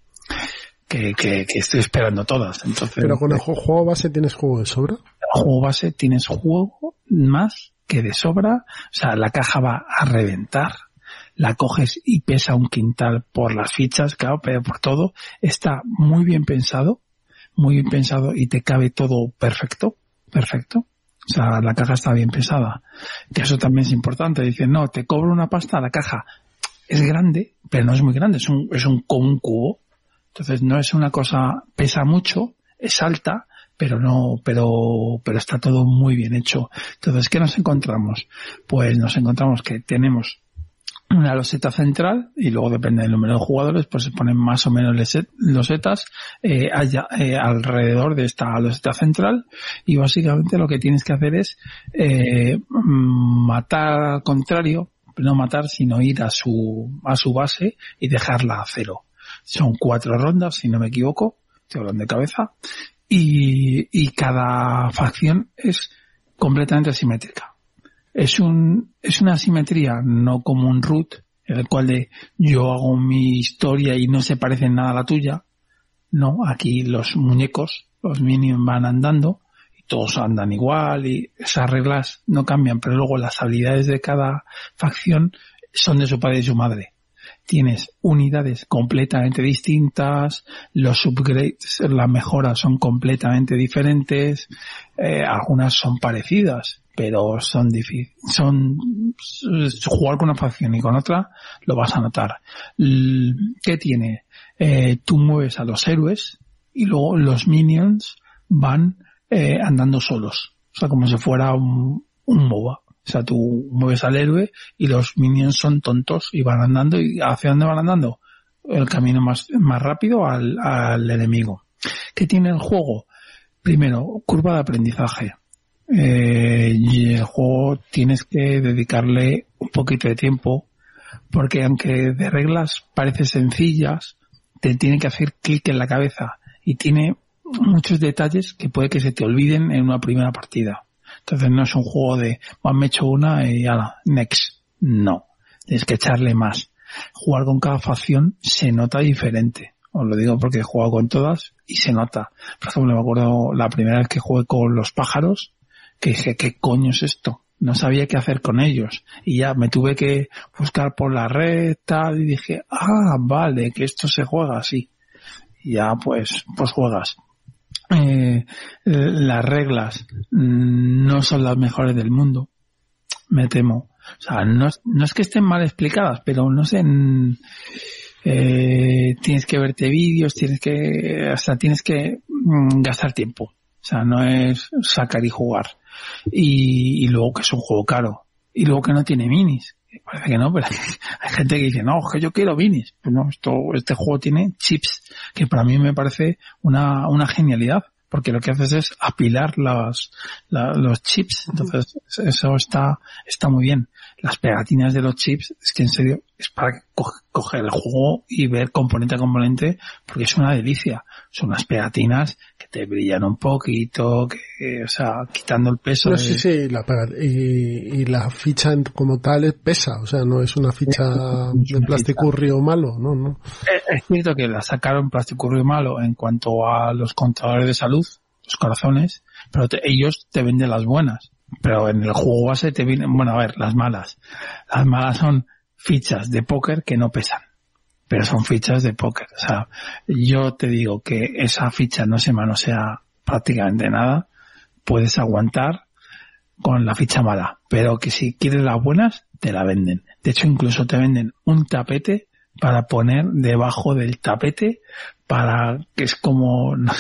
Que, que, que estoy esperando todas. Entonces Pero con el ju- juego base tienes juego de sobra. el juego base tienes juego más que de sobra, o sea, la caja va a reventar, la coges y pesa un quintal por las fichas, claro, pero por todo, está muy bien pensado, muy bien pensado y te cabe todo perfecto, perfecto. O sea, la caja está bien pesada. Que eso también es importante. Dicen, no, te cobro una pasta, la caja es grande, pero no es muy grande, es un, es un, un cubo. Entonces no es una cosa, pesa mucho, es alta, pero no, pero, pero está todo muy bien hecho. Entonces, ¿qué nos encontramos? Pues nos encontramos que tenemos una loseta central y luego depende del número de jugadores, pues se ponen más o menos losetas eh, eh, alrededor de esta loseta central y básicamente lo que tienes que hacer es eh, matar al contrario, no matar, sino ir a su, a su base y dejarla a cero. Son cuatro rondas, si no me equivoco, estoy hablando de cabeza, y, y cada facción es completamente asimétrica. Es un, es una asimetría, no como un root, en el cual de yo hago mi historia y no se parece nada a la tuya. No, aquí los muñecos, los minions van andando y todos andan igual y esas reglas no cambian, pero luego las habilidades de cada facción son de su padre y su madre tienes unidades completamente distintas, los upgrades, las mejoras son completamente diferentes, eh, algunas son parecidas, pero son difíciles, son, jugar con una facción y con otra lo vas a notar. ¿Qué tiene? Eh, tú mueves a los héroes y luego los minions van eh, andando solos, o sea, como si fuera un, un MOBA. O sea, tú mueves al héroe y los minions son tontos y van andando. ¿Y hacia dónde van andando? El camino más, más rápido al, al enemigo. ¿Qué tiene el juego? Primero, curva de aprendizaje. Eh, y el juego tienes que dedicarle un poquito de tiempo porque aunque de reglas parece sencillas, te tiene que hacer clic en la cabeza y tiene muchos detalles que puede que se te olviden en una primera partida. Entonces no es un juego de, "Bueno, me he hecho una y ala, next. No. Tienes que echarle más. Jugar con cada facción se nota diferente. Os lo digo porque he jugado con todas y se nota. Por ejemplo, me acuerdo la primera vez que jugué con los pájaros, que dije, ¿qué coño es esto? No sabía qué hacer con ellos. Y ya me tuve que buscar por la red, tal, y dije, ah, vale, que esto se juega así. Y ya pues, pues juegas eh, las reglas mm, no son las mejores del mundo, me temo. O sea, no, no es que estén mal explicadas, pero no sé, mm, eh, tienes que verte vídeos, tienes que, hasta tienes que mm, gastar tiempo. O sea, no es sacar y jugar. Y, y luego que es un juego caro. Y luego que no tiene minis. Parece que no, pero hay gente que dice, no, que yo quiero minis. Pues no, esto, este juego tiene chips, que para mí me parece una, una genialidad, porque lo que haces es apilar las, la- los chips. Entonces, eso está, está muy bien. Las pegatinas de los chips, es que en serio, es para co- coger el juego y ver componente a componente, porque es una delicia. Son unas pegatinas que te brillan un poquito, que, o sea, quitando el peso No, de- sí, sí, la y, y la ficha como tal es- pesa, o sea, no es una ficha Es de una plasticurrio malo, no, no. Es cierto que la sacaron plástico malo en cuanto a los contadores de salud, los corazones, pero te- ellos te venden las buenas. Pero en el juego base te vienen, bueno, a ver, las malas. Las malas son fichas de póker que no pesan. Pero son fichas de póker. O sea, yo te digo que esa ficha no se manosea prácticamente nada. Puedes aguantar con la ficha mala. Pero que si quieres las buenas, te la venden. De hecho, incluso te venden un tapete para poner debajo del tapete para que es como, no,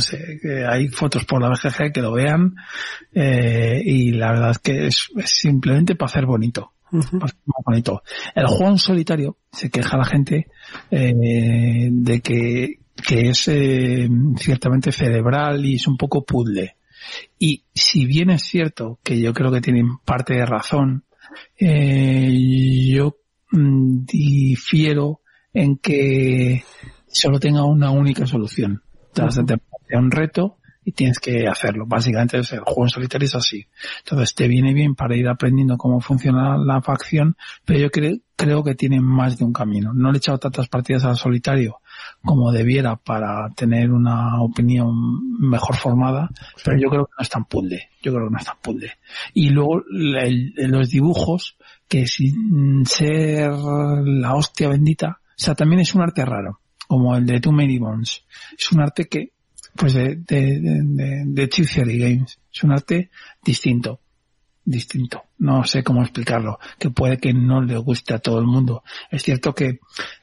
sé, hay fotos por la BGG que lo vean eh, y la verdad es que es, simplemente para hacer bonito. Bonito. El juego en solitario se queja la gente eh, de que, que es eh, ciertamente cerebral y es un poco puzzle. Y si bien es cierto que yo creo que tienen parte de razón, eh, yo mm, difiero en que solo tenga una única solución. Te un reto y tienes que hacerlo. Básicamente es el juego en solitario es así. Entonces te viene bien para ir aprendiendo cómo funciona la facción, pero yo creo que tiene más de un camino. No le he echado tantas partidas al solitario como debiera para tener una opinión mejor formada, pero yo creo que no es tan puzzle. Yo creo que no es tan puzzle. Y luego los dibujos, que sin ser la hostia bendita, o sea, también es un arte raro, como el de Too Many Bones. Es un arte que pues de, de, de, de Games. Es un arte distinto. Distinto. No sé cómo explicarlo. Que puede que no le guste a todo el mundo. Es cierto que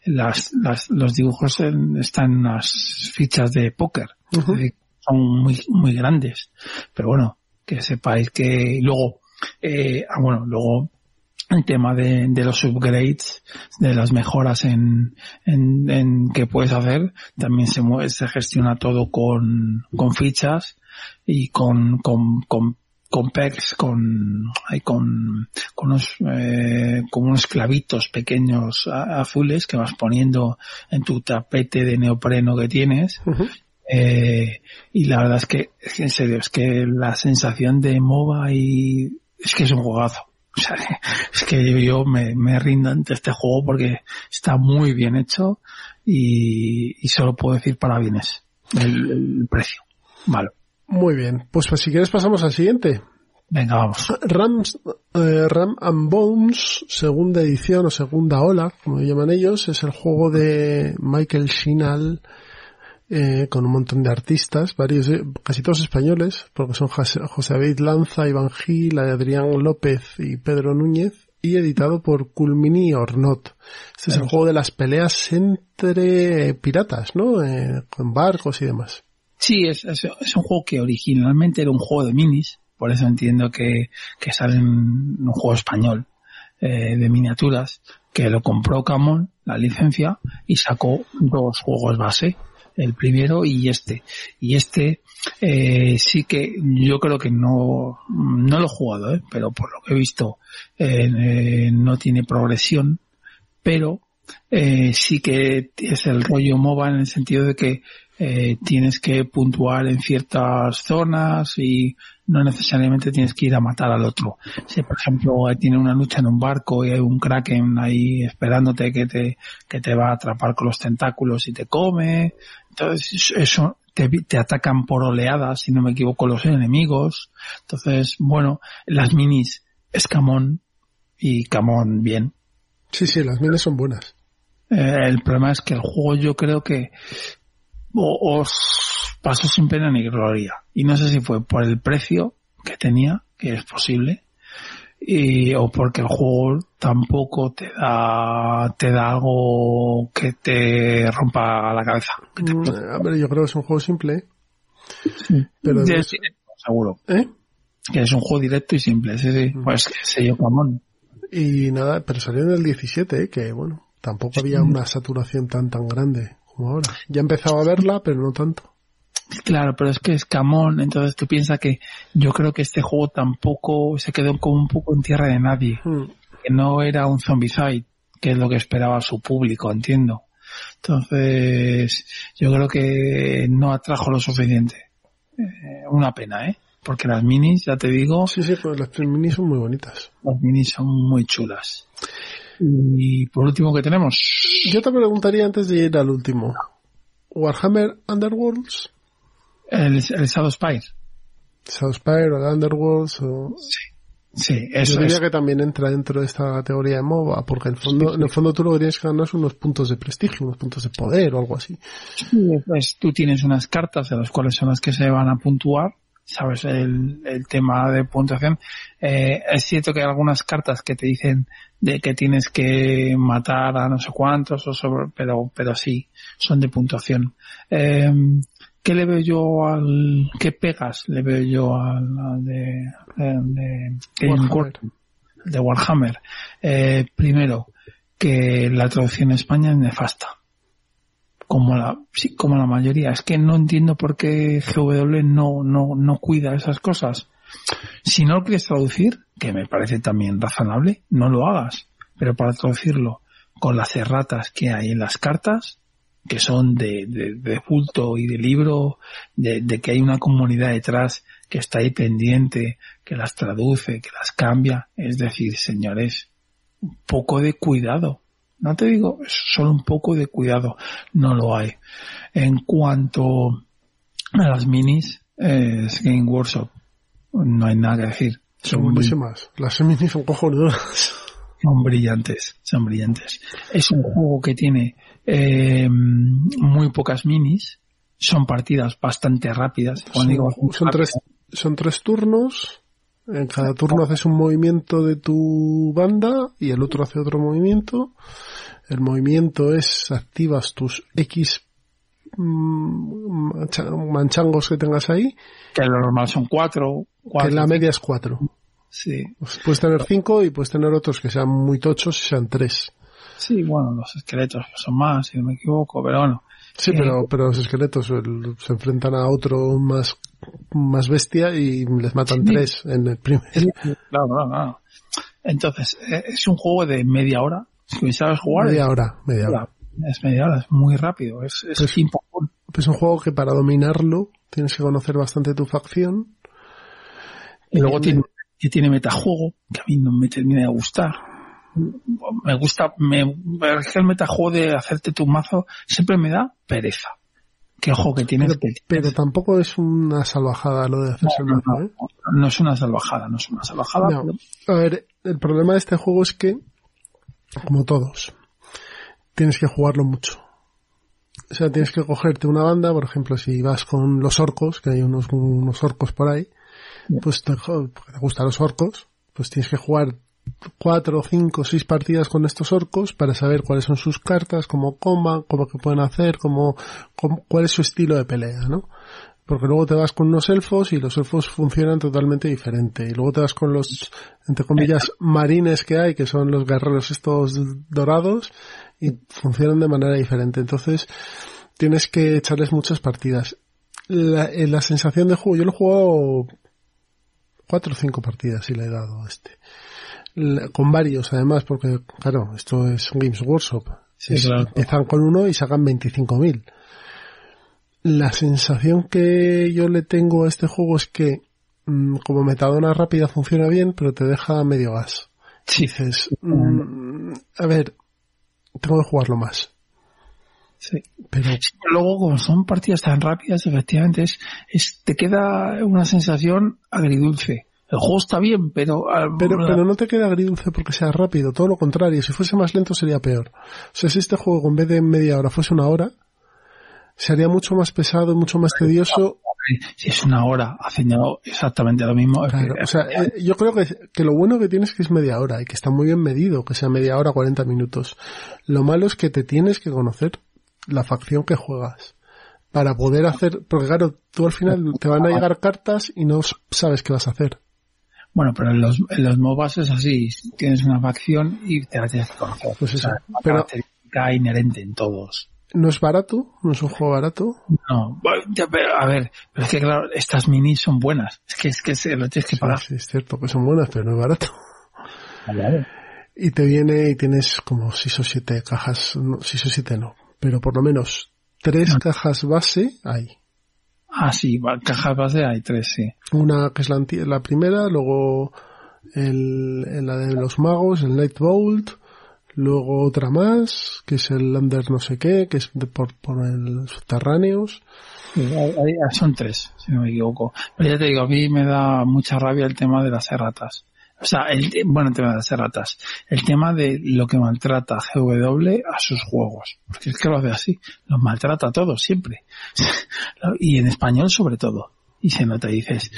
las, las, los dibujos están en unas fichas de póker. Son muy, muy grandes. Pero bueno, que sepáis que luego, eh, ah, bueno, luego el tema de, de, los upgrades, de las mejoras en, en, en que puedes hacer, también se mueve, se gestiona todo con, con fichas y con, con, con, con pegs, con, hay con, con unos, eh, con unos clavitos pequeños azules que vas poniendo en tu tapete de neopreno que tienes. eh, y la verdad es que, en serio, es que la sensación de MOBA y, es que es un juegazo o sea, es que yo me, me rindo ante este juego porque está muy bien hecho y, y solo puedo decir para bienes el, precio. Vale. Muy bien. Pues, pues si quieres pasamos al siguiente. Venga, vamos. Rams, eh, Ram and Bones, segunda edición o segunda ola, como llaman ellos, es el juego de Michael Shinal eh, con un montón de artistas, varios, eh, casi todos españoles, porque son José, David Lanza, Iván Gil, Adrián López y Pedro Núñez, y editado por Culmini Ornot. Este es el juego de las peleas entre piratas, ¿no? Eh, con barcos y demás. Sí, es, es, un juego que originalmente era un juego de minis, por eso entiendo que, que sale en un juego español eh, de miniaturas, que lo compró Camon, la licencia, y sacó dos juegos base, el primero y este. Y este eh, sí que yo creo que no, no lo he jugado, ¿eh? pero por lo que he visto eh, eh no tiene progresión, pero eh, sí que es el rollo MOBA en el sentido de que eh, tienes que puntuar en ciertas zonas y no necesariamente tienes que ir a matar al otro. Si por ejemplo tiene una lucha en un barco y hay un kraken ahí esperándote que te, que te va a atrapar con los tentáculos y te come, entonces eso te, te atacan por oleadas, si no me equivoco, los enemigos. Entonces, bueno, las minis es Camón y Camón bien. Sí, sí, las minis son buenas. Eh, el problema es que el juego yo creo que os pasó sin pena ni gloria. Y no sé si fue por el precio que tenía, que es posible, y, o porque el juego tampoco te da, te da algo que te rompa la cabeza. Mm, yo creo que es un juego simple. Pero seguro. ¿Eh? Que es un juego directo y simple, sí, sí. Mm. Pues yo, Camón. Y nada, pero salió en el 17, ¿eh? que bueno, tampoco había una saturación tan tan grande como ahora. Ya he empezado a verla, pero no tanto. Claro, pero es que es Camón, entonces tú piensas que yo creo que este juego tampoco se quedó como un poco en tierra de nadie. Hmm. Que no era un zombicide, que es lo que esperaba su público, entiendo. Entonces, yo creo que no atrajo lo suficiente. Eh, una pena, ¿eh? Porque las minis, ya te digo. Sí, sí, pues las minis son muy bonitas. Las minis son muy chulas. Y por último, ¿qué tenemos? Yo te preguntaría antes de ir al último. Warhammer Underworlds. El, el Shadow Spire. Shadow Spire o Underworlds o... Sí. Sí, eso Yo diría que también entra dentro de esta categoría de MOBA, porque en el fondo, en el fondo tú lo que ganar unos puntos de prestigio, unos puntos de poder o algo así. Sí, pues tú tienes unas cartas de las cuales son las que se van a puntuar sabes el, el tema de puntuación. Eh, es cierto que hay algunas cartas que te dicen de que tienes que matar a no sé cuántos, o sobre, pero, pero sí, son de puntuación. Eh, ¿Qué le veo yo al, qué pegas le veo yo al, al de, de, de, Game Warhammer. de Warhammer? Eh, primero, que la traducción en España es nefasta. Como la, sí, como la mayoría. Es que no entiendo por qué GW no, no, no cuida esas cosas. Si no lo quieres traducir, que me parece también razonable, no lo hagas. Pero para traducirlo con las erratas que hay en las cartas, que son de, de, de culto y de libro, de, de que hay una comunidad detrás que está ahí pendiente, que las traduce, que las cambia. Es decir, señores, un poco de cuidado. No te digo, solo un poco de cuidado. No lo hay. En cuanto a las minis, eh, es Game Workshop. No hay nada que decir. Son buenísimas. Las minis son cojonudas. Son brillantes, son brillantes. Es un juego que tiene eh, muy pocas minis, son partidas bastante rápidas. Cuando Son, digo son tres, son tres turnos. En cada turno haces un movimiento de tu banda y el otro hace otro movimiento. El movimiento es activas tus X mm, mancha- manchangos que tengas ahí, que lo normal son cuatro, que cuatro la media es cuatro. Sí, Pues puedes tener cinco y puedes tener otros que sean muy tochos y sean tres. sí, bueno, los esqueletos son más, si no me equivoco, pero bueno, Sí, Eh, pero, pero los esqueletos el- se enfrentan a otro más, más bestia y les matan Sí. tres en el primer. claro, claro, claro. Entonces, eh, es un juego de media hora, si sabes jugar, Media hora, media hora. es media hora, es muy rápido, es, es Pues- pum. Es un juego que para dominarlo tienes que conocer bastante tu facción. Y luego Eh, tiene, que tiene metajuego, que a mí no me termina de gustar. Me gusta, me, que el metajuego de hacerte tu mazo siempre me da pereza. Qué ojo que tienes Pero, que pero tampoco es una salvajada lo de hacerse el no, mazo, no, ¿eh? no es una salvajada, no es una salvajada. Pero- A ver, el problema de este juego es que, como todos, tienes que jugarlo mucho. O sea, tienes que cogerte una banda, por ejemplo, si vas con los orcos, que hay unos, unos orcos por ahí, pues te, te gustan los orcos, pues tienes que jugar cuatro, cinco, seis partidas con estos orcos para saber cuáles son sus cartas, cómo coman, cómo que pueden hacer, cómo, cuál es su estilo de pelea, ¿no? Porque luego te vas con unos elfos y los elfos funcionan totalmente diferente. Y luego te vas con los, entre comillas, marines que hay, que son los guerreros estos dorados, y funcionan de manera diferente. Entonces, tienes que echarles muchas partidas. La, eh, la sensación de juego, yo lo jugado cuatro o cinco partidas y le he dado a este. Con varios además, porque claro, esto es Games Workshop. Sí, Es- claro. Empiezan con uno y sacan 25.000. La sensación que yo le tengo a este juego es que mm, como metadona rápida funciona bien, pero te deja medio gas. Sí, Dices, mm, a ver, tengo que jugarlo más. Sí. Pero luego, como son partidas tan rápidas, efectivamente, es, es, te queda una sensación agridulce. El juego está bien, pero... ah, Pero, pero no te queda agridulce porque sea rápido, todo lo contrario. Si fuese más lento sería peor. O sea, si este juego en vez de media hora fuese una hora, sería mucho más pesado mucho más tedioso. si es una hora haciendo exactamente lo mismo, Claro, o sea, eh, yo creo que, que lo bueno que tienes es que es media hora y que está muy bien medido, que sea media hora, 40 minutos. Lo malo es que te tienes que conocer la facción que juegas para poder hacer, porque claro, tú al final te van a llegar cartas y no sabes qué vas a hacer. Bueno, pero en los, en los MOBAs es así. Tienes una facción y te la tienes que conocer. Pues O sea, eso. es una Pero- característica inherente en todos. No es barato, no es un juego barato, No, pero, a ver, pero es que claro, estas minis son buenas. Es que es que se lo tienes que pagar. Sí, es cierto que son buenas, pero no es barato. Y te viene y tienes como 6 o 7 cajas, no, 6 o 7 no, pero por lo menos 3 No. cajas base hay. Ah, sí, cajas base hay tres, sí. Una que es la, la primera, luego el, el- la de los magos, el Night Bolt, luego otra más, que es el Under no sé qué, que es de por, por el subterráneos. Sí, son tres, si no me equivoco. Pero ya te digo, a mí me da mucha rabia el tema de las erratas. O sea, el, bueno, el tema de las erratas. El tema de lo que maltrata GW a sus juegos. Porque es que lo hace así. Los maltrata todos, siempre. y en español sobre todo. y se nota y dices,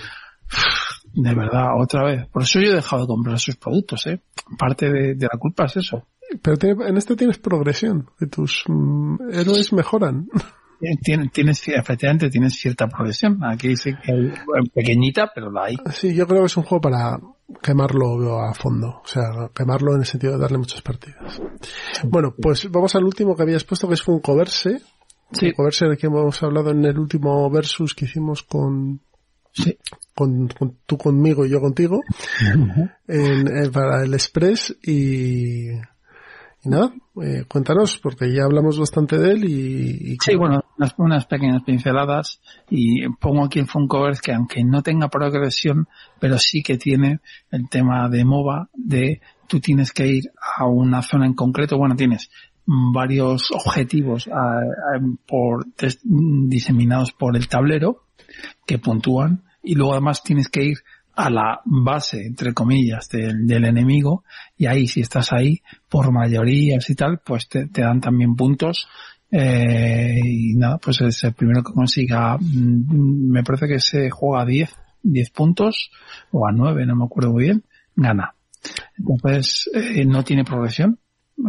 de verdad, otra vez. Por eso yo he dejado de comprar sus productos, ¿eh? Parte de, la culpa es eso. Pero tiene- en este tienes progresión, que tus mm, héroes mejoran. Tienes, tienes, efectivamente, tienes cierta progresión. Aquí sí que hay, eh, pequeñita, pero la hay. Sí, yo creo que es un juego para quemarlo a fondo. O sea, quemarlo en el sentido de darle muchas partidas. Bueno, pues vamos al último que habías puesto, que es Funkoverse. Sí. Funkoverse del que hemos hablado en el último versus que hicimos con, Sí. con, con- tú conmigo y yo contigo en, en- para el Express y nada, eh, cuéntanos porque ya hablamos bastante de él y, y Sí, bueno, unas, unas pequeñas pinceladas y pongo aquí en Funkoverse que aunque no tenga progresión, pero sí que tiene el tema de MOBA de tú tienes que ir a una zona en concreto, bueno, tienes varios objetivos ah, ah, por des- diseminados por el tablero que puntúan y luego además tienes que ir a la base, entre comillas, del, del enemigo y ahí si estás ahí por mayorías y tal, pues te, te dan también puntos eh, y nada, pues es el primero que consiga, mm, me parece que se juega a 10, 10 puntos o a 9, no me acuerdo muy bien, gana. Entonces, eh, no tiene progresión.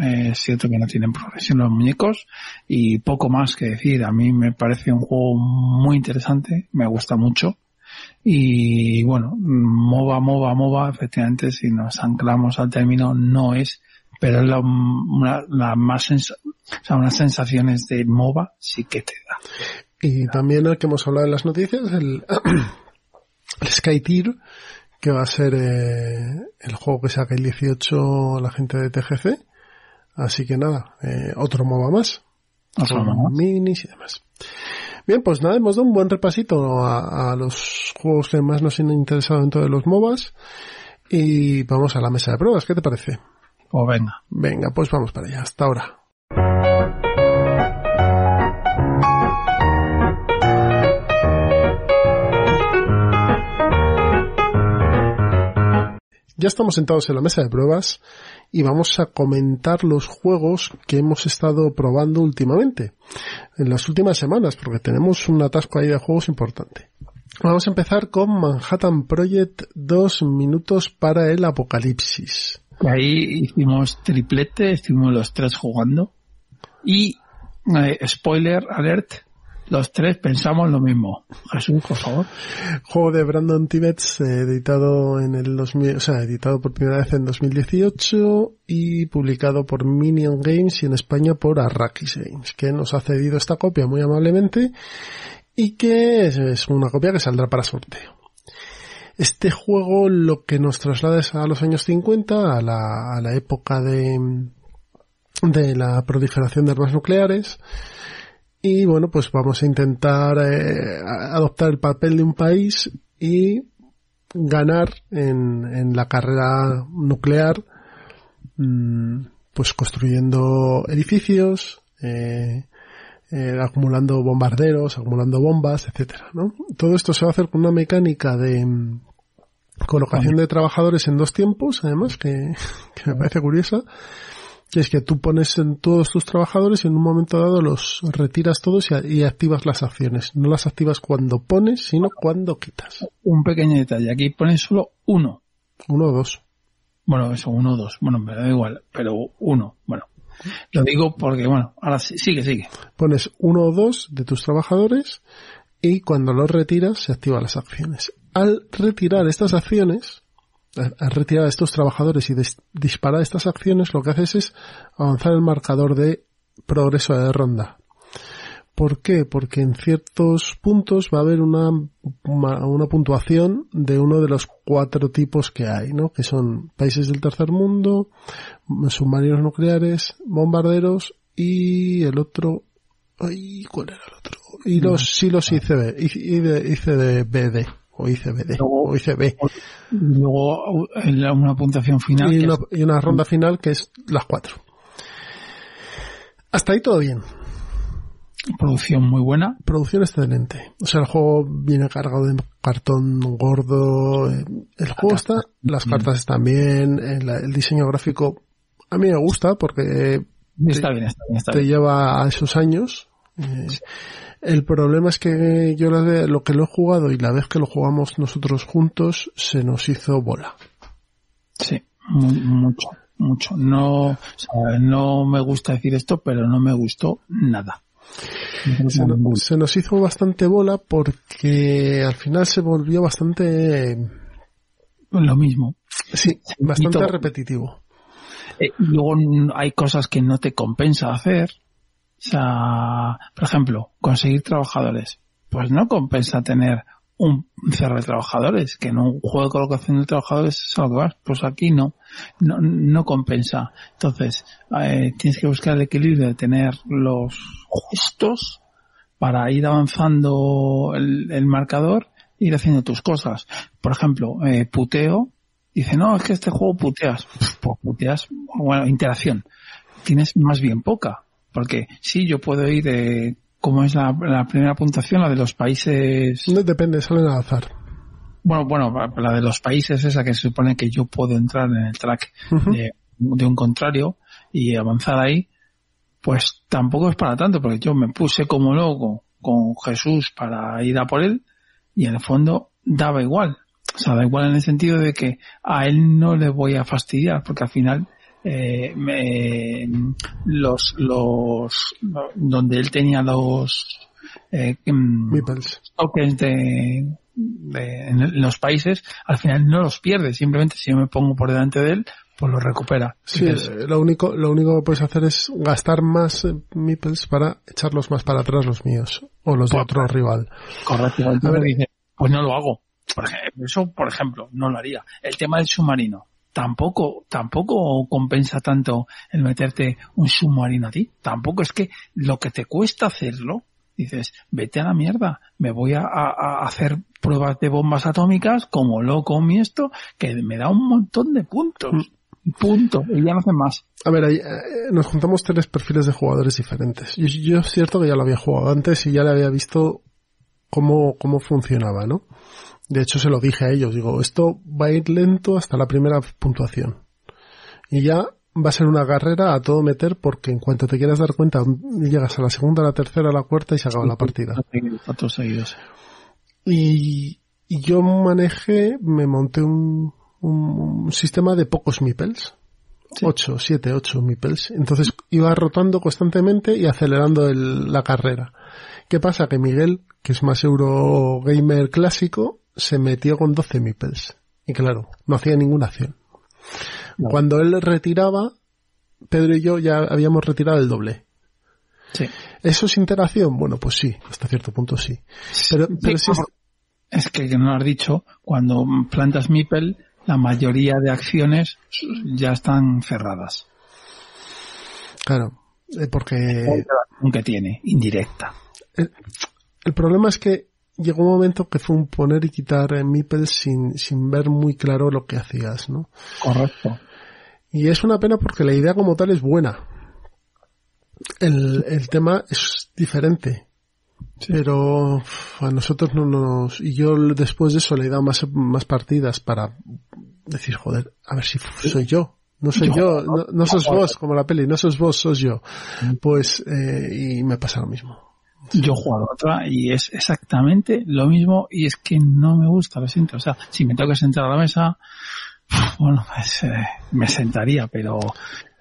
Eh, es cierto que no tienen progresión los muñecos y poco más que decir. A mí me parece un juego muy interesante, me gusta mucho. Y bueno, MOBA, MOBA, MOBA, efectivamente, si nos anclamos al término, no es, pero es la, una, la más sens- o sea, unas sensaciones de MOBA sí que te da. Y también el que hemos hablado en las noticias, el, el Sky Tier, que va a ser eh, el juego que saca el 18 la gente de TGC. Así que nada, eh, otro MOBA más. Otro MOBA. minis y demás. Bien, pues nada, hemos dado un buen repasito a, a los juegos que más nos han interesado dentro de los MOBAs. Y vamos a la mesa de pruebas, ¿qué te parece? O venga. Venga, pues vamos para allá. Hasta ahora. Ya estamos sentados en la mesa de pruebas y vamos a comentar los juegos que hemos estado probando últimamente, en las últimas semanas, porque tenemos un atasco ahí de juegos importante. Vamos a empezar con Manhattan Project, dos minutos para el apocalipsis. Ahí hicimos triplete, estuvimos los tres jugando. Y, eh, spoiler alert, los tres pensamos lo mismo. Jesús, por favor. Juego de Brandon Tibbets, eh, editado en el 2000, o sea, editado por primera vez en 2018 y publicado por Minion Games y en España por Arrakis Games, que nos ha cedido esta copia muy amablemente y que es, una copia que saldrá para sorteo. Este juego lo que nos traslada es a los años 50, a la, a la época de, de la proliferación de armas nucleares, y bueno, pues vamos a intentar eh, adoptar el papel de un país y ganar en, en la carrera nuclear, mm, pues construyendo edificios, eh, eh, acumulando bombarderos, acumulando bombas, etcétera, ¿no? Todo esto se va a hacer con una mecánica de mm, colocación de trabajadores en dos tiempos, además, que, que me parece curiosa es que tú pones en todos tus trabajadores y en un momento dado los retiras todos y, y activas las acciones. No las activas cuando pones, sino cuando quitas. Un pequeño detalle. Aquí pone solo uno. Uno o dos. Bueno, eso, uno o dos. Bueno, me da igual, pero uno. Bueno, lo digo porque, bueno, ahora sí, sigue, sigue. Pones uno o dos de tus trabajadores y cuando los retiras se activan las acciones. Al retirar estas acciones, al retirar a estos trabajadores y disparar estas acciones, lo que haces es avanzar el marcador de progreso de ronda. ¿Por qué? Porque en ciertos puntos va a haber una, una, puntuación de uno de los cuatro tipos que hay, ¿no? Que son países del tercer mundo, submarinos nucleares, bombarderos y el otro, ay, ¿cuál era el otro? Y los silos ICB, ICB, ICBD, o ICBD, o ICB. Y luego una puntuación final. Y una, es- y una ronda final que es las cuatro. Hasta ahí todo bien. producción muy buena. Producción excelente. O sea, el juego viene cargado de cartón gordo. eh, El juego está, las cartas están bien, el, el diseño gráfico a mí me gusta porque Está bien, está bien, está te bien. lleva a esos años Eh, el problema es que yo la ve- lo que lo he jugado y la vez que lo jugamos nosotros juntos se nos hizo bola. Sí, mu- mucho, mucho. No, o sea, no me gusta decir esto, pero no me gustó nada. Se, no- Ninguno. se nos hizo bastante bola porque al final se volvió bastante, Lo mismo. sí, bastante repetitivo. Eh, luego hay cosas que no te compensa hacer. Sea, por ejemplo, conseguir trabajadores. Pues no compensa tener un cerro de trabajadores, que en un juego de colocación de trabajadores es a lo que vas. Pues aquí no, no, no compensa. Entonces, eh, tienes que buscar el equilibrio de tener los justos para ir avanzando el, el marcador e ir haciendo tus cosas. Por ejemplo, eh, puteo, dice, no, es que este juego puteas. Pues puteas, bueno, interacción. Tienes más bien poca. Porque sí, yo puedo ir, eh, como es la, la primera puntuación, la de los países, No depende, salen al azar. bueno, bueno, la de los países, esa que se supone que yo puedo entrar en el track de, de un contrario y avanzar ahí, pues tampoco es para tanto, porque yo me puse como loco con Jesús para ir a por él y en el fondo daba igual. O sea, da igual en el sentido de que a él no le voy a fastidiar, porque al final eh, me- los, los, donde él tenía los eh, Meeples. tokens de, de- en los países, al final no los pierde. Simplemente si yo me pongo por delante de él, pues los recupera. Sí, Entonces, eh, lo único, lo único que puedes hacer es gastar más eh, meeples para echarlos más para atrás los míos o los de otro rival. correcto. Entonces ver. dice, pues no lo hago. Por ejemplo, eso, por ejemplo, no lo haría. El tema del submarino. Tampoco, tampoco compensa tanto el meterte un submarino a ti. Tampoco es que lo que te cuesta hacerlo, dices, vete a la mierda, me voy a, a- a hacer pruebas de bombas atómicas como loco mi esto, que me da un montón de puntos. Punto. Y ya no hacen más. A ver, ahí, eh, nos juntamos tres perfiles de jugadores diferentes. Yo, yo es cierto que ya lo había jugado antes y ya le había visto cómo, cómo funcionaba, ¿no? De hecho, se lo dije a ellos. Digo, esto va a ir lento hasta la primera puntuación. Y ya va a ser una carrera a todo meter porque en cuanto te quieras dar cuenta, llegas a la segunda, a la tercera, a la cuarta y se acaba la partida. A todos seguidos. Y, y yo manejé, me monté un, un, un sistema de pocos meeples. Sí. 8, 7, 8 meeples. Entonces iba rotando constantemente y acelerando el- la carrera. ¿Qué pasa? Que Miguel, que es más Eurogamer clásico, se metió con 12 meeples. Y claro, no hacía ninguna acción. No. Cuando él retiraba, Pedro y yo ya habíamos retirado el doble. Sí. ¿Eso es interacción? Bueno, pues sí, hasta cierto punto sí. Pero, pero sí es- Es que, que no lo has dicho, cuando plantas Mipel, la mayoría de acciones ya están cerradas. claro, eh, porque Aunque tiene, indirecta. el problema es que llegó un momento que fue un poner y quitar en sin, sin ver muy claro lo que hacías, ¿no? Correcto. Y es una pena porque la idea como tal es buena. El, el tema es diferente. Pero a nosotros no nos... Y yo después de eso le he dado más, más partidas para decir, joder, a ver si soy yo. No soy yo, no, no sos vos, como la peli, no sos vos, sos yo. Pues, eh, y me pasa lo mismo. Yo he jugado otra y es exactamente lo mismo y es que no me gusta, lo siento. O sea, si me tengo que sentar a la mesa, bueno, pues eh, me sentaría, pero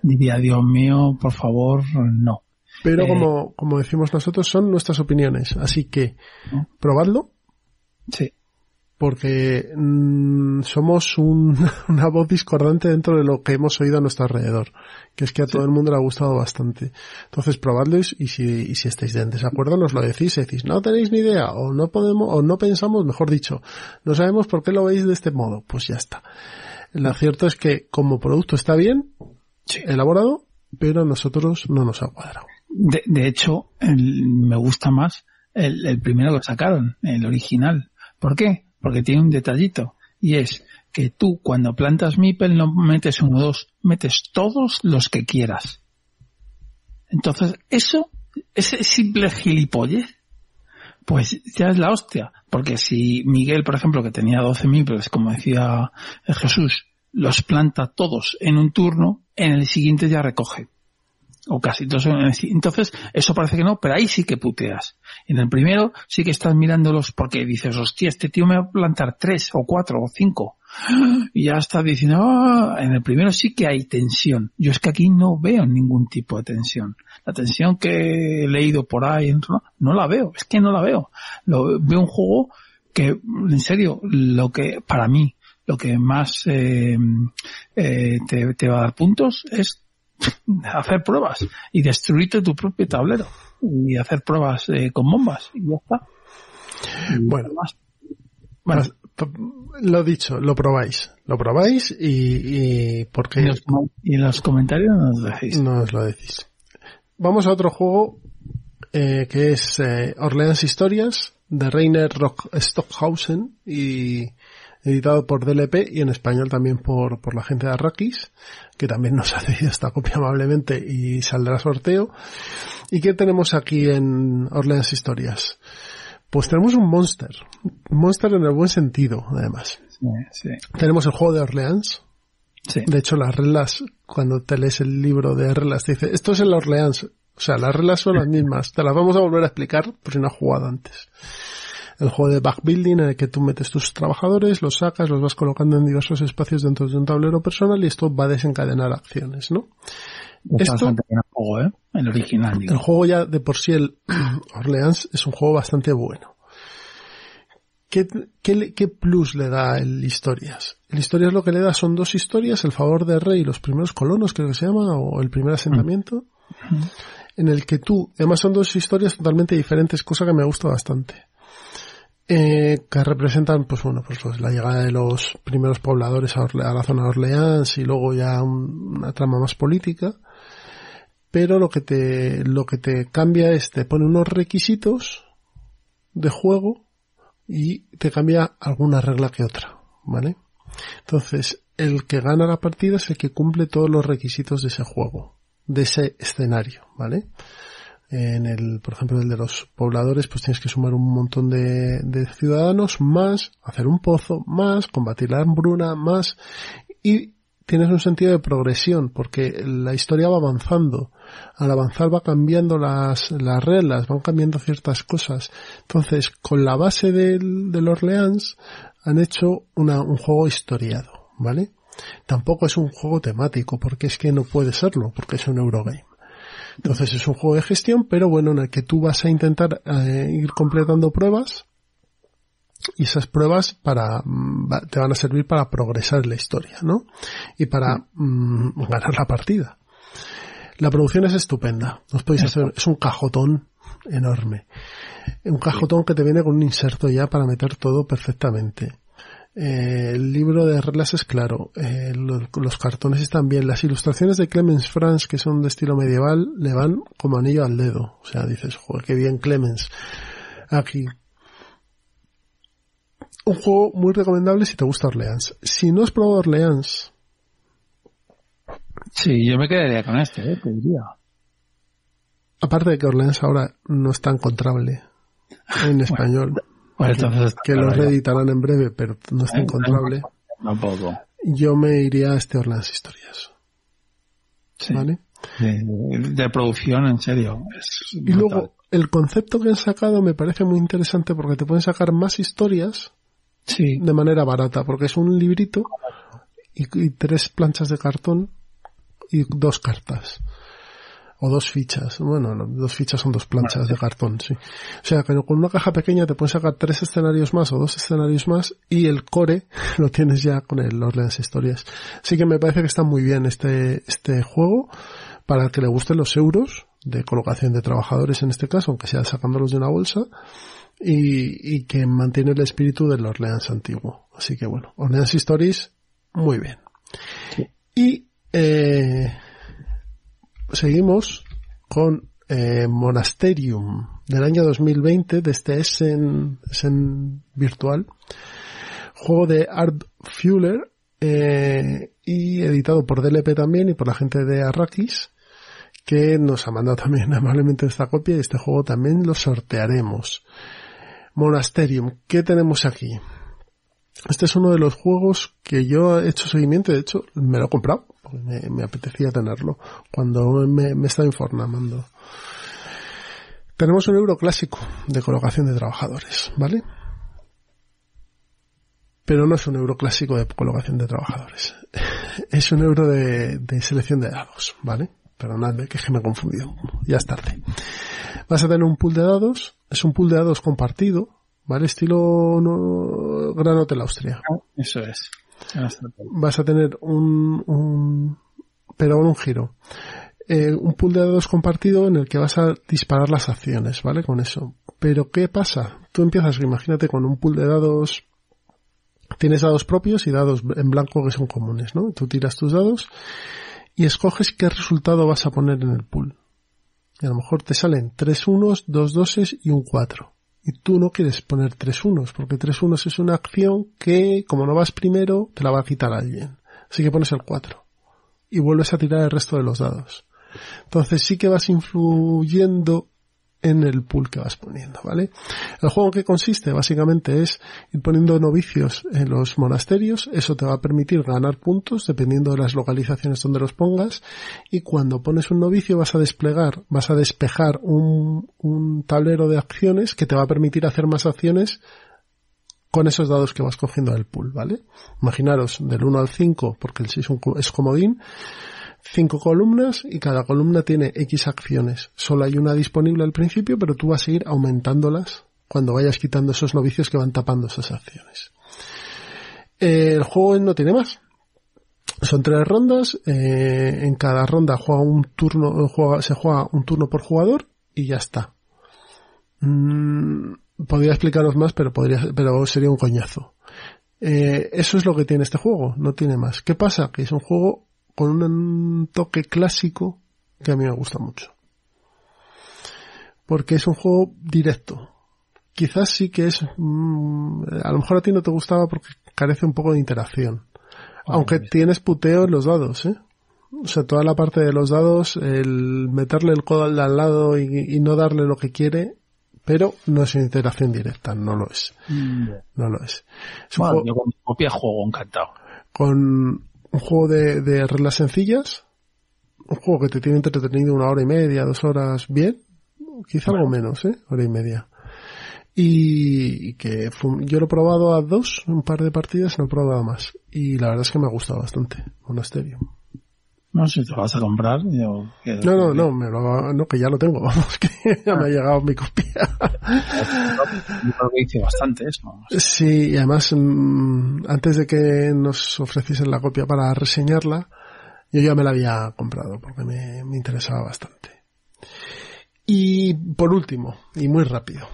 diría, Dios mío, por favor, no. Pero Eh, como, como decimos nosotros, son nuestras opiniones. Así que, ¿no? probadlo, Sí, porque mm, somos un- una voz discordante dentro de lo que hemos oído a nuestro alrededor, que es que a todo el mundo le ha gustado bastante. Entonces probadlo y si, y si estáis en desacuerdo nos lo decís, y decís, no tenéis ni idea, o no podemos, o no pensamos, mejor dicho, no sabemos por qué lo veis de este modo, pues ya está. Lo cierto es que como producto está bien, sí. elaborado, pero a nosotros no nos ha cuadrado. De, de hecho, el- me gusta más el, el primero que sacaron, el original. ¿Por qué? Porque tiene un detallito. Y es que tú cuando plantas Mipel no metes uno o dos, metes todos los que quieras. Entonces, eso, ese simple gilipollez, pues ya es la hostia. Porque si Miguel, por ejemplo, que tenía 12 Mipels, como decía Jesús, los planta todos en un turno, en el siguiente ya recoge. O casi todos son en Entonces, eso parece que no, pero ahí sí que puteas. En el primero sí que estás mirándolos porque dices, hostia, este tío me va a plantar tres o cuatro o cinco. Y ya estás diciendo, ah, en el primero sí que hay tensión. Yo es que aquí no veo ningún tipo de tensión. La tensión que he leído por ahí, no, no la veo, es que no la veo. Lo, veo un juego que, en serio, lo que, para mí, lo que más eh, eh, te, te va a dar puntos es hacer pruebas y destruirte tu propio tablero y hacer pruebas eh, con bombas y ya está. bueno, bueno, lo dicho, lo probáis, lo probáis y, y porque y, los, y en los comentarios nos decís. Nos lo decís. Vamos a otro juego eh, que es eh, Orleans Historias de Rainer Rock Stockhausen y editado por DLP y en español también por, por la gente de Arrakis, que también nos ha cedido esta copia amablemente y saldrá sorteo. ¿Y qué tenemos aquí en Orleans Historias? Pues tenemos un monster. Monster en el buen sentido, además. Sí, sí. Tenemos el juego de Orleans. Sí. De hecho, las reglas, cuando te lees el libro de reglas, te dice, esto es el Orleans. O sea, las reglas son las mismas. Te las vamos a volver a explicar por si no has jugado antes el juego de backbuilding en el que tú metes tus trabajadores, los sacas, los vas colocando en diversos espacios dentro de un tablero personal y esto va a desencadenar acciones, ¿no? Esto, bastante buen juego, ¿eh? El original, digo. El juego ya de por sí, el Orleans, es un juego bastante bueno. ¿Qué, qué, ¿Qué, plus le da el Historias? El Historias lo que le da son dos historias, el favor del rey y los primeros colonos, creo que se llama, o el primer asentamiento, Mm. en el que tú, además son dos historias totalmente diferentes, cosa que me gusta bastante eh, que representan, pues bueno, pues, pues, la llegada de los primeros pobladores a, Orle a la zona de Orleans y luego ya un, una trama más política. Pero lo que te, lo que te cambia es, te pone unos requisitos de juego y te cambia alguna regla que otra, ¿vale? Entonces, el que gana la partida es el que cumple todos los requisitos de ese juego, de ese escenario, ¿vale? En el, por ejemplo, el de los pobladores, pues tienes que sumar un montón de, de, ciudadanos, más hacer un pozo, más combatir la hambruna, más, y tienes un sentido de progresión, porque la historia va avanzando. Al avanzar va cambiando las, las reglas, van cambiando ciertas cosas. Entonces, con la base del, del Orleans, han hecho una, un juego historiado, ¿vale? Tampoco es un juego temático, porque es que no puede serlo, porque es un Eurogame. Entonces es un juego de gestión, pero bueno, en el que tú vas a intentar eh, ir completando pruebas y esas pruebas para te van a servir para progresar en la historia, ¿no? Y para mm, ganar la partida. La producción es estupenda. Os podéis hacer, es un cajotón enorme. Un cajotón que te viene con un inserto ya para meter todo perfectamente. Eh, el libro de reglas es claro, eh, los, los, cartones están bien, las ilustraciones de Clemens Franz, que son de estilo medieval, le van como anillo al dedo. O sea, dices, joder, qué bien Clemens. Aquí. Un juego muy recomendable si te gusta Orleans. Si no has probado Orleans. Sí, yo me quedaría con este, eh, te diría. Aparte de que Orleans ahora no está encontrable en español. Bueno, entonces, que lo reeditarán en breve, pero no está encontrable. Tampoco. Yo me iría a este Orleans Historias. Sí. ¿Vale? De, de, producción, en serio. Es y luego, el concepto que han sacado me parece muy interesante porque te pueden sacar más historias sí. de manera barata, porque es un librito y, y tres planchas de cartón y dos cartas o dos fichas. Bueno, no, dos fichas son dos planchas vale. de cartón, sí. O sea, que con una caja pequeña te puedes sacar tres escenarios más o dos escenarios más y el core lo tienes ya con el Orleans Historias. Así que me parece que está muy bien este, este juego para el que le gusten los euros de colocación de trabajadores en este caso, aunque sea sacándolos de una bolsa. Y, y que mantiene el espíritu del Orleans antiguo. Así que bueno, Orleans Stories, muy bien. Sí. Y, eh, seguimos con eh, Monasterium del año 2020 de este Essen, Essen virtual juego de Art Fuller eh, y editado por DLP también y por la gente de Arrakis que nos ha mandado también amablemente esta copia y este juego también lo sortearemos Monasterium ¿qué tenemos aquí? Este es uno de los juegos que yo he hecho seguimiento, de hecho me lo he comprado, porque me, apetecía tenerlo cuando me, me estaba informando. Tenemos un euro clásico de colocación de trabajadores, ¿vale? Pero no es un euro clásico de colocación de trabajadores. Es un euro de, selección de dados, ¿vale? Perdonadme que me he confundido. Ya es tarde. Vas a tener un pool de dados. Es un pool de dados compartido, ¿vale? Estilo no, Gran Hotel Austria. Eso es. Vas a tener un, un pero con un giro. Eh, un pool de dados compartido en el que vas a disparar las acciones, ¿vale? Con eso. Pero ¿qué pasa? Tú empiezas, imagínate, con un pool de dados, tienes dados propios y dados en blanco que son comunes, ¿no? Tú tiras tus dados y escoges qué resultado vas a poner en el pool. Y a lo mejor te salen tres unos, dos doses y un cuatro. Y tú no quieres poner tres unos, porque tres unos es una acción que, como no vas primero, te la va a quitar alguien. Así que pones el cuatro. Y vuelves a tirar el resto de los dados. Entonces sí que vas influyendo en el pool que vas poniendo, ¿vale? El juego que consiste básicamente es ir poniendo novicios en los monasterios, eso te va a permitir ganar puntos dependiendo de las localizaciones donde los pongas y cuando pones un novicio vas a desplegar, vas a despejar un, un tablero de acciones que te va a permitir hacer más acciones con esos dados que vas cogiendo del pool, ¿vale? Imaginaros del 1 al 5, porque el 6 es comodín, cinco columnas y cada columna tiene X acciones. Solo hay una disponible al principio, pero tú vas a ir aumentándolas cuando vayas quitando esos novicios que van tapando esas acciones. el juego no tiene más. Son tres rondas. Eh, en cada ronda juega un turno, se juega un turno por jugador y ya está. Mm, podría explicaros más, pero podría, pero sería un coñazo. Eh, eso es lo que tiene este juego, no tiene más. ¿Qué pasa? Que es un juego con un toque clásico que a mí me gusta mucho. Porque es un juego directo. Quizás sí que es, mm, a lo mejor a ti no te gustaba porque carece un poco de interacción. Aunque tienes puteo en los dados, ¿eh? O sea, toda la parte de los dados, el meterle el codo al al lado y, no darle lo que quiere, pero no es interacción directa, no lo es. Mm. No lo es. es bueno, yo con mi copia juego encantado. Con, un juego de, de reglas sencillas, un juego que te tiene entretenido una hora y media, dos horas bien, quizá algo menos, ¿eh? Hora y media. Y, que yo lo he probado a dos, un par de partidas, no he probado más. Y la verdad es que me ha gustado bastante, Monasterio. No sé, te lo vas a comprar. Yo, no, no, no, me lo, no, que ya lo tengo, vamos, que ya me ha llegado mi copia. Yo creo que hice bastante eso. Sí, y además, mmm, antes de que nos ofreciesen la copia para reseñarla, yo ya me la había comprado porque me, me interesaba bastante. Y por último, y muy rápido,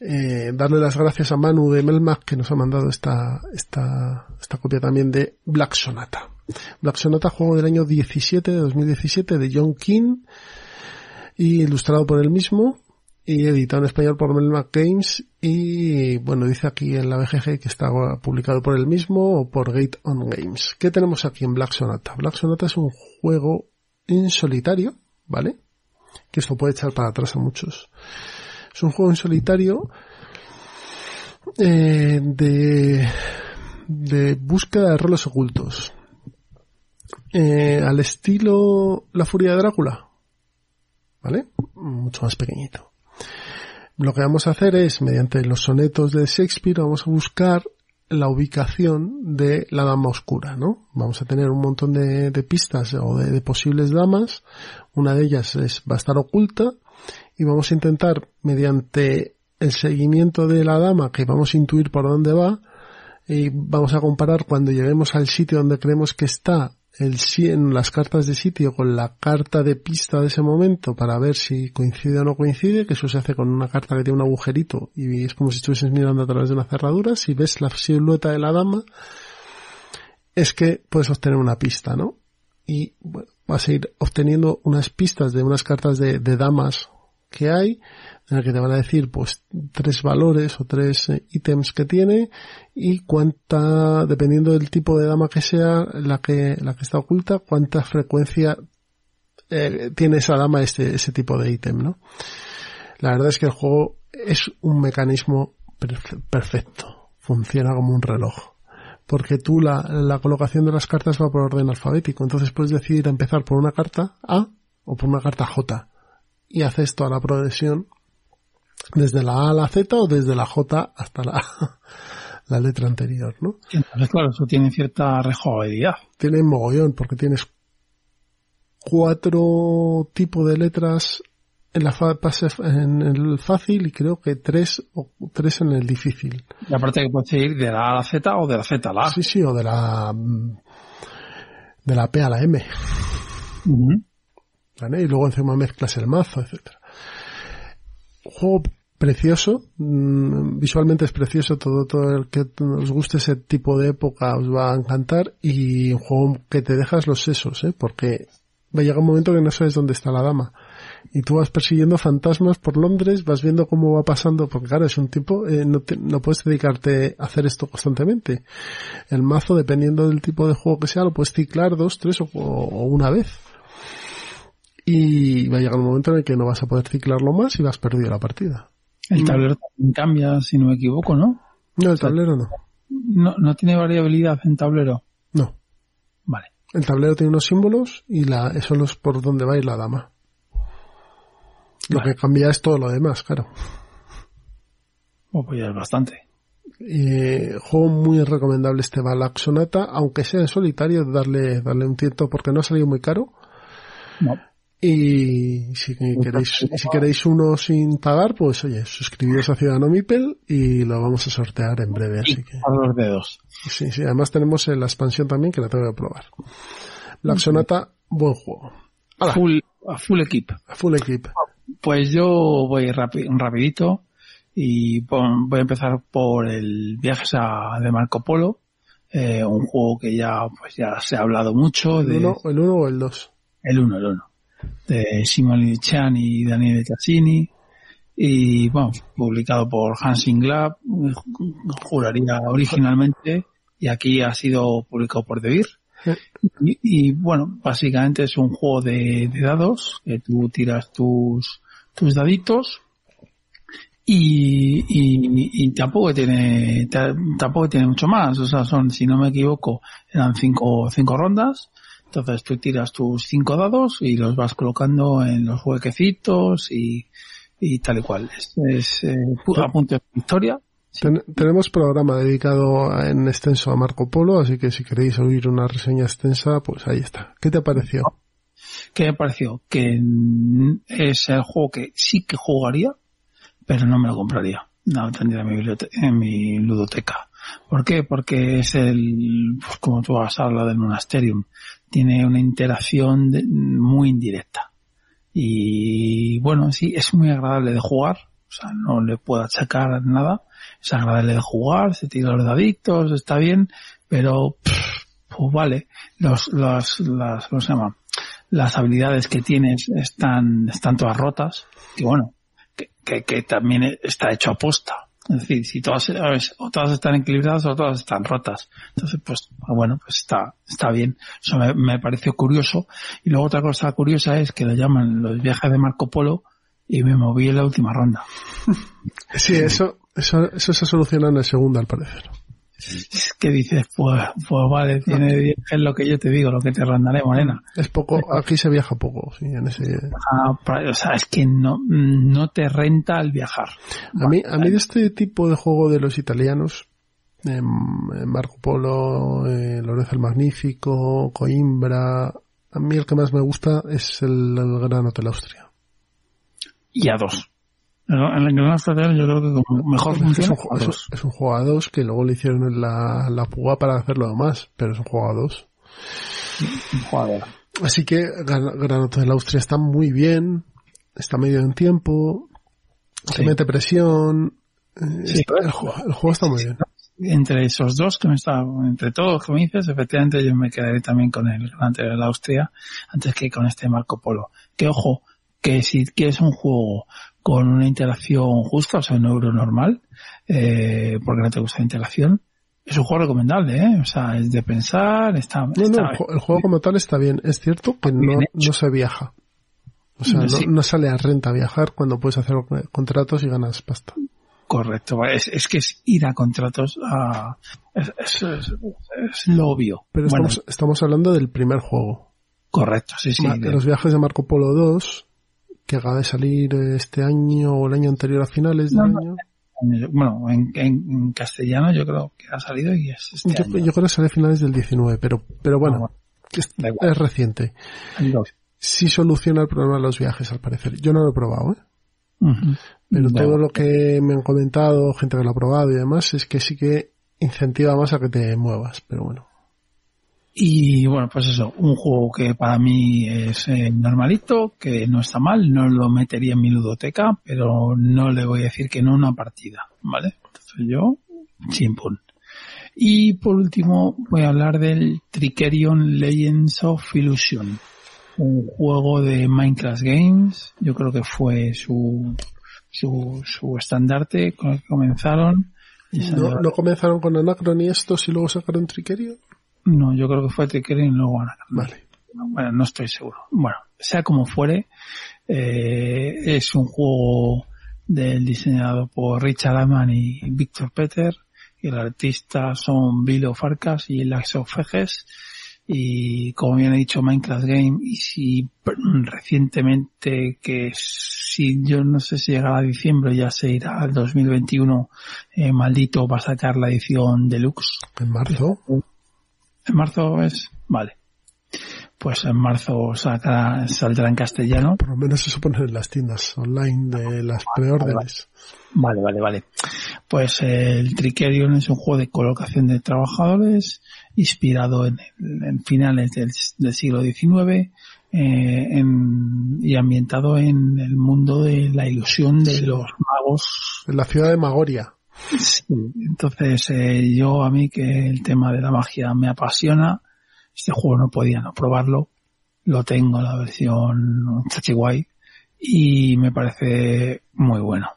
eh, darle las gracias a Manu de Melmac que nos ha mandado esta, esta, esta copia también de Black Sonata. Black Sonata, juego del año 17, de 2017, de John King, y ilustrado por él mismo, y editado en español por Melmac Games, y bueno, dice aquí en la BGG que está publicado por él mismo o por Gate on Games. ¿Qué tenemos aquí en Black Sonata? Black Sonata es un juego en solitario, ¿vale? Que esto puede echar para atrás a muchos. Es un juego en solitario eh, de, de búsqueda de roles ocultos. Eh, al estilo La Furia de Drácula. ¿Vale? Mucho más pequeñito. Lo que vamos a hacer es, mediante los sonetos de Shakespeare, vamos a buscar la ubicación de la dama oscura, ¿no? Vamos a tener un montón de, pistas o de, de, posibles damas. Una de ellas es, va a estar oculta y vamos a intentar, mediante el seguimiento de la dama, que vamos a intuir por dónde va, y vamos a comparar cuando lleguemos al sitio donde creemos que está el en las cartas de sitio con la carta de pista de ese momento para ver si coincide o no coincide, que eso se hace con una carta que tiene un agujerito y es como si estuvieses mirando a través de una cerradura. Si ves la silueta de la dama, es que puedes obtener una pista, ¿no? Y bueno, vas a ir obteniendo unas pistas de unas cartas de, de damas que hay en el que te van a decir pues tres valores o tres eh, ítems que tiene y cuánta, dependiendo del tipo de dama que sea la que, la que está oculta, cuánta frecuencia eh, tiene esa dama este, ese tipo de ítem, ¿no? La verdad es que el juego es un mecanismo perfecto. Funciona como un reloj. porque tú la, la colocación de las cartas va por orden alfabético. Entonces puedes decidir empezar por una carta A o por una carta J. Y haces toda la progresión desde la A a la Z o desde la J hasta la, la letra anterior, ¿no? Entonces, claro, eso tiene cierta rejugabilidad. Tiene mogollón porque tienes cuatro tipos de letras en la fase en el fácil y creo que tres o tres en el difícil. Y aparte que puedes ir de la A a la Z o de la Z a la A. Sí, sí, o de la de la P a la M. Y luego encima mezclas el mazo, etcétera. Juego precioso, mm, visualmente es precioso, todo, todo el que os guste ese tipo de época os va a encantar y un juego que te dejas los sesos, ¿eh? porque va a llegar un momento que no sabes dónde está la dama y tú vas persiguiendo fantasmas por Londres, vas viendo cómo va pasando, porque claro, es un tipo, eh, no, te- no puedes dedicarte a hacer esto constantemente. El mazo, dependiendo del tipo de juego que sea, lo puedes ciclar dos, tres o una vez. Y va a llegar un momento en el que no vas a poder ciclarlo más y vas perdido la partida. El tablero también cambia, si no me equivoco, ¿no? No, el tablero no. No, no tiene variabilidad en tablero. No. Vale. El tablero tiene unos símbolos y la, eso es por donde va a ir la dama. Lo Vale. que cambia es todo lo demás, claro. Oh, pues ya es bastante. Eh, juego muy recomendable este Balak Sonata, aunque sea en solitario, darle, darle un tiento porque no ha salido muy caro. No. Y si queréis, si queréis uno sin pagar, pues oye, suscribiros a Ciudadano Mipel y lo vamos a sortear en breve, así que. A los dedos. Sí, sí, además tenemos eh, la expansión también que la tengo que probar. Black Sonata, buen juego. Hala. Full, a full equip. Full equip. Pues yo voy rapi- rapidito y voy a empezar por el viaje a- de Marco Polo, eh, un juego que ya pues ya se ha hablado mucho ¿El de 1 el uno o el 2? el uno, el uno, de Simone Chan y Daniele Cassini y bueno, publicado por Hansing Lab, juraría originalmente y aquí ha sido publicado por De Beer. Sí. Y, y, bueno, básicamente es un juego de, de dados, que tú tiras tus, tus daditos y, y, y tampoco tiene, ta- tampoco tiene mucho más, o sea, son, si no me equivoco, eran cinco, cinco rondas, entonces tú tiras tus cinco dados y los vas colocando en los huequecitos y, y tal y cual. Es, es eh, pu- a punto de victoria. Ten- tenemos programa dedicado a- en extenso a Marco Polo, así que si queréis oír una reseña extensa, pues ahí está. ¿Qué te pareció? ¿Qué me pareció? Que es el juego que sí que jugaría, pero no me lo compraría. No lo tendría en mi, en mi ludoteca. ¿Por qué? Porque es el, pues como tú has hablado del Monasterium, tiene una interacción de- muy indirecta. Y bueno, sí, es muy agradable de jugar, o sea, no le puedo achacar nada, es agradable de jugar, se tira los daditos, está bien, pero pff, pues vale, los, los, las, ¿cómo se? Las habilidades que tienes están, están todas rotas, que bueno, que, que, que también está hecho a posta. Es decir, si todas, o todas están equilibradas o todas están rotas. Entonces, pues, bueno, pues está, está bien. Eso me, pareció curioso. Y luego otra cosa curiosa es que lo llaman los viajes de Marco Polo y me moví en la última ronda. Sí, eso, eso, eso se soluciona en el segundo, al parecer. Es que dices, pues, pues vale, tiene 10 es lo que yo te digo, lo que te rondaré, morena. Es poco, aquí se viaja poco, sí, en ese. Ah, o sea, es que no, no te renta el viajar. A mí, a mí de este tipo de juego de los italianos, em, em, Marco Polo, eh, Lorenzo el Magnífico, Coimbra, a mí el que más me gusta es el, el Gran Hotel Austria. Y a dos. En el Gran Hotel yo creo que como mejor Es un, funciona es un- dos. es un juego a dos que luego le hicieron en la, la púa para hacerlo más, pero es un juego a dos. Joder. Así que Gran, Gran Hotel Austria está muy bien, está medio en tiempo, Sí. mete presión, eh, Sí. está- el, juego, el juego está muy bien. Entre esos dos que me está, entre todos que me dices, efectivamente yo me quedaré también con el Gran Hotel de la Austria antes que con este Marco Polo. Que ojo, que si quieres un juego con una interacción justa, o sea, un euro normal, eh, porque no te gusta la interacción, es un juego recomendable, ¿eh? O sea, es de pensar, está, No, está no, el, ju- el juego como tal está bien. Es cierto que no, no se viaja. O sea, no, Sí. no sale a renta viajar cuando puedes hacer contratos y ganas pasta. Correcto, es, es que es ir a contratos a... Es, es, es- es lo obvio. Pero Bueno, estamos, estamos hablando del primer juego. correcto, sí, sí. Ma- de los viajes de Marco Polo 2, que acaba de salir este año o el año anterior a finales del No, año. Bueno, en, en- castellano yo creo que ha salido y es este Yo, año. yo creo que sale a finales del 19, pero, pero bueno, Ah, bueno, es, reciente. Sí soluciona el problema de los viajes, al parecer. Yo no lo he probado, ¿eh? Pero todo lo que me han comentado, gente que lo ha probado y demás, es que sí que incentiva más a que te muevas, pero bueno. Y bueno, pues eso, un juego que para mí es eh, normalito, que no está mal, no lo metería en mi ludoteca, pero no le voy a decir que no una partida, ¿vale? Entonces yo, chimpún. Y por último voy a hablar del Tricerion Legends of Illusion, un juego de Minecraft Games, yo creo que fue su, su, su estandarte con el que comenzaron. ¿No, ¿No comenzaron con Anacron y estos y luego sacaron Triquerio? No, yo creo que fue Tricerion y luego. Vale. Bueno, no estoy seguro. Bueno, sea como fuere, eh, es un juego del diseñado por Richard Aman y Victor Peter, y el artista son Bilo Farkas y Laxo Fejes, y como bien he dicho Minecraft Game, y si recientemente que si yo no sé si llegará a diciembre ya se irá al 2021, eh, maldito va a sacar la edición deluxe. En marzo. En marzo es, vale. Pues en marzo saldrá en castellano. Por lo menos eso ponen en las tiendas online de las preórdenes. Vale, vale, vale. Pues eh, el Tricerion es un juego de colocación de trabajadores inspirado en, el- en finales del, del siglo XIX eh, en- y ambientado en el mundo de la ilusión de los magos En la ciudad de Magoria. Sí, entonces eh, yo a mí que el tema de la magia me apasiona, este juego no podía no probarlo, lo tengo la versión Chachiguay y me parece muy bueno.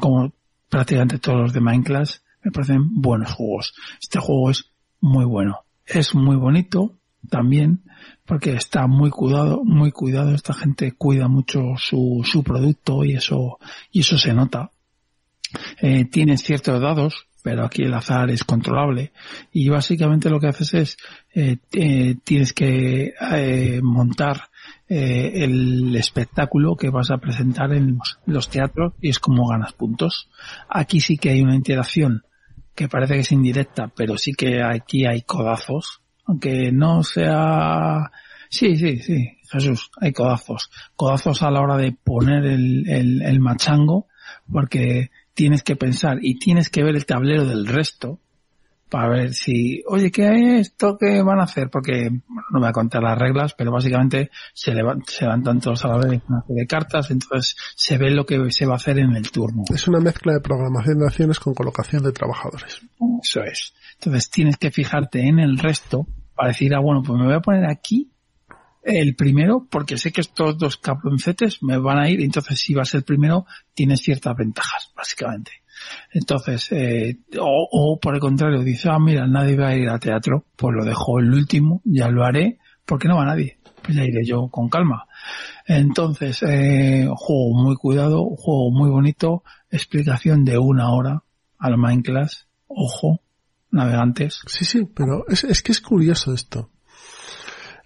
Como prácticamente todos los de Minecraft, me parecen buenos juegos. Este juego es muy bueno. Es muy bonito también porque está muy cuidado, muy cuidado. Esta gente cuida mucho su, su producto y eso, y eso se nota eh, tienes ciertos dados, pero aquí el azar es controlable y básicamente lo que haces es eh, eh, tienes que eh, montar el espectáculo que vas a presentar en los, los teatros y es como ganas puntos. Aquí sí que hay una interacción que parece que es indirecta, pero sí que aquí hay codazos, aunque no sea... Sí, sí, sí, Jesús, hay codazos. Codazos a la hora de poner el, el, el machango, porque tienes que pensar y tienes que ver el tablero del resto para ver si, oye, ¿qué es esto que van a hacer? Porque bueno, no voy a contar las reglas, pero básicamente se, levan- se levantan todos a la vez una serie de cartas, entonces se ve lo que se va a hacer en el turno. Es una mezcla de programación de acciones con colocación de trabajadores. Eso es. Entonces tienes que fijarte en el resto para decir, ah, bueno, pues me voy a poner aquí el primero porque sé que estos dos cabroncetes me van a ir, entonces si vas el primero tienes ciertas ventajas, básicamente. Entonces, eh, o, por el contrario, dice, ah, mira, nadie va a ir a teatro, pues lo dejo el último, ya lo haré, porque no va nadie. Pues ya iré yo con calma. Entonces, eh, juego muy cuidado, juego muy bonito, explicación de una hora al Minecraft, ojo, navegantes. Sí, sí, pero es, es que es curioso esto.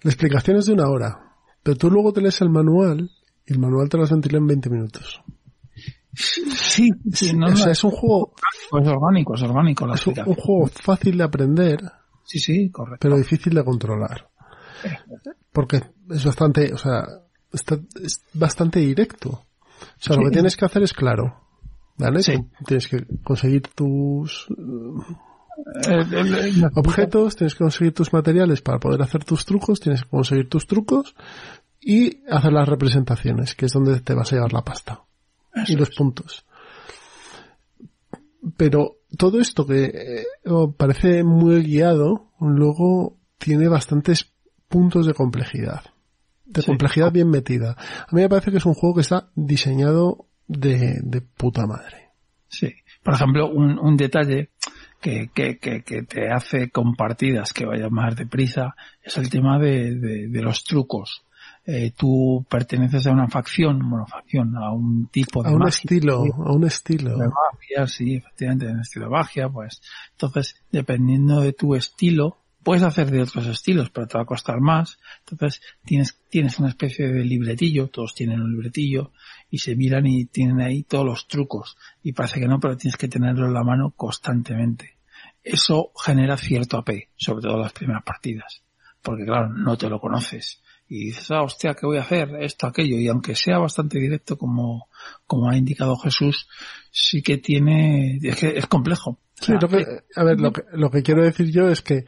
La explicación es de una hora, pero tú luego te lees el manual y el manual te lo has ventilado en 20 minutos. Sí, sí, no, o sea, es un juego, es orgánico, es orgánico la es un, juego fácil de aprender, Sí, sí, correcto. pero difícil de controlar. Porque es bastante, o sea, está, es bastante directo. O sea, lo que tienes que hacer es claro. ¿Vale? Sí. Tienes que conseguir tus Eh, el- el- objetos, tienes que conseguir tus materiales para poder hacer tus trucos, tienes que conseguir tus trucos y hacer las representaciones, que es donde te vas a llevar la pasta. y los puntos. Pero todo esto que eh, oh, parece muy guiado, luego tiene bastantes puntos de complejidad. De Sí. complejidad bien metida. A mí me parece que es un juego que está diseñado de, de puta madre. Sí. Por ejemplo, un, un detalle que, que, que, que te hace con partidas que vayan más deprisa es el tema de, de, de los trucos. eh, tú perteneces a una facción, bueno, facción, a un tipo de A un magia, estilo, a un estilo. de magia, sí, efectivamente, en estilo de magia, pues, entonces, dependiendo de tu estilo, puedes hacer de otros estilos, pero te va a costar más, entonces tienes, tienes una especie de libretillo, todos tienen un libretillo, y se miran y tienen ahí todos los trucos, y parece que no, pero tienes que tenerlo en la mano constantemente. Eso genera cierto AP, sobre todo en las primeras partidas, porque claro, no te lo conoces, y dices, ah, hostia, ¿qué voy a hacer? Esto, aquello, y aunque sea bastante directo como, como ha indicado Jesús, sí que tiene, es que es complejo. Sí, lo que, a ver, lo que, lo que quiero decir yo es que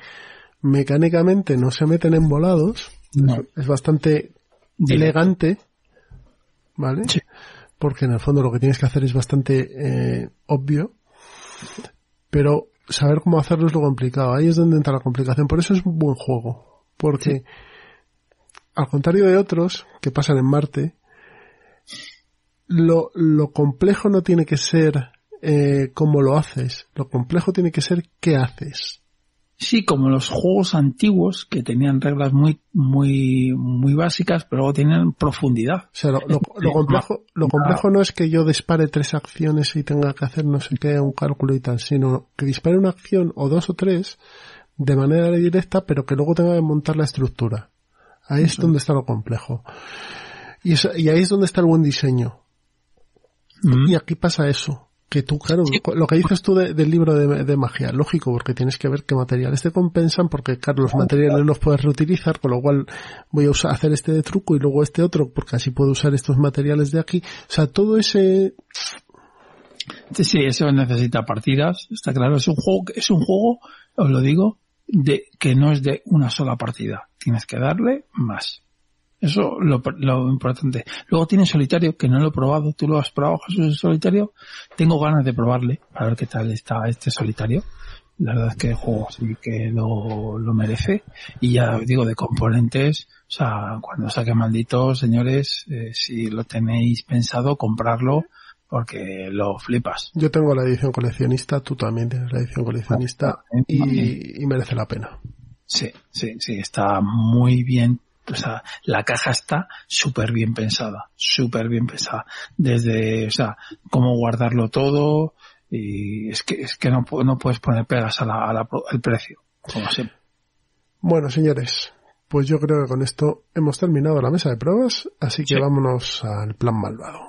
mecánicamente no se meten en volados, No. es, es bastante Directo. elegante, ¿vale? Sí. Porque en el fondo lo que tienes que hacer es bastante eh, obvio, pero saber cómo hacerlo es lo complicado. Ahí es donde entra la complicación. Por eso es un buen juego, porque al contrario de otros que pasan en Marte, lo, lo complejo no tiene que ser eh, cómo lo haces, lo complejo tiene que ser qué haces. Sí, como los juegos antiguos que tenían reglas muy, muy, muy básicas, pero luego tenían profundidad. O sea, lo, lo- lo complejo, lo complejo no es que yo dispare tres acciones y tenga que hacer no sé qué, un cálculo y tal, sino que dispare una acción o dos o tres de manera directa, pero que luego tenga que montar la estructura. Ahí es donde está lo complejo. Y, eso- y ahí es donde está el buen diseño. Mm. Y aquí pasa eso. Que tú, claro, lo que dices tú de- del libro de, de magia, lógico, porque tienes que ver qué materiales te compensan, porque claro, los materiales los puedes reutilizar, con lo cual voy a usar, hacer este de truco y luego este otro, porque así puedo usar estos materiales de aquí. O sea, todo ese, Sí, sí, eso necesita partidas, está claro. Es un juego, es un juego, os lo digo, de, que no es de una sola partida. Tienes que darle más. Eso lo, lo importante. Luego tiene solitario, que no lo he probado. ¿Tú lo has probado, Jesús, el solitario? Tengo ganas de probarle, para ver qué tal está este solitario. La verdad es que el juego sí que lo, lo merece. Y ya digo, de componentes, o sea, cuando saque maldito, señores, eh, si lo tenéis pensado, comprarlo, porque lo flipas. yo tengo la edición coleccionista, tú también tienes la edición coleccionista y, y merece la pena. Sí, sí, sí, está muy bien. O sea, la caja está súper bien pensada, súper bien pensada. Desde, o sea, cómo guardarlo todo y es que, es que no, no puedes poner pegas a la, a la pro- al precio, como siempre. Bueno, señores, pues yo creo que con esto hemos terminado la mesa de pruebas, así que Sí. vámonos al plan malvado.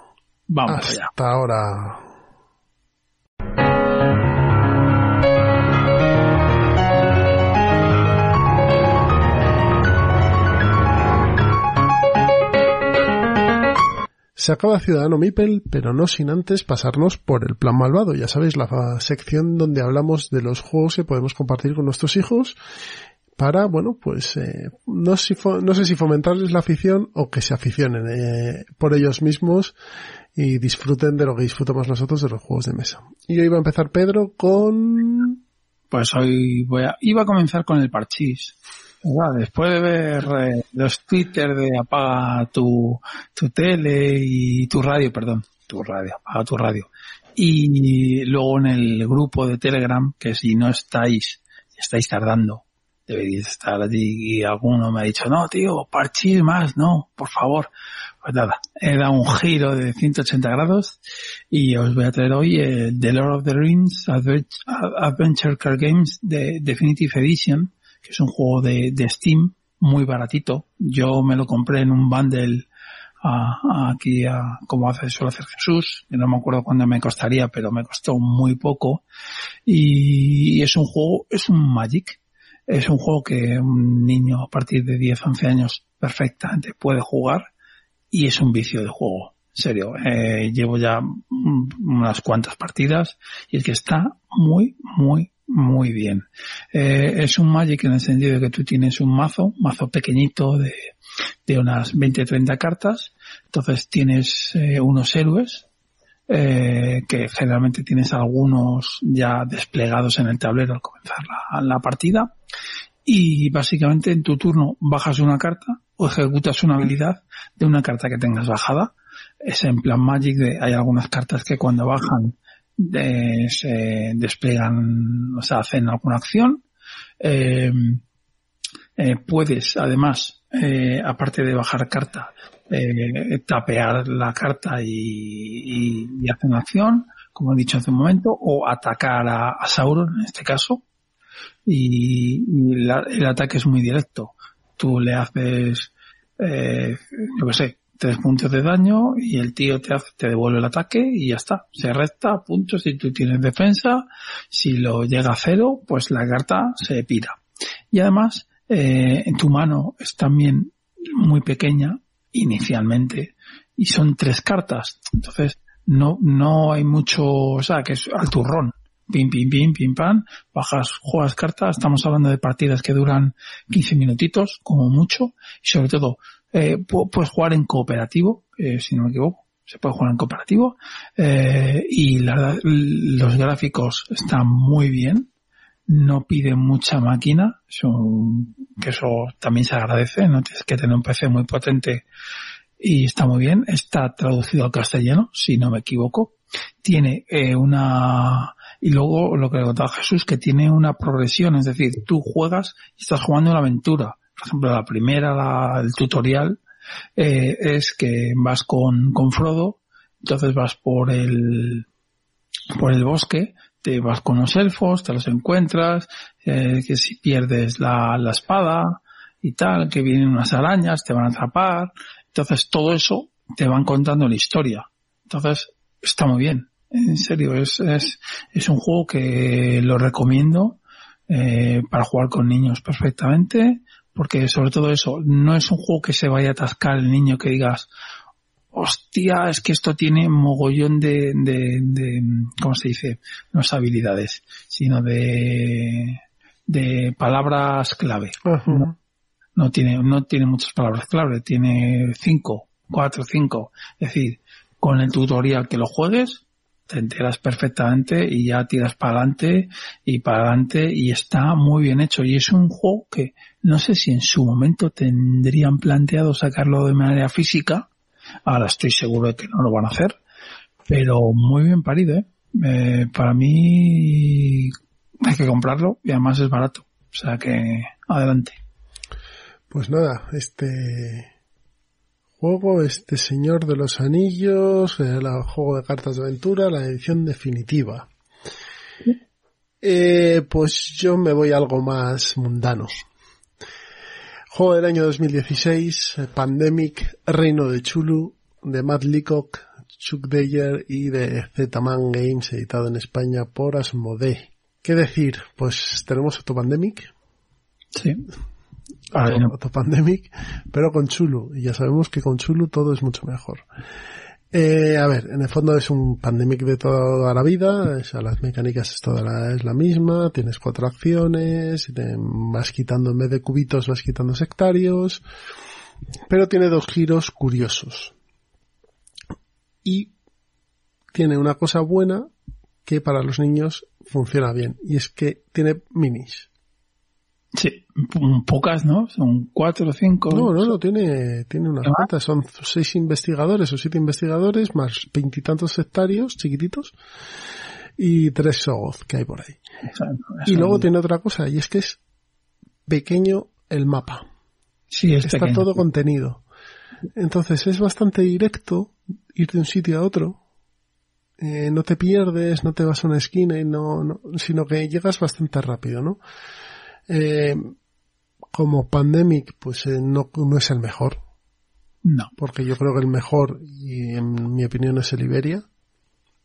Vamos allá. Hasta ahora. Se acaba Ciudadano Mipel, pero no sin antes pasarnos por el plan malvado. Ya sabéis, la sección donde hablamos de los juegos que podemos compartir con nuestros hijos para, bueno, pues eh, no, sé si fomentarles la afición o que se aficionen eh, por ellos mismos y disfruten de lo que disfrutamos nosotros de los juegos de mesa. Y hoy va a empezar Pedro con... Pues hoy voy a, iba a comenzar con el parchís. ¿Verdad? Después de ver eh, los Twitter de apaga tu, tu tele y tu radio, perdón, tu radio, apaga tu radio. Y luego en el grupo de Telegram, que si no estáis, estáis tardando, deberíais estar allí y alguno me ha dicho, no tío, parchís más, no, por favor. Pues nada, he dado un giro de 180 grados y os voy a traer hoy el The Lord of the Rings Adve- Adventure Card Games de Definitive Edition, que es un juego de, Steam muy baratito. Yo me lo compré en un bundle aquí a, como hace, suele hacer Jesús, que no me acuerdo cuándo me costaría, pero me costó muy poco. Y es un juego, es un Magic. Es un juego que un niño a partir de 10, 11 años perfectamente puede jugar y es un vicio de juego. En serio, eh, llevo ya unas cuantas partidas y es que está muy, muy, muy bien. Eh, es un Magic en el sentido de que tú tienes un mazo, mazo pequeñito de, de unas 20-30 cartas, entonces tienes eh, unos héroes, eh, que generalmente tienes algunos ya desplegados en el tablero al comenzar la, la partida, y básicamente en tu turno bajas una carta o ejecutas una habilidad de una carta que tengas bajada. Es en plan Magic de, hay algunas cartas que cuando bajan de- se desplegan, o sea, hacen alguna acción. Eh, Eh, puedes, además, eh, aparte de bajar carta, eh, tapear la carta y, y, hacer una acción, como he dicho hace un momento, o atacar a, Sauron en este caso. Y, el ataque es muy directo. Tú le haces, eh, yo qué sé, tres puntos de daño y el tío te hace, te devuelve el ataque y ya está. Se resta puntos si tú tienes defensa. Si lo llega a cero, pues la carta se pira. Y además, eh, en tu mano es también muy pequeña inicialmente y son tres cartas. Entonces, no, no hay mucho, o sea, que es al turrón. Pim, pim, pim, pim, pam. Bajas, juegas cartas. Estamos hablando de partidas que duran 15 minutitos, como mucho. Y sobre todo, eh, puedes jugar en cooperativo, eh, si no me equivoco. Se puede jugar en cooperativo. Eh, y la, los gráficos están muy bien. No pide mucha máquina. Que eso también se agradece. No tienes que tener un PC muy potente y está muy bien. Está traducido al castellano, si no me equivoco. Tiene eh, una y luego lo que le contaba Jesús que tiene una progresión, es decir, tú juegas y estás jugando una aventura. Por ejemplo, la primera, la, el tutorial eh, es que vas con, con Frodo, entonces vas por el por el bosque, te vas con los elfos, te los encuentras, eh, que si pierdes la, la espada y tal, que vienen unas arañas, te van a atrapar, entonces todo eso te van contando la historia. Entonces está muy bien. En serio, es, es, es un juego que lo recomiendo eh, para jugar con niños perfectamente, porque sobre todo eso, no es un juego que se vaya a atascar el niño que digas, hostia, es que esto tiene mogollón de, de, de ¿cómo se dice? No es habilidades, sino de, de palabras clave. Uh -huh. no, no tiene, no tiene muchas palabras clave, tiene cinco, cuatro, cinco. Es decir, con el tutorial que lo juegues, te enteras perfectamente y ya tiras para adelante y para adelante y está muy bien hecho. Y es un juego que no sé si en su momento tendrían planteado sacarlo de manera física. Ahora estoy seguro de que no lo van a hacer. Pero muy bien parido, ¿eh? eh para mí hay que comprarlo y además es barato. O sea que adelante. Pues nada, este juego, este Señor de los Anillos, el juego de cartas de aventura, la edición definitiva. Eh, pues yo me voy a algo más mundano. Juego del año 2016, Pandemic, Reino de Chulu, de Matt Leacock, Chuck Dyer y de Z-Man Games, editado en España por Asmodee. ¿Qué decir? Pues tenemos otro Pandemic. Otro Pandemic, pero con Chulu. Y ya sabemos que con Chulu todo es mucho mejor. Eh, a ver, en el fondo es un Pandemic de toda la vida, o sea, las mecánicas es toda la, es la misma, tienes cuatro acciones, vas quitando en vez de cubitos, vas quitando sectarios, pero tiene dos giros curiosos. Y tiene una cosa buena que para los niños funciona bien, y es que tiene minis. Sí, pocas, ¿no? Son cuatro o cinco. No, no, no, tiene, tiene unas cuantas. Son seis investigadores o siete investigadores más veintitantos sectarios chiquititos y tres Sogoth que hay por ahí. Exacto, y luego tiene otra cosa y es que es pequeño el mapa. Sí, es Está pequeño. todo contenido. Entonces es bastante directo ir de un sitio a otro. Eh, no te pierdes, no te vas a una esquina y no, no sino que llegas bastante rápido, ¿no? Eh, como Pandemic, pues eh, no, no es el mejor. No. Porque yo creo que el mejor, y en mi opinión, es el Iberia.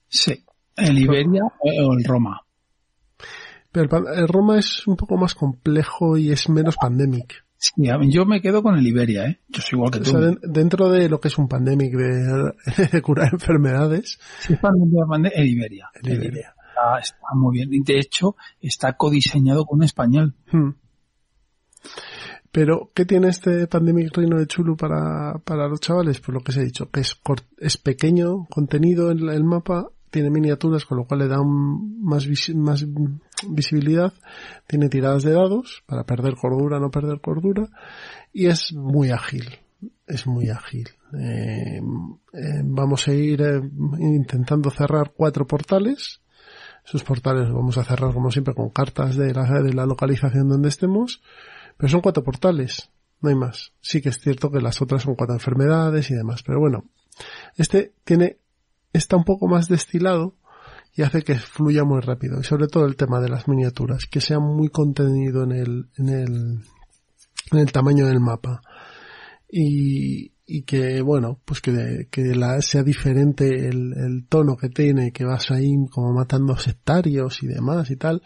Sí. El Iberia o el Roma. Pero el, el, Roma es un poco más complejo y es menos Pandemic. Sí, yo me quedo con el Iberia, ¿eh? Yo soy igual que o tú. Sea, de, dentro de lo que es un Pandemic de, de curar enfermedades. Sí, pandemia, el Iberia. El Iberia. Está, muy bien. Y de hecho, está codiseñado con español. Hmm. Pero, ¿qué tiene este Pandemic Reino de Chulu para, para los chavales? Pues lo que os he dicho, que es, es pequeño contenido en el mapa, tiene miniaturas, con lo cual le da un, más, vis, más visibilidad, tiene tiradas de dados para perder cordura, no perder cordura, y es muy ágil, es muy ágil. Eh, eh, vamos a ir eh, intentando cerrar cuatro portales, esos portales los vamos a cerrar como siempre con cartas de la, de la localización donde estemos, Pero son cuatro portales, no hay más. Sí que es cierto que las otras son cuatro enfermedades y demás, pero bueno, este tiene, está un poco más destilado y hace que fluya muy rápido. Y sobre todo el tema de las miniaturas, que sea muy contenido en el, en el, en el tamaño del mapa. Y, y que, bueno, pues que, que la, sea diferente el, el tono que tiene, que vas ahí como matando sectarios y demás y tal.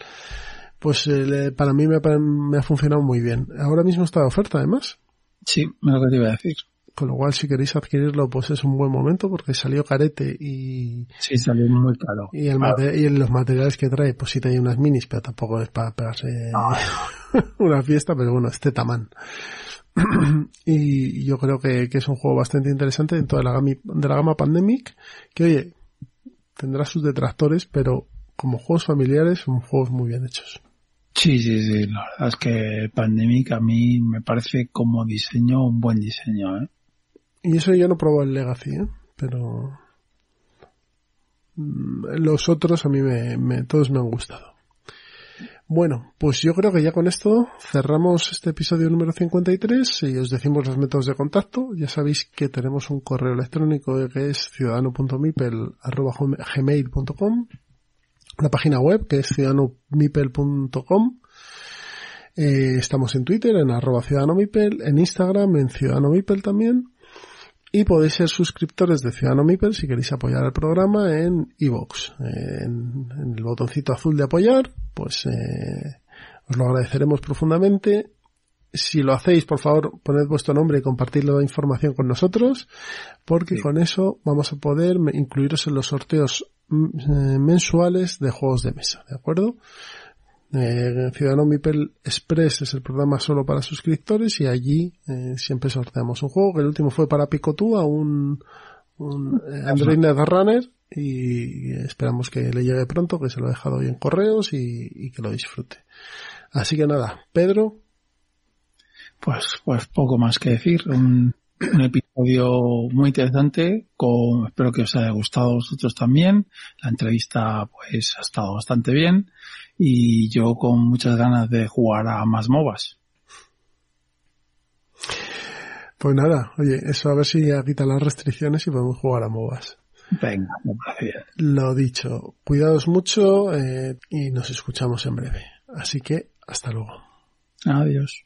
Pues eh, para mí me, me, ha funcionado muy bien. Ahora mismo está de oferta, además. Sí, me lo que te iba a decir. Con lo cual, si queréis adquirirlo, pues es un buen momento porque salió carete y... Sí, salió muy caro. Y, el y los materiales que trae, pues sí trae unas minis, pero tampoco es para pegarse ah. una fiesta, pero bueno, este tamán. y yo creo que, que, es un juego bastante interesante dentro de la, gama, de la gama Pandemic, que oye, tendrá sus detractores, pero como juegos familiares son juegos muy bien hechos. Sí, sí, sí, la verdad es que Pandemic a mí me parece como diseño un buen diseño, ¿eh? Y eso yo no probé el Legacy, ¿eh? Pero mm, los otros a mí me, todos me han gustado. Bueno, pues yo creo que ya con esto cerramos este episodio número 53 y os decimos los métodos de contacto. Ya sabéis que tenemos un correo electrónico que es ciudadano.mipel.gmail.com la página web que es ciudadanomipel.com eh, estamos en Twitter en arroba ciudadanomipel, en Instagram en ciudadanomipel también y podéis ser suscriptores de Ciudadano Mipel si queréis apoyar el programa en iVoox, en, el botoncito azul de apoyar, pues eh, os lo agradeceremos profundamente. Si lo hacéis, por favor, poned vuestro nombre y compartid la información con nosotros, porque con eso vamos a poder incluiros en los sorteos mm, eh, mensuales de juegos de mesa, ¿de acuerdo? Eh, Ciudadano Mipel Express es el programa solo para suscriptores y allí eh, siempre sorteamos un juego, que el último fue para Picotúa, un, un eh, Android Netrunner y esperamos que le llegue pronto, que se lo he dejado hoy en correos y, que lo disfrute. Así que nada, Pedro. Pues, pues poco más que decir. Un, un episodio muy interesante, con, espero que os haya gustado a vosotros también. La entrevista pues ha estado bastante bien y yo con muchas ganas de jugar a más MOBAs. Pues nada, oye, eso a ver si ya quitan las restricciones y podemos jugar a MOBAs. Venga, me parece bien. Lo dicho, cuidados mucho eh, y nos escuchamos en breve. Así que hasta luego. Adiós.